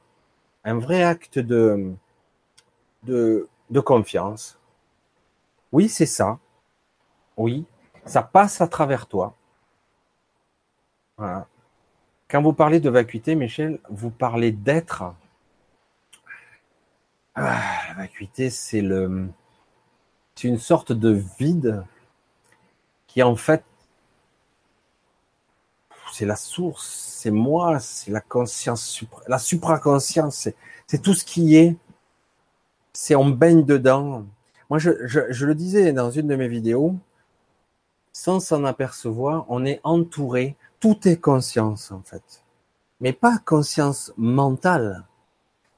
un vrai acte de de confiance. Oui, c'est ça. Oui, ça passe à travers toi. Quand vous parlez de vacuité, Michel, vous parlez d'être. Ah, la vacuité, c'est le, c'est une sorte de vide qui en fait, c'est la source, c'est moi, c'est la conscience, la supraconscience, c'est tout ce qui est c'est on baigne dedans. Moi, je, je, le disais dans une de mes vidéos, sans s'en apercevoir, on est entouré, tout est conscience en fait, mais pas conscience mentale.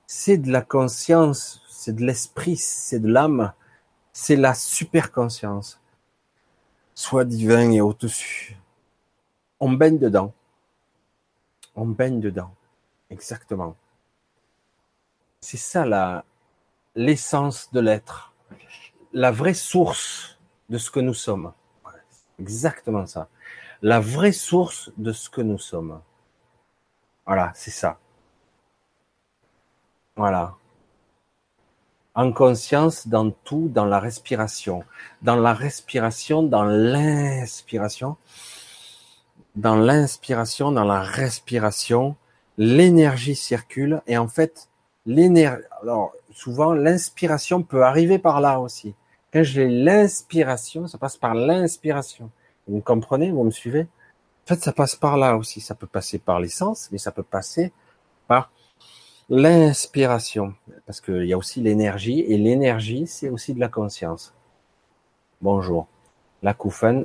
C'est de la conscience, c'est de l'esprit, c'est de l'âme, c'est la super conscience, soit divin et au-dessus. On baigne dedans. On baigne dedans. Exactement. C'est ça la, l'essence de l'être, la vraie source de ce que nous sommes. Exactement ça. La vraie source de ce que nous sommes. Voilà, c'est ça. Voilà. En conscience dans tout, dans la respiration. Dans la respiration, dans l'inspiration. Dans l'inspiration, dans la respiration, l'énergie circule et en fait, l'énergie. Alors, souvent, l'inspiration peut arriver par là aussi. Quand j'ai l'inspiration, ça passe par l'inspiration. Vous me comprenez Vous me suivez? En fait, ça passe par là aussi. Ça peut passer par l'essence, mais ça peut passer par l'inspiration. Parce qu'il y a aussi l'énergie, et l'énergie, c'est aussi de la conscience. Bonjour. L'acouphène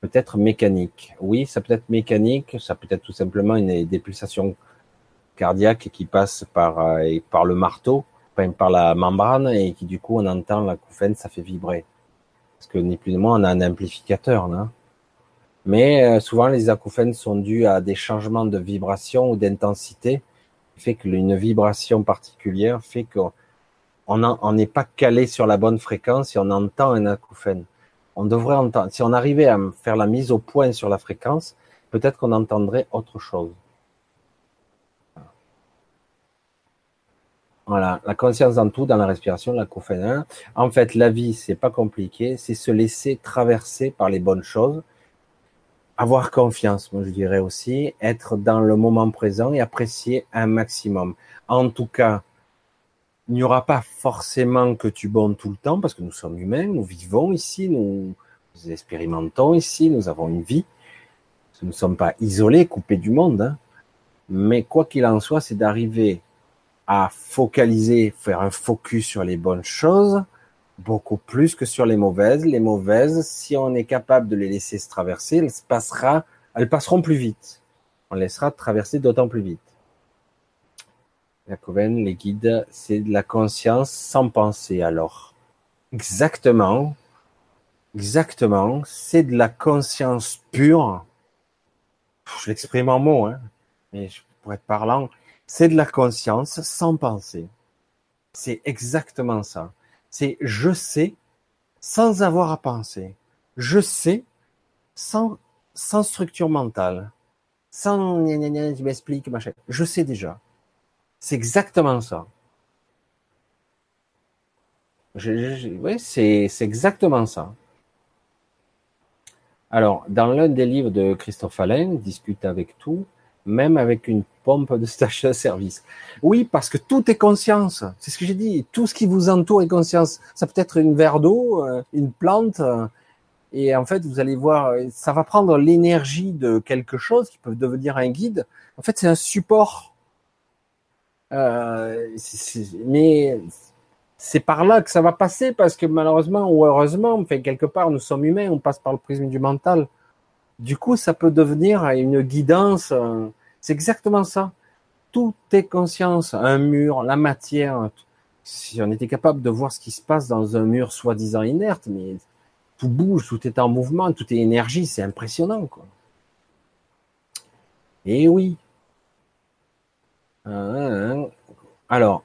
peut être mécanique. Oui, ça peut être mécanique, ça peut être tout simplement une, des pulsations cardiaques qui passent par, euh, par le marteau par la membrane et qui du coup on entend l'acouphène, ça fait vibrer. Parce que ni plus ni moins on a un amplificateur. là. Mais euh, souvent les acouphènes sont dus à des changements de vibration ou d'intensité, fait qu'une vibration particulière fait qu'on on n'est pas calé sur la bonne fréquence et on entend un acouphène. On devrait entendre, si on arrivait à faire la mise au point sur la fréquence, peut-être qu'on entendrait autre chose. Voilà, la conscience dans tout, dans la respiration, la cofénin. En fait, la vie, c'est pas compliqué, c'est se laisser traverser par les bonnes choses, avoir confiance, moi je dirais aussi, être dans le moment présent et apprécier un maximum. En tout cas, il n'y aura pas forcément que tu bonnes tout le temps, parce que nous sommes humains, nous vivons ici, nous, nous expérimentons ici, nous avons une vie. Nous ne sommes pas isolés, coupés du monde, hein. mais quoi qu'il en soit, c'est d'arriver à focaliser, faire un focus sur les bonnes choses, beaucoup plus que sur les mauvaises. Les mauvaises, si on est capable de les laisser se traverser, elles, passera, elles passeront plus vite. On laissera traverser d'autant plus vite. La Coven, les guides, c'est de la conscience sans penser alors. Exactement. Exactement. C'est de la conscience pure. Je l'exprime en mots, hein. Mais pour être parlant, c'est de la conscience sans penser. C'est exactement ça. C'est je sais sans avoir à penser. Je sais sans, sans structure mentale. Sans je machin. Je sais déjà. C'est exactement ça. oui, c'est exactement ça. Alors, dans l'un des livres de Christophe Alain, Discute avec tout, même avec une pompe de station service. Oui, parce que tout est conscience. C'est ce que j'ai dit. Tout ce qui vous entoure est conscience. Ça peut être une verre d'eau, euh, une plante, euh, et en fait, vous allez voir, ça va prendre l'énergie de quelque chose qui peut devenir un guide. En fait, c'est un support. Euh, mais c'est par là que ça va passer parce que malheureusement ou heureusement, fait quelque part, nous sommes humains, on passe par le prisme du mental. Du coup, ça peut devenir une guidance. Euh, c'est exactement ça. Tout est conscience. Un mur, la matière. Si on était capable de voir ce qui se passe dans un mur soi-disant inerte, mais tout bouge, tout est en mouvement, tout est énergie, c'est impressionnant, quoi. Et eh oui. Euh, alors.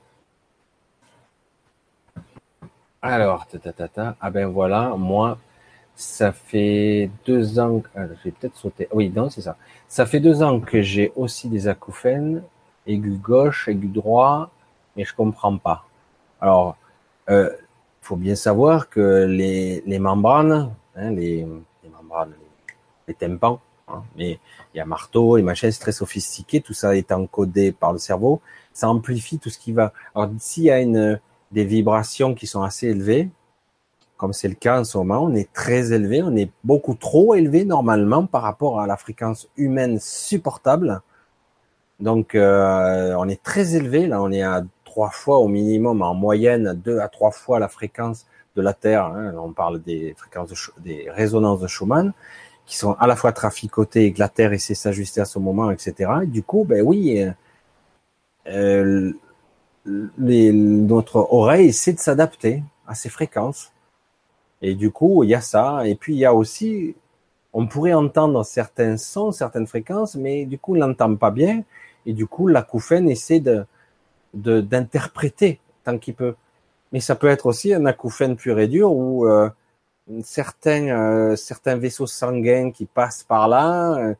Alors, ta, ta, ta, ah ben voilà, moi, ça fait deux ans, ah, j'ai peut-être sauté, oui, non, c'est ça. Ça fait deux ans que j'ai aussi des acouphènes, aigu gauche, aigu droit, mais je comprends pas. Alors, euh, faut bien savoir que les, les membranes, hein, les, les, membranes, les, tympans, hein, mais il y a marteau et machin, c'est très sophistiqué, tout ça est encodé par le cerveau, ça amplifie tout ce qui va. Alors s'il y a une, des vibrations qui sont assez élevées, comme c'est le cas en ce moment, on est très élevé, on est beaucoup trop élevé normalement par rapport à la fréquence humaine supportable. Donc euh, on est très élevé, là on est à trois fois au minimum, en moyenne, deux à trois fois la fréquence de la Terre. Hein. on parle des fréquences, des résonances de Schumann, qui sont à la fois traficotées et que la Terre essaie de s'ajuster à ce moment, etc. du coup, ben oui, euh, les, notre oreille essaie de s'adapter à ces fréquences. Et du coup, il y a ça. Et puis, il y a aussi, on pourrait entendre certains sons, certaines fréquences, mais du coup, on l'entend pas bien. Et du coup, l'acouphène essaie de, d'interpréter tant qu'il peut. Mais ça peut être aussi un acouphène pur et dur où euh, certains, euh, certains vaisseaux sanguins qui passent par là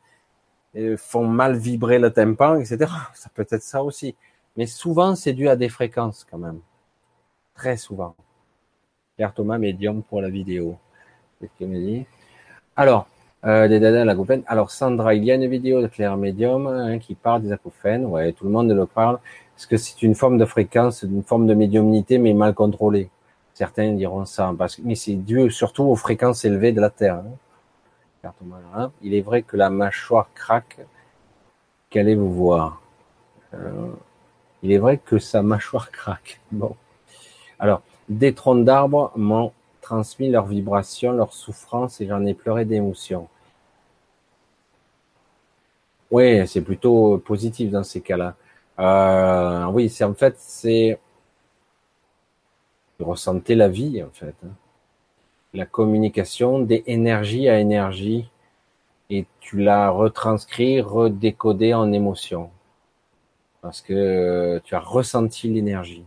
euh, font mal vibrer le tympan, etc. Ça peut être ça aussi. Mais souvent, c'est dû à des fréquences quand même. Très souvent. Pierre Thomas, médium pour la vidéo. Qu'il me Alors, euh, des dada la Alors Sandra, il y a une vidéo de Claire Médium hein, qui parle des acouphènes. Ouais, tout le monde le parle. Parce que c'est une forme de fréquence, une forme de médiumnité, mais mal contrôlée? Certains diront ça, parce que, mais c'est dû surtout aux fréquences élevées de la Terre. Hein. Il est vrai que la mâchoire craque. Qu'allez-vous voir? Euh, Il est vrai que sa mâchoire craque. Bon. Alors, des troncs d'arbres m'ont transmis leurs vibrations, leurs souffrances, et j'en ai pleuré d'émotion. Oui, c'est plutôt positif dans ces cas-là. Euh, oui, c'est en fait, c'est ressentir la vie, en fait. Hein. La communication des énergies à énergie et tu l'as retranscrit, redécodé en émotion. Parce que tu as ressenti l'énergie.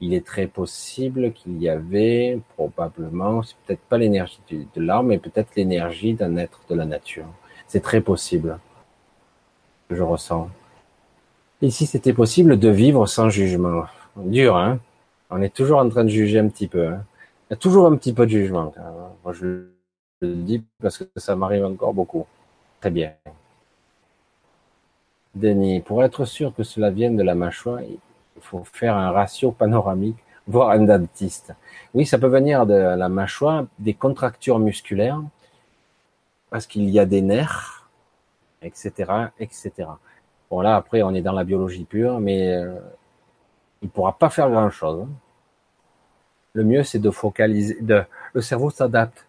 Il est très possible qu'il y avait probablement, c'est peut-être pas l'énergie de l'arme, mais peut-être l'énergie d'un être de la nature. C'est très possible. je ressens. Et si c'était possible de vivre sans jugement? Dur, hein? On est toujours en train de juger un petit peu. Hein Il y a toujours un petit peu de jugement. Moi, je le dis parce que ça m'arrive encore beaucoup. Très bien. Denis, pour être sûr que cela vienne de la mâchoire, faut faire un ratio panoramique, voire un dentiste. Oui, ça peut venir de la mâchoire, des contractures musculaires, parce qu'il y a des nerfs etc., etc. Bon là après on est dans la biologie pure, mais euh, il pourra pas faire grand chose. Hein. Le mieux c'est de focaliser. De, le cerveau s'adapte.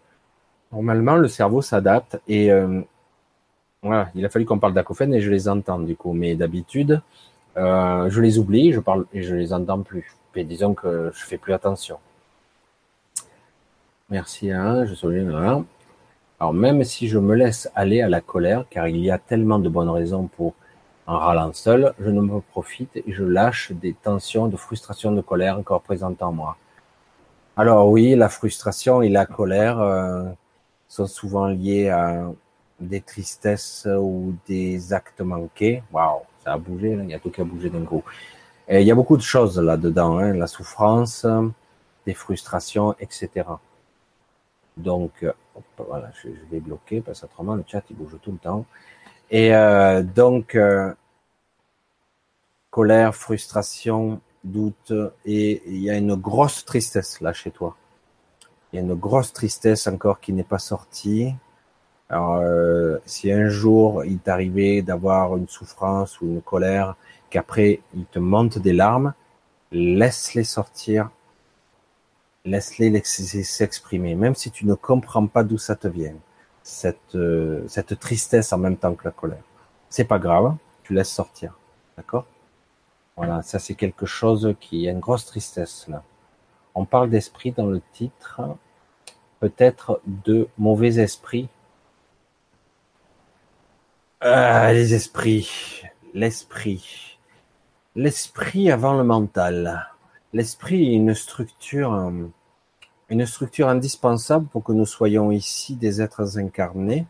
Normalement le cerveau s'adapte et euh, voilà. Il a fallu qu'on parle d'acouphènes et je les entends du coup, mais d'habitude euh, je les oublie, je parle et je les entends plus. Et disons que je fais plus attention. Merci, hein, je souviens. Hein. Alors même si je me laisse aller à la colère, car il y a tellement de bonnes raisons pour en râlant seul, je ne me profite et je lâche des tensions, de frustration, de colère encore présentes en moi. Alors oui, la frustration et la colère euh, sont souvent liées à des tristesses ou des actes manqués. Waouh, ça a bougé, il y a tout qui a bougé d'un coup. Il y a beaucoup de choses là-dedans, hein, la souffrance, des frustrations, etc. Donc, euh, voilà, je, vais bloquer parce qu'autrement le chat il bouge tout le temps. Et euh, donc, euh, colère, frustration, doute, et il y a une grosse tristesse là chez toi. Il y a une grosse tristesse encore qui n'est pas sortie. Alors, si un jour il t'arrivait d'avoir une souffrance ou une colère, qu'après il te monte des larmes, laisse-les sortir laisse-les s'exprimer, même si tu ne comprends pas d'où ça te vient, cette, euh, cette tristesse en même temps que la colère. C'est pas grave, tu laisses sortir, d'accord? Voilà, ça c'est quelque chose qui a une grosse tristesse là. On parle d'esprit dans le titre, peut-être de mauvais esprit. Ah, les esprits, l'esprit, l'esprit avant le mental. L'esprit est une structure, euh, une structure indispensable pour que nous soyons ici des êtres incarnés.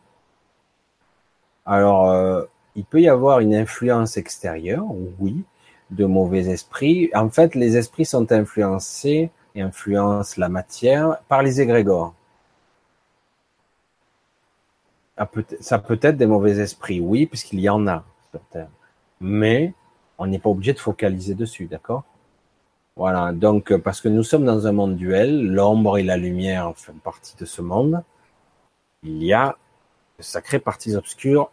Alors, euh, il peut y avoir une influence extérieure, oui, de mauvais esprits. En fait, les esprits sont influencés influencent la matière par les égrégores. Ça peut être des mauvais esprits, oui, puisqu'il y en a sur. Mais on n'est pas obligé de focaliser dessus, d'accord? Voilà, donc euh, parce que nous sommes dans un monde duel, l'ombre et la lumière font partie de ce monde. Il y a de sacrées parties obscures,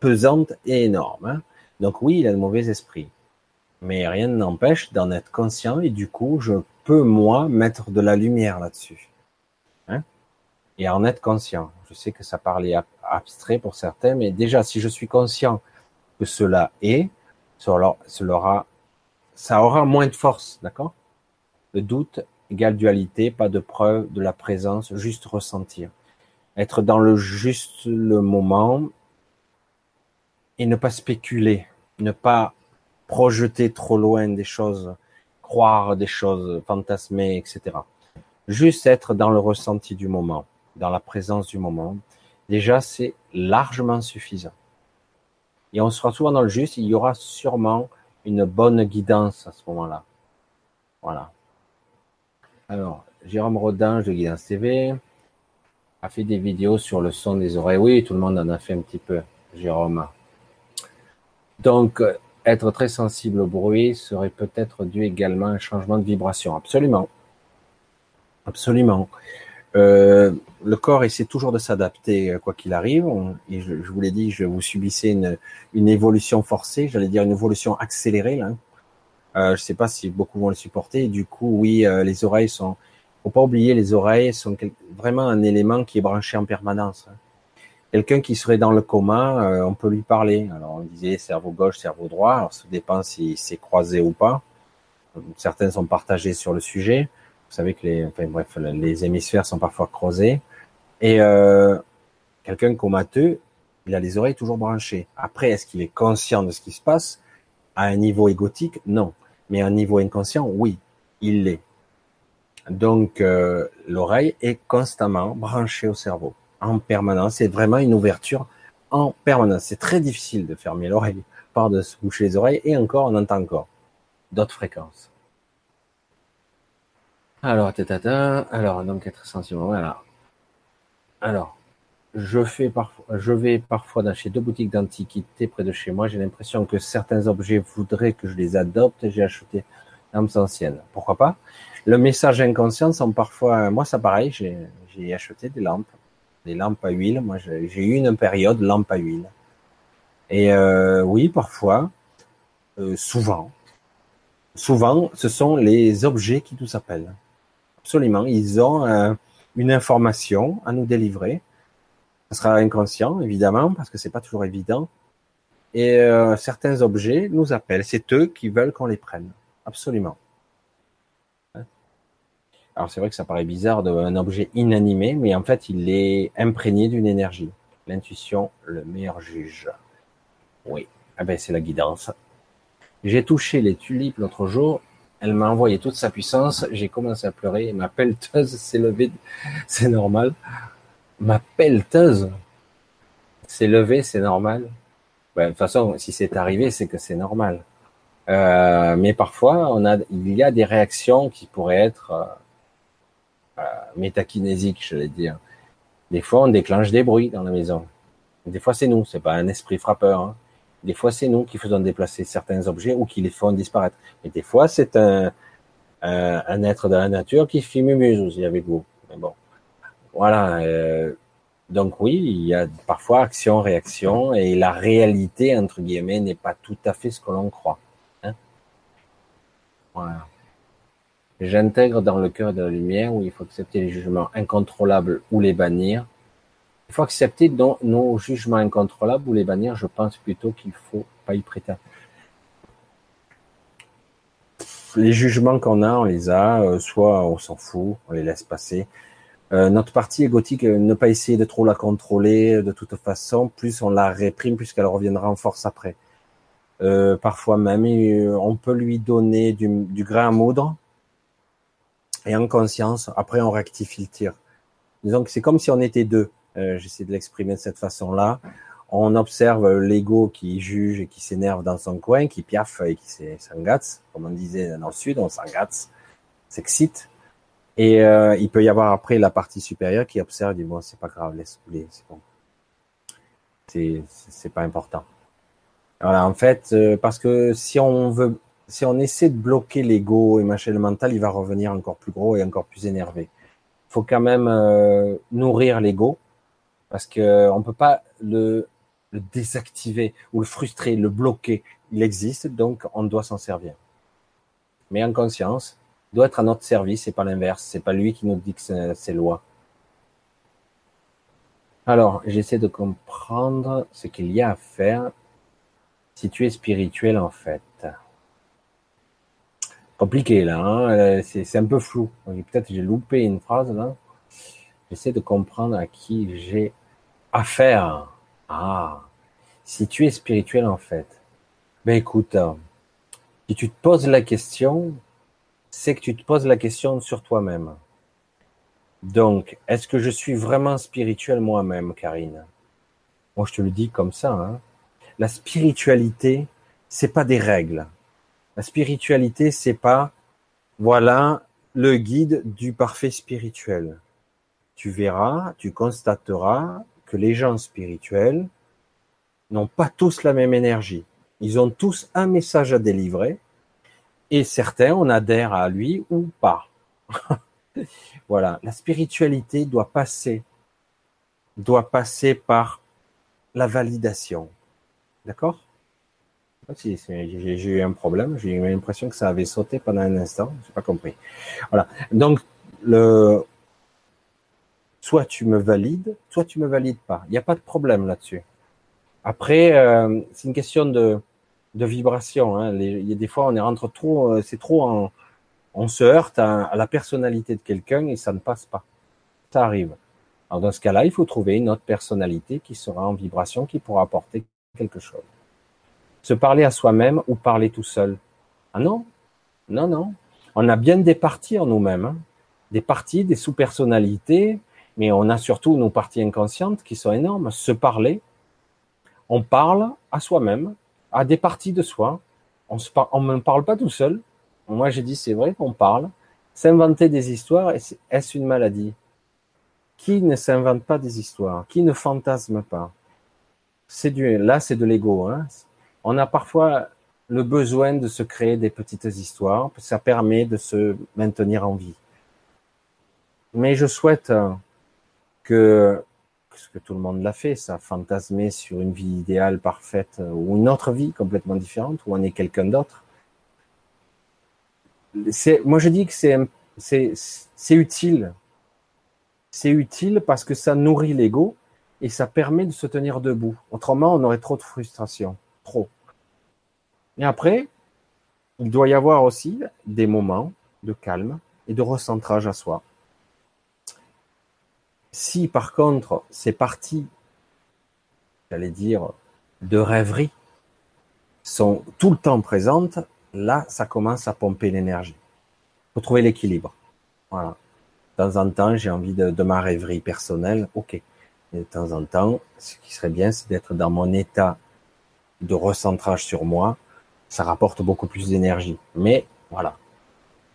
pesantes et énormes. Hein. Donc oui, il a de mauvais esprits. Mais rien ne n'empêche d'en être conscient et du coup, je peux, moi, mettre de la lumière là-dessus. Et en être conscient. Je sais que ça parlait abstrait pour certains, mais déjà, si je suis conscient que cela est, ça aura moins de force, d'accord? Le doute égale dualité, pas de preuve de la présence, juste ressentir. Être dans le juste le moment et ne pas spéculer, ne pas projeter trop loin des choses, croire des choses, fantasmer, etc. Juste être dans le ressenti du moment, dans la présence du moment. Déjà, c'est largement suffisant. Et on sera souvent dans le juste, il y aura sûrement une bonne guidance à ce moment-là. Voilà. Alors, Jérôme Rodin de Guidance TV a fait des vidéos sur le son des oreilles. Oui, tout le monde en a fait un petit peu, Jérôme. Donc, être très sensible au bruit serait peut-être dû également à un changement de vibration. Absolument. Absolument. Euh, le corps essaie toujours de s'adapter euh, quoi qu'il arrive. je, vous l'ai dit, je vous subissez une, évolution forcée, j'allais dire une évolution accélérée. Là. Euh, je ne sais pas si beaucoup vont le supporter. du coup, oui, les oreilles sont. Faut pas oublier, les oreilles sont vraiment un élément qui est branché en permanence. Hein. Quelqu'un qui serait dans le coma, on peut lui parler. Alors on disait cerveau gauche, cerveau droit. Alors ça dépend si c'est croisé ou pas. Certains sont partagés sur le sujet. Vous savez que les, enfin, bref, les hémisphères sont parfois creusés. Et euh, quelqu'un comateux, il a les oreilles toujours branchées. Après, est-ce qu'il est conscient de ce qui se passe? À un niveau égotique, non. Mais à un niveau inconscient, oui, il l'est. Donc, euh, l'oreille est constamment branchée au cerveau, en permanence. C'est vraiment une ouverture en permanence. C'est très difficile de fermer l'oreille, par de se boucher les oreilles, et encore, on entend encore d'autres fréquences. Alors, tata, alors, être sensible, voilà. Alors, je fais parfois, je vais parfois dans chez deux boutiques d'antiquités près de chez moi. J'ai l'impression que certains objets voudraient que je les adopte. J'ai acheté lampes anciennes. Pourquoi pas? Le message inconscient sont parfois, moi ça pareil, j'ai acheté des lampes, des lampes à huile. Moi j'ai eu une période lampe à huile. Et euh, oui, parfois, euh, souvent, souvent, ce sont les objets qui nous appellent. Absolument, ils ont euh, une information à nous délivrer. Ce sera inconscient, évidemment, parce que c'est pas toujours évident. Et euh, certains objets nous appellent. C'est eux qui veulent qu'on les prenne. Absolument. Alors c'est vrai que ça paraît bizarre d'un objet inanimé, mais en fait il est imprégné d'une énergie. L'intuition, le meilleur juge. Oui, ah ben c'est la guidance. J'ai touché les tulipes l'autre jour, elle m'a envoyé toute sa puissance, j'ai commencé à pleurer, ma pelleteuse s'est levée, c'est normal. Ma pelleteuse s'est levée, c'est normal. Ben, de toute façon, si c'est arrivé, c'est que c'est normal. Euh, mais parfois, on a, il y a des réactions qui pourraient être euh, euh, métakinésiques, je vais dire. Des fois, on déclenche des bruits dans la maison. Des fois, c'est nous, c'est pas un esprit frappeur. Hein. Des fois, c'est nous qui faisons déplacer certains objets ou qui les font disparaître. Mais des fois, c'est un, un, être de la nature qui fait mumuse aussi avec vous. Mais bon, voilà. Euh, donc oui, il y a parfois action, réaction, et la réalité entre guillemets n'est pas tout à fait ce que l'on croit. Hein voilà. J'intègre dans le cœur de la lumière où il faut accepter les jugements incontrôlables ou les bannir. Il faut accepter nos jugements incontrôlables ou les bannir. Je pense plutôt qu'il faut pas y prêter. Les jugements qu'on a, on les a, euh, soit on s'en fout, on les laisse passer. Euh, notre partie égotique, euh, ne pas essayer de trop la contrôler de toute façon, plus on la réprime, puisqu'elle reviendra en force après. Parfois même, on peut lui donner du, du grain à moudre, et en conscience, après on rectifie le tir. Disons que c'est comme si on était deux. Euh, J'essaie de l'exprimer de cette façon-là. On observe l'ego qui juge et qui s'énerve dans son coin, qui piaffe et qui s'engate, comme on disait dans le sud, on s'engate, s'excite. Et euh, il peut y avoir après la partie supérieure qui observe et dit bon c'est pas grave, laisse couler, c'est bon. C'est pas important. Voilà, en fait, euh, parce que si on veut si on essaie de bloquer l'ego et machin le mental, il va revenir encore plus gros et encore plus énervé. Il faut quand même euh, nourrir l'ego parce que on peut pas le, désactiver ou le frustrer, le bloquer. Il existe, donc on doit s'en servir. Mais en conscience, il doit être à notre service et pas l'inverse. C'est pas lui qui nous dicte ses lois. Alors, j'essaie de comprendre ce qu'il y a à faire si tu es spirituel en fait compliqué là, hein euh, c'est un peu flou. Peut-être j'ai loupé une phrase là. J'essaie de comprendre à qui j'ai affaire. Ah, si tu es spirituel en fait, ben écoute, hein, si tu te poses la question, c'est que tu te poses la question sur toi-même. Donc, est-ce que je suis vraiment spirituel moi-même, Karine? Moi, je te le dis comme ça. Hein. La spiritualité, c'est pas des règles. La spiritualité, c'est pas, voilà, le guide du parfait spirituel. Tu verras, tu constateras les gens spirituels n'ont pas tous la même énergie. Ils ont tous un message à délivrer et certains, on adhère à lui ou pas. voilà, la spiritualité doit passer, doit passer par la validation. D'accord? Si, j'ai eu un problème, j'ai eu l'impression que ça avait sauté pendant un instant, j'ai pas compris. Voilà. Donc, le, soit tu me valides, soit tu me valides pas. Il n'y a pas de problème là-dessus. Après, euh, c'est une question de, de vibration. Hein. il y a des fois, on est rentre trop, euh, c'est trop en, on se heurte à, la personnalité de quelqu'un et ça ne passe pas. Ça arrive. Alors dans ce cas-là, il faut trouver une autre personnalité qui sera en vibration, qui pourra apporter quelque chose. Se parler à soi-même ou parler tout seul Ah non, non, non. On a bien des parties en nous-mêmes, hein. des parties, des sous-personnalités, mais on a surtout nos parties inconscientes qui sont énormes. Se parler, on parle à soi-même, à des parties de soi. On ne parle pas tout seul. Moi, j'ai dit, c'est vrai qu'on parle. S'inventer des histoires, est-ce une maladie? Qui ne s'invente pas des histoires? Qui ne fantasme pas? C'est du, là, c'est de l'ego. Hein on a parfois le besoin de se créer des petites histoires, ça permet de se maintenir en vie. Mais je souhaite que, tout le monde l'a fait, ça, fantasmer sur une vie idéale, parfaite, euh, ou une autre vie complètement différente, où on est quelqu'un d'autre. moi je dis que c'est utile. C'est utile parce que ça nourrit l'ego et ça permet de se tenir debout. Autrement, on aurait trop de frustration. Trop. Et après, il doit y avoir aussi des moments de calme et de recentrage à soi. Si par contre ces parties, j'allais dire, de rêverie, sont tout le temps présentes, là, ça commence à pomper l'énergie. Faut trouver l'équilibre. Voilà. De temps en temps, j'ai envie de, ma rêverie personnelle, ok. De temps en temps, ce qui serait bien, c'est d'être dans mon état de recentrage sur moi. Ça rapporte beaucoup plus d'énergie. Mais voilà,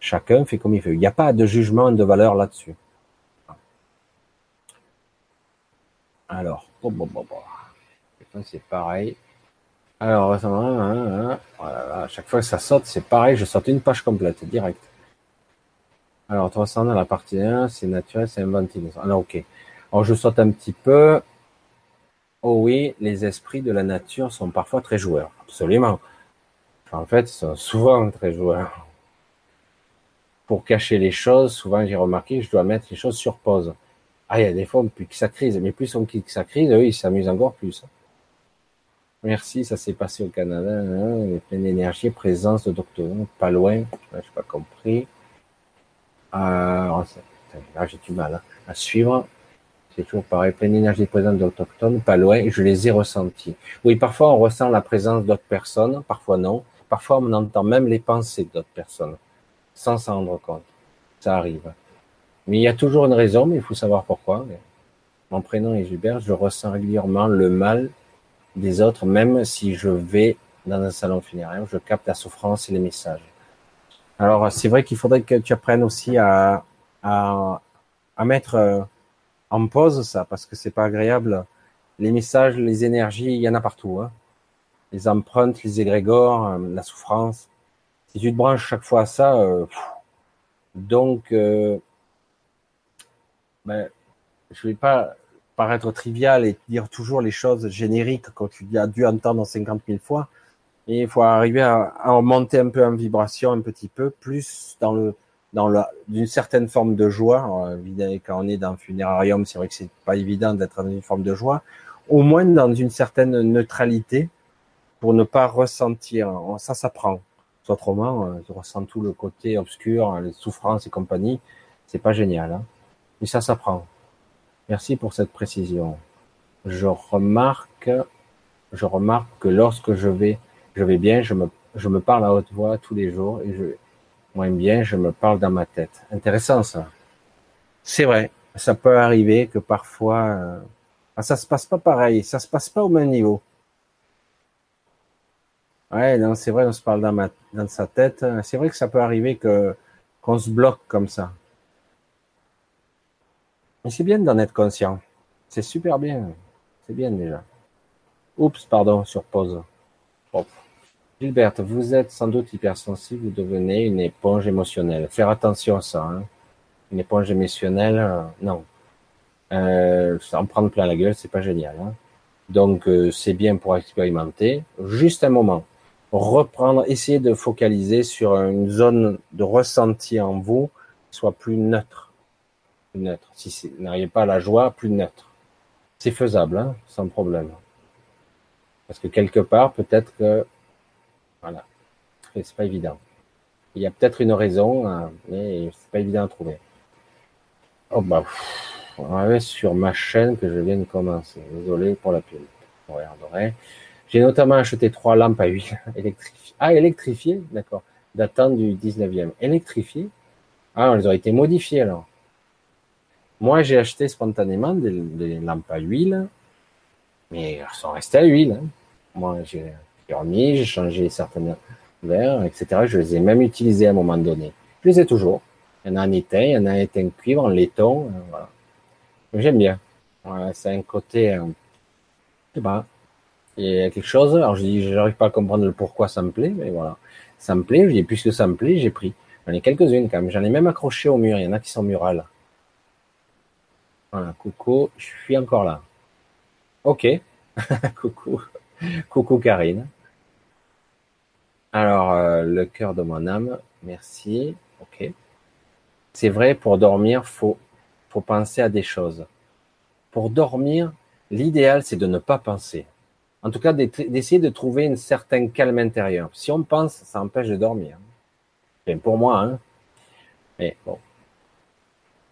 chacun fait comme il veut. Il n'y a pas de jugement de valeur là-dessus. Alors, c'est pareil. Alors, à chaque fois que ça saute, c'est pareil, je saute une page complète, direct. Alors, 300 dans la partie 1, c'est naturel, c'est inventé. Alors, ok. Alors, je saute un petit peu. Oh oui, les esprits de la nature sont parfois très joueurs. Absolument. en fait, ils sont souvent très joueurs. Pour cacher les choses, souvent j'ai remarqué je dois mettre les choses sur pause. Ah, il y a des fois, plus que ça crise, mais plus on clique ça crise, eux, ils s'amusent encore plus. Merci, ça s'est passé au Canada, hein, pleine d'énergie, présence de docteur, pas loin, je n'ai pas compris. Ah, là, j'ai du mal hein, à suivre. C'est toujours pareil, pleine d'énergie présente d'autochtones, pas loin, je les ai ressentis. Oui, parfois on ressent la présence d'autres personnes, parfois non. Parfois on entend même les pensées d'autres personnes, sans s'en rendre compte. Ça arrive. Mais il y a toujours une raison, mais il faut savoir pourquoi. Mon prénom est Gilbert, je ressens régulièrement le mal des autres, même si je vais dans un salon funéraire, je capte la souffrance et les messages. Alors, c'est vrai qu'il faudrait que tu apprennes aussi à, à, à mettre euh, en pause ça, parce que c'est pas agréable. Les messages, les énergies, il y en a partout. Hein. Les empreintes, les égrégores, euh, la souffrance. Si tu te branches chaque fois à ça, euh, donc ben, je vais pas paraître trivial et dire toujours les choses génériques que tu as dû entendre 50 000 fois. Et il faut arriver à, à monter un peu en vibration, un petit peu, plus dans le dans la, d'une certaine forme de joie. Alors, quand on est dans le funérarium, c'est vrai que c'est pas évident d'être dans une forme de joie. Au moins dans une certaine neutralité pour ne pas ressentir. Ça s'apprend. Autrement, je ressens tout le côté obscur, les souffrances et compagnie. C'est pas génial. Hein mais ça s'apprend. Merci pour cette précision. Je remarque, je remarque que lorsque je vais, je vais bien, je me, je me parle à haute voix tous les jours et je, moins bien, je me parle dans ma tête. Intéressant ça. C'est vrai. Ça peut arriver que parfois, euh, ah, ça se passe pas pareil, ça se passe pas au même niveau. Ouais, non, c'est vrai, on se parle dans, ma, dans sa tête. C'est vrai que ça peut arriver que qu'on se bloque comme ça. Mais c'est bien d'en être conscient. C'est super bien. C'est bien déjà. Oups, pardon, sur pause. Gilberte, vous êtes sans doute hypersensible, vous devenez une éponge émotionnelle. Faire attention à ça. Hein. Une éponge émotionnelle, euh, non. Euh, en prendre plein la gueule, c'est pas génial. Hein. Donc euh, c'est bien pour expérimenter. Juste un moment. Reprendre, essayer de focaliser sur une zone de ressenti en vous, soit plus neutre neutre. Si vous n'arrivez pas à la joie, plus neutre. C'est faisable, hein, sans problème. Parce que quelque part, peut-être que, voilà, c'est pas évident. Il y a peut-être une raison, hein, mais c'est pas évident à trouver. Oh bah, on va sur ma chaîne que je viens de commencer. Désolé pour la pub. On regarderait. J'ai notamment acheté trois lampes à huile électrifiées. Ah, électrifiées, d'accord. Datant du 19e. Électrifiées? Ah, elles ont été modifiées alors. Moi, j'ai acheté spontanément des, lampes à huile, mais elles sont restées à huile. Hein. Moi, j'ai remis, j'ai changé certains verres, etc. Je les ai même utilisés à un moment donné. Je les ai toujours. Il y en a en éteint, il y en a en éteint cuivre, en laiton. Euh. J'aime bien. Voilà, c'est un côté, euh, je sais pas. Il y a quelque chose. Alors je dis, j'arrive pas à comprendre le pourquoi ça me plaît, mais voilà. Ça me plaît. Je dis, puisque ça me plaît, j'ai pris. J'en ai quelques-unes quand même. J'en ai même accroché au mur. Il y en a qui sont murales. Voilà, coucou, je suis encore là. Ok. Coucou. Coucou Karine. Alors, euh, le cœur de mon âme, merci. Ok. C'est vrai, pour dormir, faut, faut penser à des choses. Pour dormir, l'idéal, c'est de ne pas penser. En tout cas, d'essayer de trouver une certaine calme intérieure. Si on pense, ça empêche de dormir. pour moi, hein. Mais bon,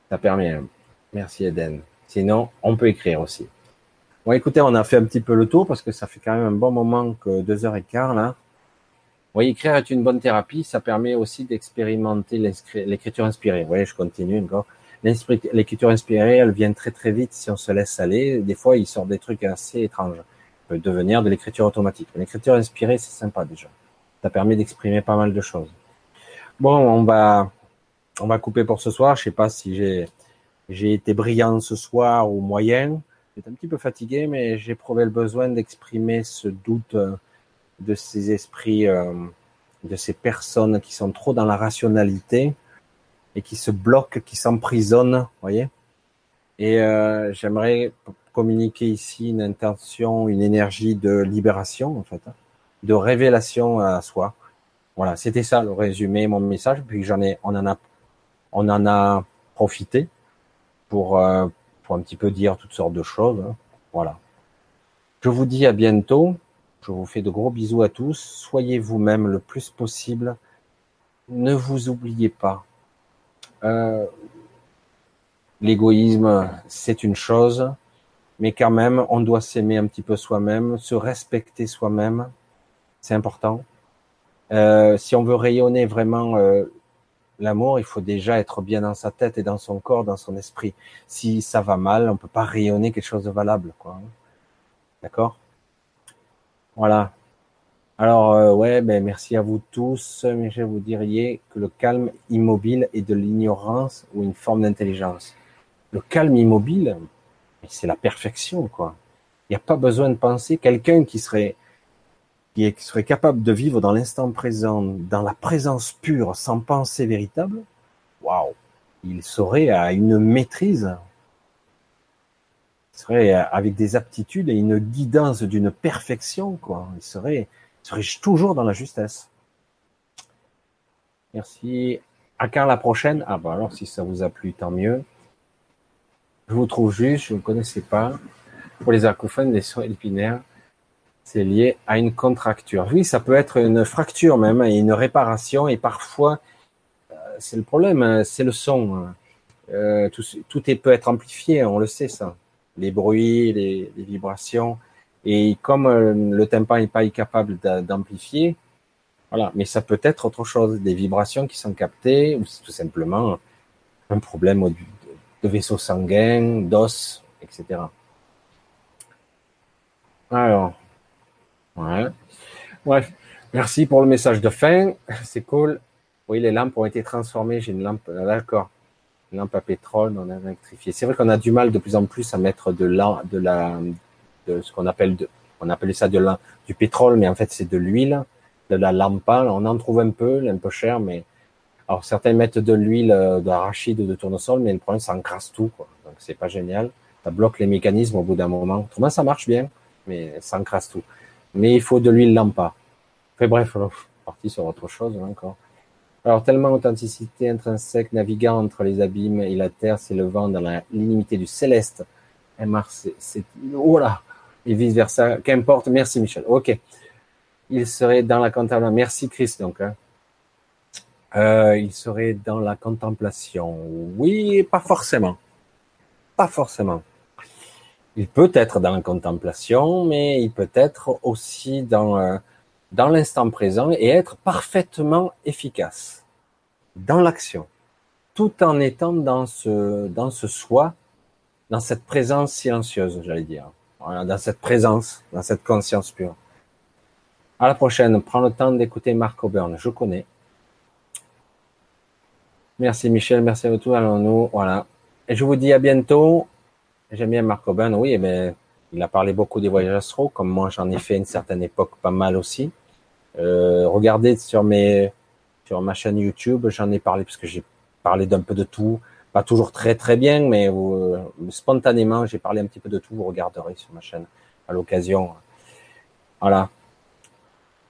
ça permet. Merci Eden. Sinon, on peut écrire aussi. Bon, écoutez, on a fait un petit peu le tour parce que ça fait quand même un bon moment que deux heures et quart là. Oui, écrire est une bonne thérapie. Ça permet aussi d'expérimenter l'écriture inspirée. Vous voyez, je continue encore. L'écriture inspirée, elle vient très très vite si on se laisse aller. Des fois, il sort des trucs assez étranges peut devenir de l'écriture automatique. L'écriture inspirée, c'est sympa déjà. Ça permet d'exprimer pas mal de choses. Bon, on va, on va couper pour ce soir. Je sais pas si j'ai, j'ai été brillant ce soir ou moyen. J'étais un petit peu fatigué, mais j'ai éprouvé le besoin d'exprimer ce doute euh, de ces esprits, euh, de ces personnes qui sont trop dans la rationalité et qui se bloquent, qui s'emprisonnent, voyez. Et euh, j'aimerais communiquer ici une intention, une énergie de libération, en fait, hein, de révélation à soi. Voilà, c'était ça le résumé, mon message. Puis j'en ai, on en a, on en a profité pour, euh, pour un petit peu dire toutes sortes de choses. Hein. Voilà. Je vous dis à bientôt. Je vous fais de gros bisous à tous. Soyez vous-même le plus possible. Ne vous oubliez pas. Euh, L'égoïsme, c'est une chose mais quand même, on doit s'aimer un petit peu soi-même, se respecter soi-même, c'est important. Euh, si on veut rayonner vraiment euh, l'amour, il faut déjà être bien dans sa tête et dans son corps, dans son esprit. Si ça va mal, on peut pas rayonner quelque chose de valable, quoi. D'accord? Voilà. Alors euh, ouais, ben merci à vous tous. Mais je vous diriez que le calme immobile est de l'ignorance ou une forme d'intelligence. Le calme immobile, c'est la perfection, quoi. Il n'y a pas besoin de penser. Quelqu'un qui serait, qui serait capable de vivre dans l'instant présent, dans la présence pure, sans pensée véritable, waouh, il serait à une maîtrise. Il serait avec des aptitudes et une guidance d'une perfection, quoi. Il serait, serait toujours dans la justesse. Merci. À quand la prochaine? Ah, bah alors, si ça vous a plu, tant mieux. Je vous trouve juste, je ne connaissais pas. Pour les acouphènes, les sons épinaires, c'est lié à une contracture. Oui, ça peut être une fracture même et une réparation. Et parfois, euh, c'est le problème, hein, c'est le son. Hein. Euh, tout, peut être amplifié, on le sait ça. Les bruits, les, les vibrations. Et comme euh, le tympan n'est pas capable d'amplifier, voilà. Mais ça peut être autre chose, des vibrations qui sont captées, ou tout simplement un problème de vaisseaux sanguins, d'os, etc. Alors, ouais. Bref, merci pour le message de fin. C'est cool. Oui, les lampes ont été transformées. J'ai une lampe, ah, d'accord, une lampe à pétrole on a électrifié. C'est vrai qu'on a du mal de plus en plus à mettre de la, de la, de ce qu'on appelle de, on appelait ça de la, du pétrole, mais en fait c'est de l'huile, de la lampa. On en trouve un peu, un peu cher, mais alors certains mettent de l'huile euh, d'arachide ou de tournesol, mais le problème ça encrasse tout, quoi. Donc c'est pas génial. Ça bloque les mécanismes au bout d'un moment. Autrement ça marche bien, mais ça encrasse tout. Mais il faut de l'huile lampa. Enfin bref, parti sur autre chose hein, encore. Alors tellement authenticité intrinsèque naviguant entre les abîmes et la terre, s'élevant dans la du céleste. Et Mars, c'est voilà et vice versa. Qu'importe. Merci Michel. Ok. Il serait dans la contemplation. Merci Chris donc. Hein. Euh, il serait dans la contemplation. Oui, pas forcément. Pas forcément. Il peut être dans la contemplation, mais il peut être aussi dans, euh, dans l'instant présent et être parfaitement efficace dans l'action, tout en étant dans ce, soi, dans cette présence silencieuse, j'allais dire. Dans cette présence, dans cette conscience pure. À la prochaine. Prends le temps d'écouter Mark Auburn. Je connais. Merci Michel, merci à vous. Allons-nous, voilà. Et je vous dis à bientôt. J'aime bien Marc Aubin, oui, mais il a parlé beaucoup des voyages astraux, comme moi j'en ai fait une certaine époque pas mal aussi. Euh, regardez sur mes, sur ma chaîne YouTube, j'en ai parlé parce que j'ai parlé d'un peu de tout, pas toujours très très bien, mais euh, spontanément, j'ai parlé un petit peu de tout. Vous regarderez sur ma chaîne à l'occasion. Voilà.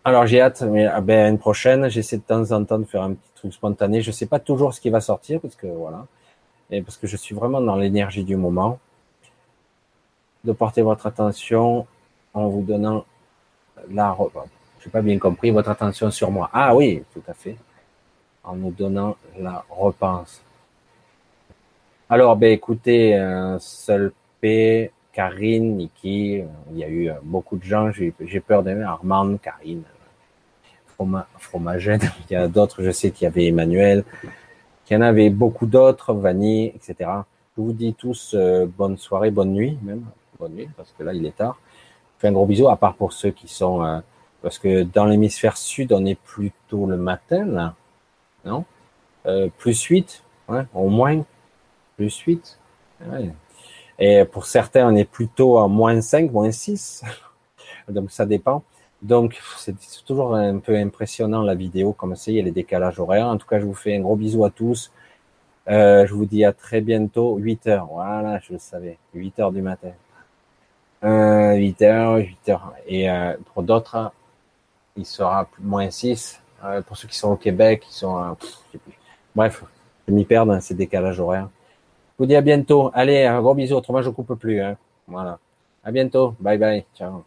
Alors j'ai hâte, mais ah ben, une prochaine, j'essaie de temps en temps de faire un petit truc spontané. Je sais pas toujours ce qui va sortir parce que voilà, et parce que je suis vraiment dans l'énergie du moment. De porter votre attention en vous donnant la, j'ai pas bien compris votre attention sur moi. Ah oui, tout à fait. En nous donnant la repense. Alors, ben écoutez, euh, Seul P, Karine, Niki, euh, il y a eu euh, beaucoup de gens, j'ai peur d'aimer, Armand, Karine, Froma, Fromagène, il y a d'autres, je sais qu'il y avait Emmanuel, qu'il y en avait beaucoup d'autres, Vanny, etc. Je vous dis tous bonne soirée, bonne nuit même, bonne nuit, parce que là il est tard. Je fais un gros bisou, à part pour ceux qui sont, parce que dans l'hémisphère sud, on est plutôt le matin, là, non? Plus 8, ouais, au moins, plus 8. Et pour certains, on est plutôt à moins 5, moins 6. Donc ça dépend. Donc c'est toujours un peu impressionnant la vidéo, comme ça, il y a les décalages horaires. En tout cas, je vous fais un gros bisou à tous. Euh, je vous dis à très bientôt, 8 heures. Voilà, je le savais, 8 heures du matin. Euh, 8 heures, 8 heures. Et euh, pour d'autres, il sera moins 6. Euh, pour ceux qui sont au Québec, ils sont... Bref, je m'y perds dans ces décalages horaires. Je vous dis à bientôt. Allez, un gros bisou, autrement je coupe plus. Hein. Voilà. À bientôt. Bye bye. Ciao.